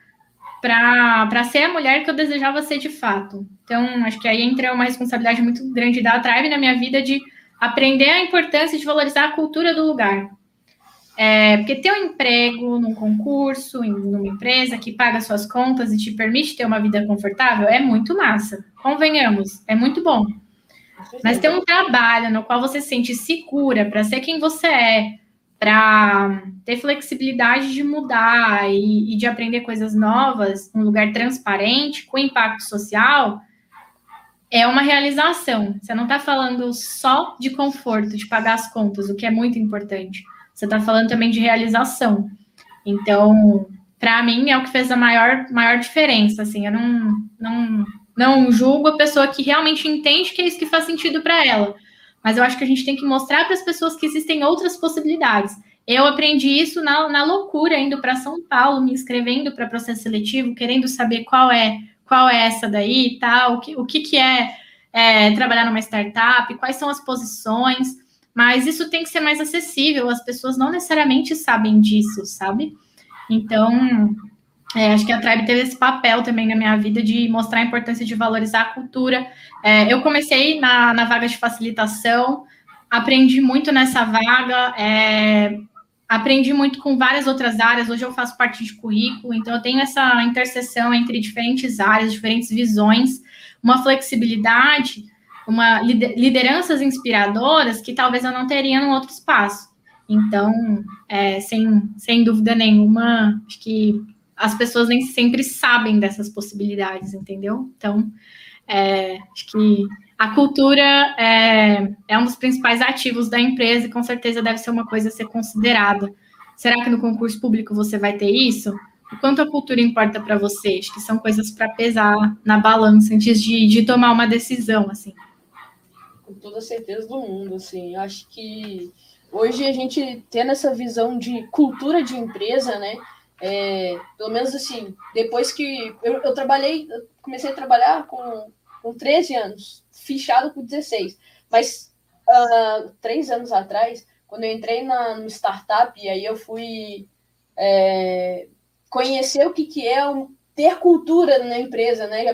para ser a mulher que eu desejava ser de fato. Então, acho que aí entra uma responsabilidade muito grande da Tribe na minha vida de aprender a importância de valorizar a cultura do lugar. É, porque ter um emprego num concurso, em numa empresa que paga suas contas e te permite ter uma vida confortável é muito massa. Convenhamos, é muito bom. Mas ter um trabalho no qual você se sente segura para ser quem você é, para ter flexibilidade de mudar e, e, de aprender coisas novas, um lugar transparente, com impacto social, é uma realização. Você não está falando só de conforto, de pagar as contas, o que é muito importante. Você está falando também de realização. Então, para mim, é o que fez a maior, maior diferença. Assim, eu não, não, não julgo a pessoa que realmente entende que é isso que faz sentido para ela mas eu acho que a gente tem que mostrar para as pessoas que existem outras possibilidades. Eu aprendi isso na, na loucura, indo para São Paulo, me inscrevendo para processo seletivo, querendo saber qual é qual é essa daí e tal, o que, o que, que é, é trabalhar numa startup, quais são as posições, mas isso tem que ser mais acessível, as pessoas não necessariamente sabem disso, sabe? Então, é, acho que a Tribe teve esse papel também na minha vida de mostrar a importância de valorizar a cultura. É, eu comecei na, na vaga de facilitação, aprendi muito nessa vaga, é, aprendi muito com várias outras áreas. Hoje eu faço parte de currículo, então eu tenho essa interseção entre diferentes áreas, diferentes visões, uma flexibilidade, uma lideranças inspiradoras que talvez eu não teria em outro espaço. Então, é, sem, sem dúvida nenhuma, acho que as pessoas nem sempre sabem dessas possibilidades, entendeu? Então, é, acho que a cultura é, é, um dos principais ativos da empresa e com certeza deve ser uma coisa a ser considerada. Será que no concurso público você vai ter isso? O quanto a cultura importa para você? Acho que são coisas para pesar na balança antes de, de tomar uma decisão, assim. Com toda certeza do mundo, assim. Acho que hoje a gente tendo essa visão de cultura de empresa, né? É, pelo menos assim, depois que eu, eu trabalhei, eu comecei a trabalhar com, com 13 anos, fichado com 16. Mas uh, três anos atrás, quando eu entrei na, startup, e aí eu fui é, conhecer o que, que é um, ter cultura na empresa, né?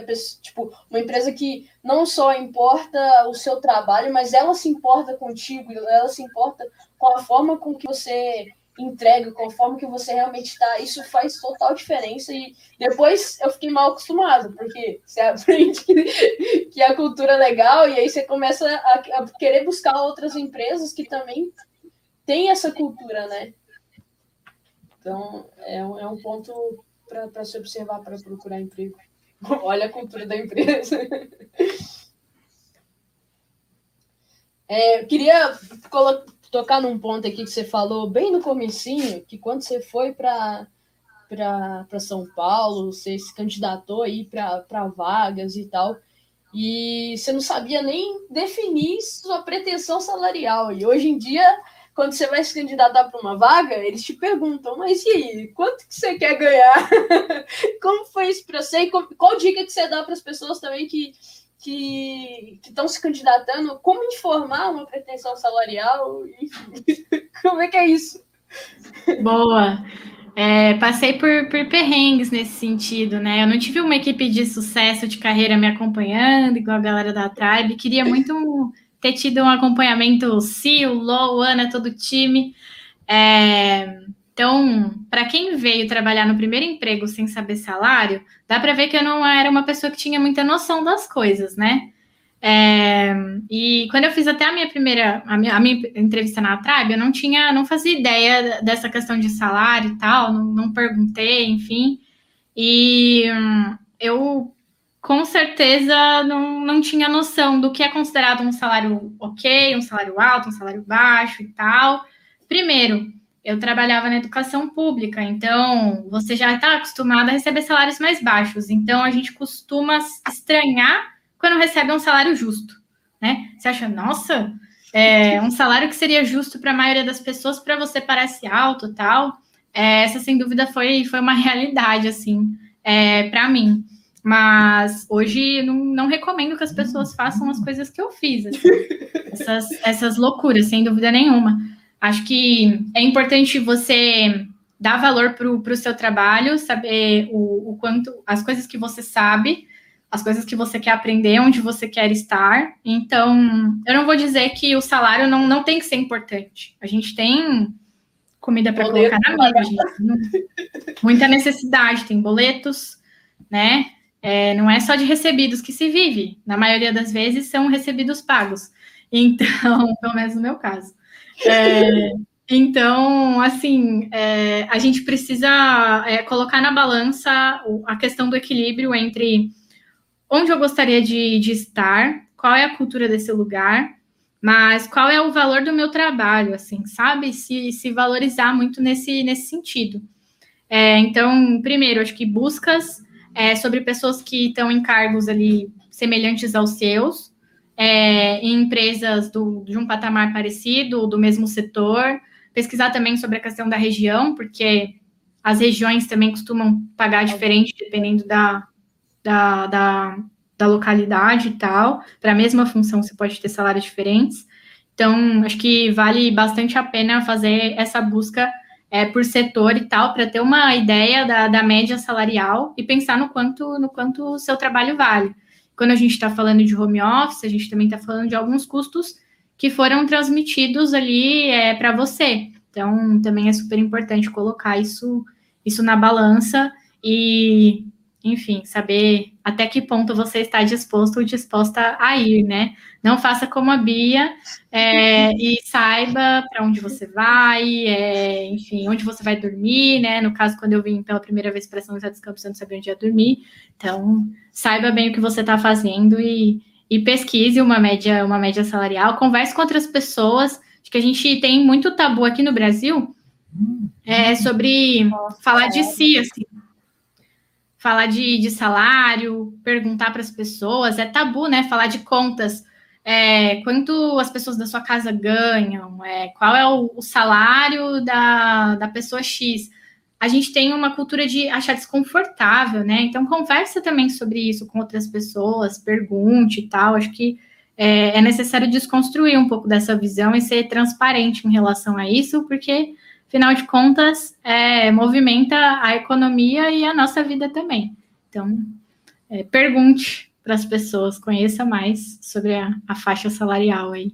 tipo, uma empresa que não só importa o seu trabalho, mas ela se importa contigo, ela se importa com a forma com que você entrega, forma que você realmente está. Isso faz total diferença. E depois eu fiquei mal acostumado, porque você (laughs) aprende que, que a cultura é legal, e aí você começa a, a querer buscar outras empresas que também têm essa cultura, né? Então, é um, é um ponto para se observar para procurar emprego. (laughs) Olha a cultura da empresa. (laughs) É, eu queria tocar num ponto aqui que você falou bem no comecinho, que quando você foi para para São Paulo, você se candidatou aí para vagas e tal, e você não sabia nem definir sua pretensão salarial. E hoje em dia quando você vai se candidatar para uma vaga, eles te perguntam, mas e aí, quanto que você quer ganhar? (laughs) Como foi isso para você? E qual dica que você dá para as pessoas também que que estão se candidatando? Como informar uma pretensão salarial? (laughs) Como é que é isso? Boa. É, passei por, por perrengues nesse sentido, né? Eu não tive uma equipe de sucesso de carreira me acompanhando, igual a galera da Tribe. Queria muito ter tido um acompanhamento Sil, Low, Ana, todo o time. É, então, para quem veio trabalhar no primeiro emprego sem saber salário, dá para ver que eu não era uma pessoa que tinha muita noção das coisas, né? É, e quando eu fiz até a minha primeira, a minha, a minha, entrevista na Tribe, eu não tinha, não fazia ideia dessa questão de salário e tal, não, não perguntei, enfim. E hum, eu com certeza não, não tinha noção do que é considerado um salário ok, um salário alto, um salário baixo e tal. Primeiro, eu trabalhava na educação pública, então você já está acostumado a receber salários mais baixos. Então a gente costuma estranhar quando recebe um salário justo, né? Você acha, nossa, é, um salário que seria justo para a maioria das pessoas, para você parece alto tal. É, essa sem dúvida foi, foi uma (laughs) realidade, assim, é, para mim. Mas hoje não, não, recomendo que as pessoas façam as coisas que eu fiz, assim. (laughs) essas, essas loucuras, sem dúvida nenhuma. Acho que é importante você dar valor para o seu trabalho, saber o, o, quanto, as coisas que você sabe, as coisas que você quer aprender, onde você quer estar. Então, eu não vou dizer que o salário não, não tem que ser importante. A gente tem comida para colocar na mesa, gente. Muita necessidade, tem boletos, né? É, não é só de recebidos que se vive, na maioria das vezes são recebidos pagos. Então, (laughs) pelo menos no meu caso. É, então, assim, é, a gente precisa é, colocar na balança a questão do equilíbrio entre onde eu gostaria de, de estar, qual é a cultura desse lugar, mas qual é o valor do meu trabalho, assim, sabe? Se, se valorizar muito nesse, nesse sentido. É, então, primeiro, acho que buscas é, sobre pessoas que estão em cargos ali semelhantes aos seus, é, em empresas do, de um patamar parecido, do mesmo setor, pesquisar também sobre a questão da região, porque as regiões também costumam pagar diferente dependendo da, da, da, da localidade e tal. Para a mesma função, você pode ter salários diferentes. Então, acho que vale bastante a pena fazer essa busca é, por setor e tal, para ter uma ideia da, da média salarial e pensar no quanto no quanto o seu trabalho vale. Quando a gente está falando de home office, a gente também está falando de alguns custos que foram transmitidos ali é, para você. Então, também é super importante colocar isso, isso na balança e, enfim, saber até que ponto você está disposto ou disposta a ir, né? Não faça como a Bia é, e saiba para onde você vai, é, enfim, onde você vai dormir, né? No caso, quando eu vim pela primeira vez para São José dos Campos, eu não sabia onde ia dormir. Então, saiba bem o que você está fazendo e, e pesquise uma média, uma média salarial. Converse com outras pessoas. Acho que a gente tem muito tabu aqui no Brasil é, sobre falar de si, assim falar de, de salário, perguntar para as pessoas, é tabu, né? Falar de contas. É, quanto as pessoas da sua casa ganham, é, qual é o, o, salário da, da pessoa X. A gente tem uma cultura de achar desconfortável, né? Então, conversa também sobre isso com outras pessoas, pergunte e tal. Acho que é, é necessário desconstruir um pouco dessa visão e ser transparente em relação a isso, porque, afinal de contas, é, movimenta a economia e a nossa vida também. Então, é, pergunte para as pessoas, conheça mais sobre a, a faixa salarial aí.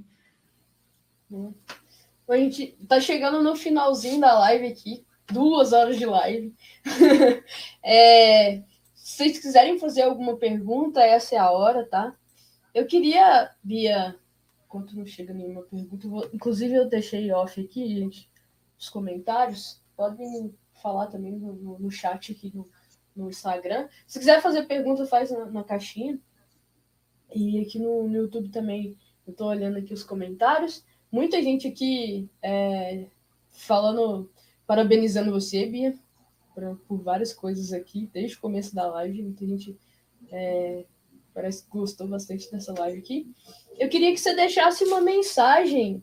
A gente tá chegando no finalzinho da live aqui, duas horas de live. (laughs) é, se vocês quiserem fazer alguma pergunta, essa é a hora, tá? Eu queria, Bia, enquanto não chega nenhuma pergunta, vou, inclusive eu deixei off aqui, gente, os comentários. Podem falar também no, no, no chat aqui no, no, Instagram. Se quiser fazer pergunta, faz na, na caixinha. E aqui no, no, YouTube também, eu tô olhando aqui os comentários. Muita gente aqui é, falando, parabenizando você, Bia, por, por várias coisas aqui, desde o começo da live. Muita gente é, Parece que gostou bastante dessa live aqui. Eu queria que você deixasse uma mensagem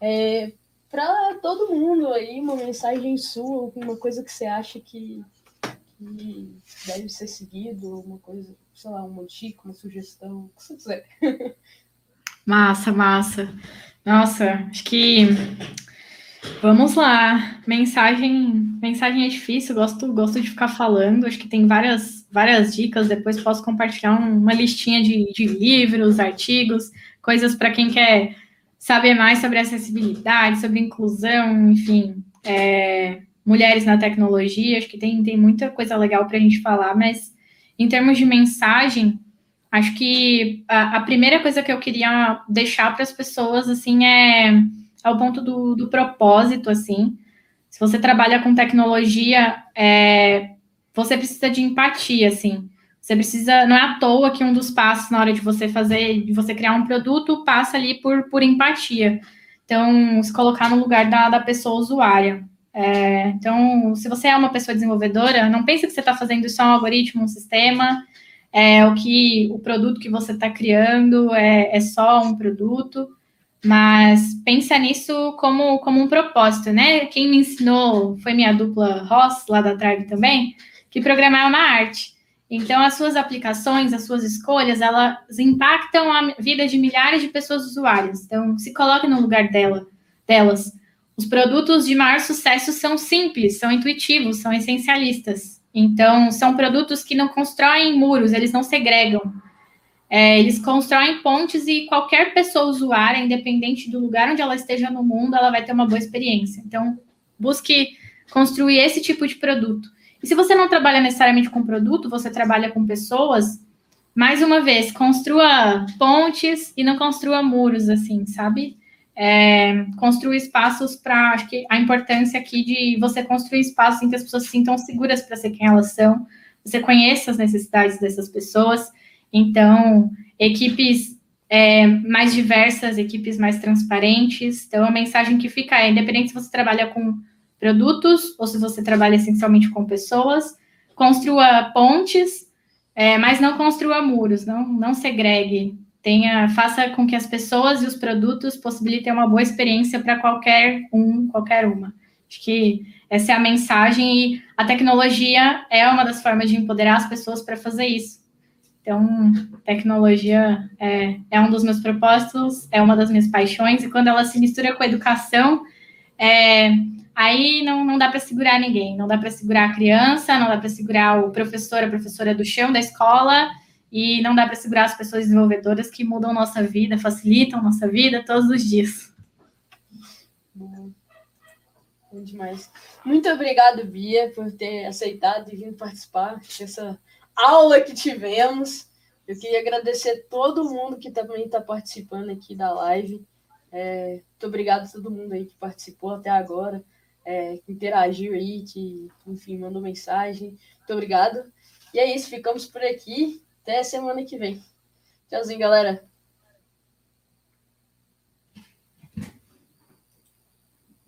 é, para todo mundo aí, uma mensagem sua, uma coisa que você acha que, que deve ser seguido, uma coisa, sei lá, uma dica, uma sugestão, o que você quiser. (laughs) Massa, massa. Nossa, acho que Vamos lá. Mensagem, mensagem é difícil, gosto, gosto de ficar falando. Acho que tem várias, várias dicas. Depois posso compartilhar uma listinha de, de livros, artigos, coisas para quem quer saber mais sobre acessibilidade, sobre inclusão, enfim, é, mulheres na tecnologia. Acho que tem, tem muita coisa legal para a gente falar, mas em termos de mensagem, acho que a, a primeira coisa que eu queria deixar para as pessoas assim é ao ponto do, do propósito, assim. Se você trabalha com tecnologia, é, você precisa de empatia, assim. Você precisa, não é à toa que um dos passos na hora de você fazer, de você criar um produto, passa ali por, por empatia. Então, se colocar no lugar da, da pessoa usuária. É, então, se você é uma pessoa desenvolvedora, não pense que você está fazendo só um algoritmo, um sistema, é, o que o produto que você está criando é, é só um produto. Mas pensa nisso como, como um propósito, né? Quem me ensinou foi minha dupla Ross, lá da Tribe também, que programar é uma arte. Então, as suas aplicações, as suas escolhas, elas impactam a vida de milhares de pessoas usuárias. Então, se coloque no lugar dela, delas. Os produtos de maior sucesso são simples, são intuitivos, são essencialistas. Então, são produtos que não constroem muros, eles não segregam. É, eles constroem pontes e qualquer pessoa usuária, independente do lugar onde ela esteja no mundo, ela vai ter uma boa experiência. Então, busque construir esse tipo de produto. E se você não trabalha necessariamente com produto, você trabalha com pessoas, mais uma vez, construa pontes e não construa muros, assim, sabe? É, construa espaços para. Acho que a importância aqui de você construir espaços em que as pessoas se sintam seguras para ser quem elas são, você conheça as necessidades dessas pessoas então, equipes é, mais diversas, equipes mais transparentes. Então, a mensagem que fica é: independente se você trabalha com produtos ou se você trabalha essencialmente com pessoas, construa pontes, é, mas não construa muros, não, não segregue. Tenha, faça com que as pessoas e os produtos possibilitem uma boa experiência para qualquer um, qualquer uma. Acho que essa é a mensagem e a tecnologia é uma das formas de empoderar as pessoas para fazer isso. Então, tecnologia é, é um dos meus propósitos, é uma das minhas paixões, e quando ela se mistura com a educação, é, aí não, não dá para segurar ninguém, não dá para segurar a criança, não dá para segurar o professor, a professora do chão da escola, e não dá para segurar as pessoas desenvolvedoras que mudam nossa vida, facilitam nossa vida todos os dias. Bom, demais. Muito obrigado, Bia, por ter aceitado e vindo participar dessa aula que tivemos. Eu queria agradecer todo mundo que também está participando aqui da live. É, muito obrigado a todo mundo aí que participou até agora, é, que interagiu aí, que, enfim, mandou mensagem. Muito obrigado. E é isso, ficamos por aqui. Até semana que vem. Tchauzinho, galera.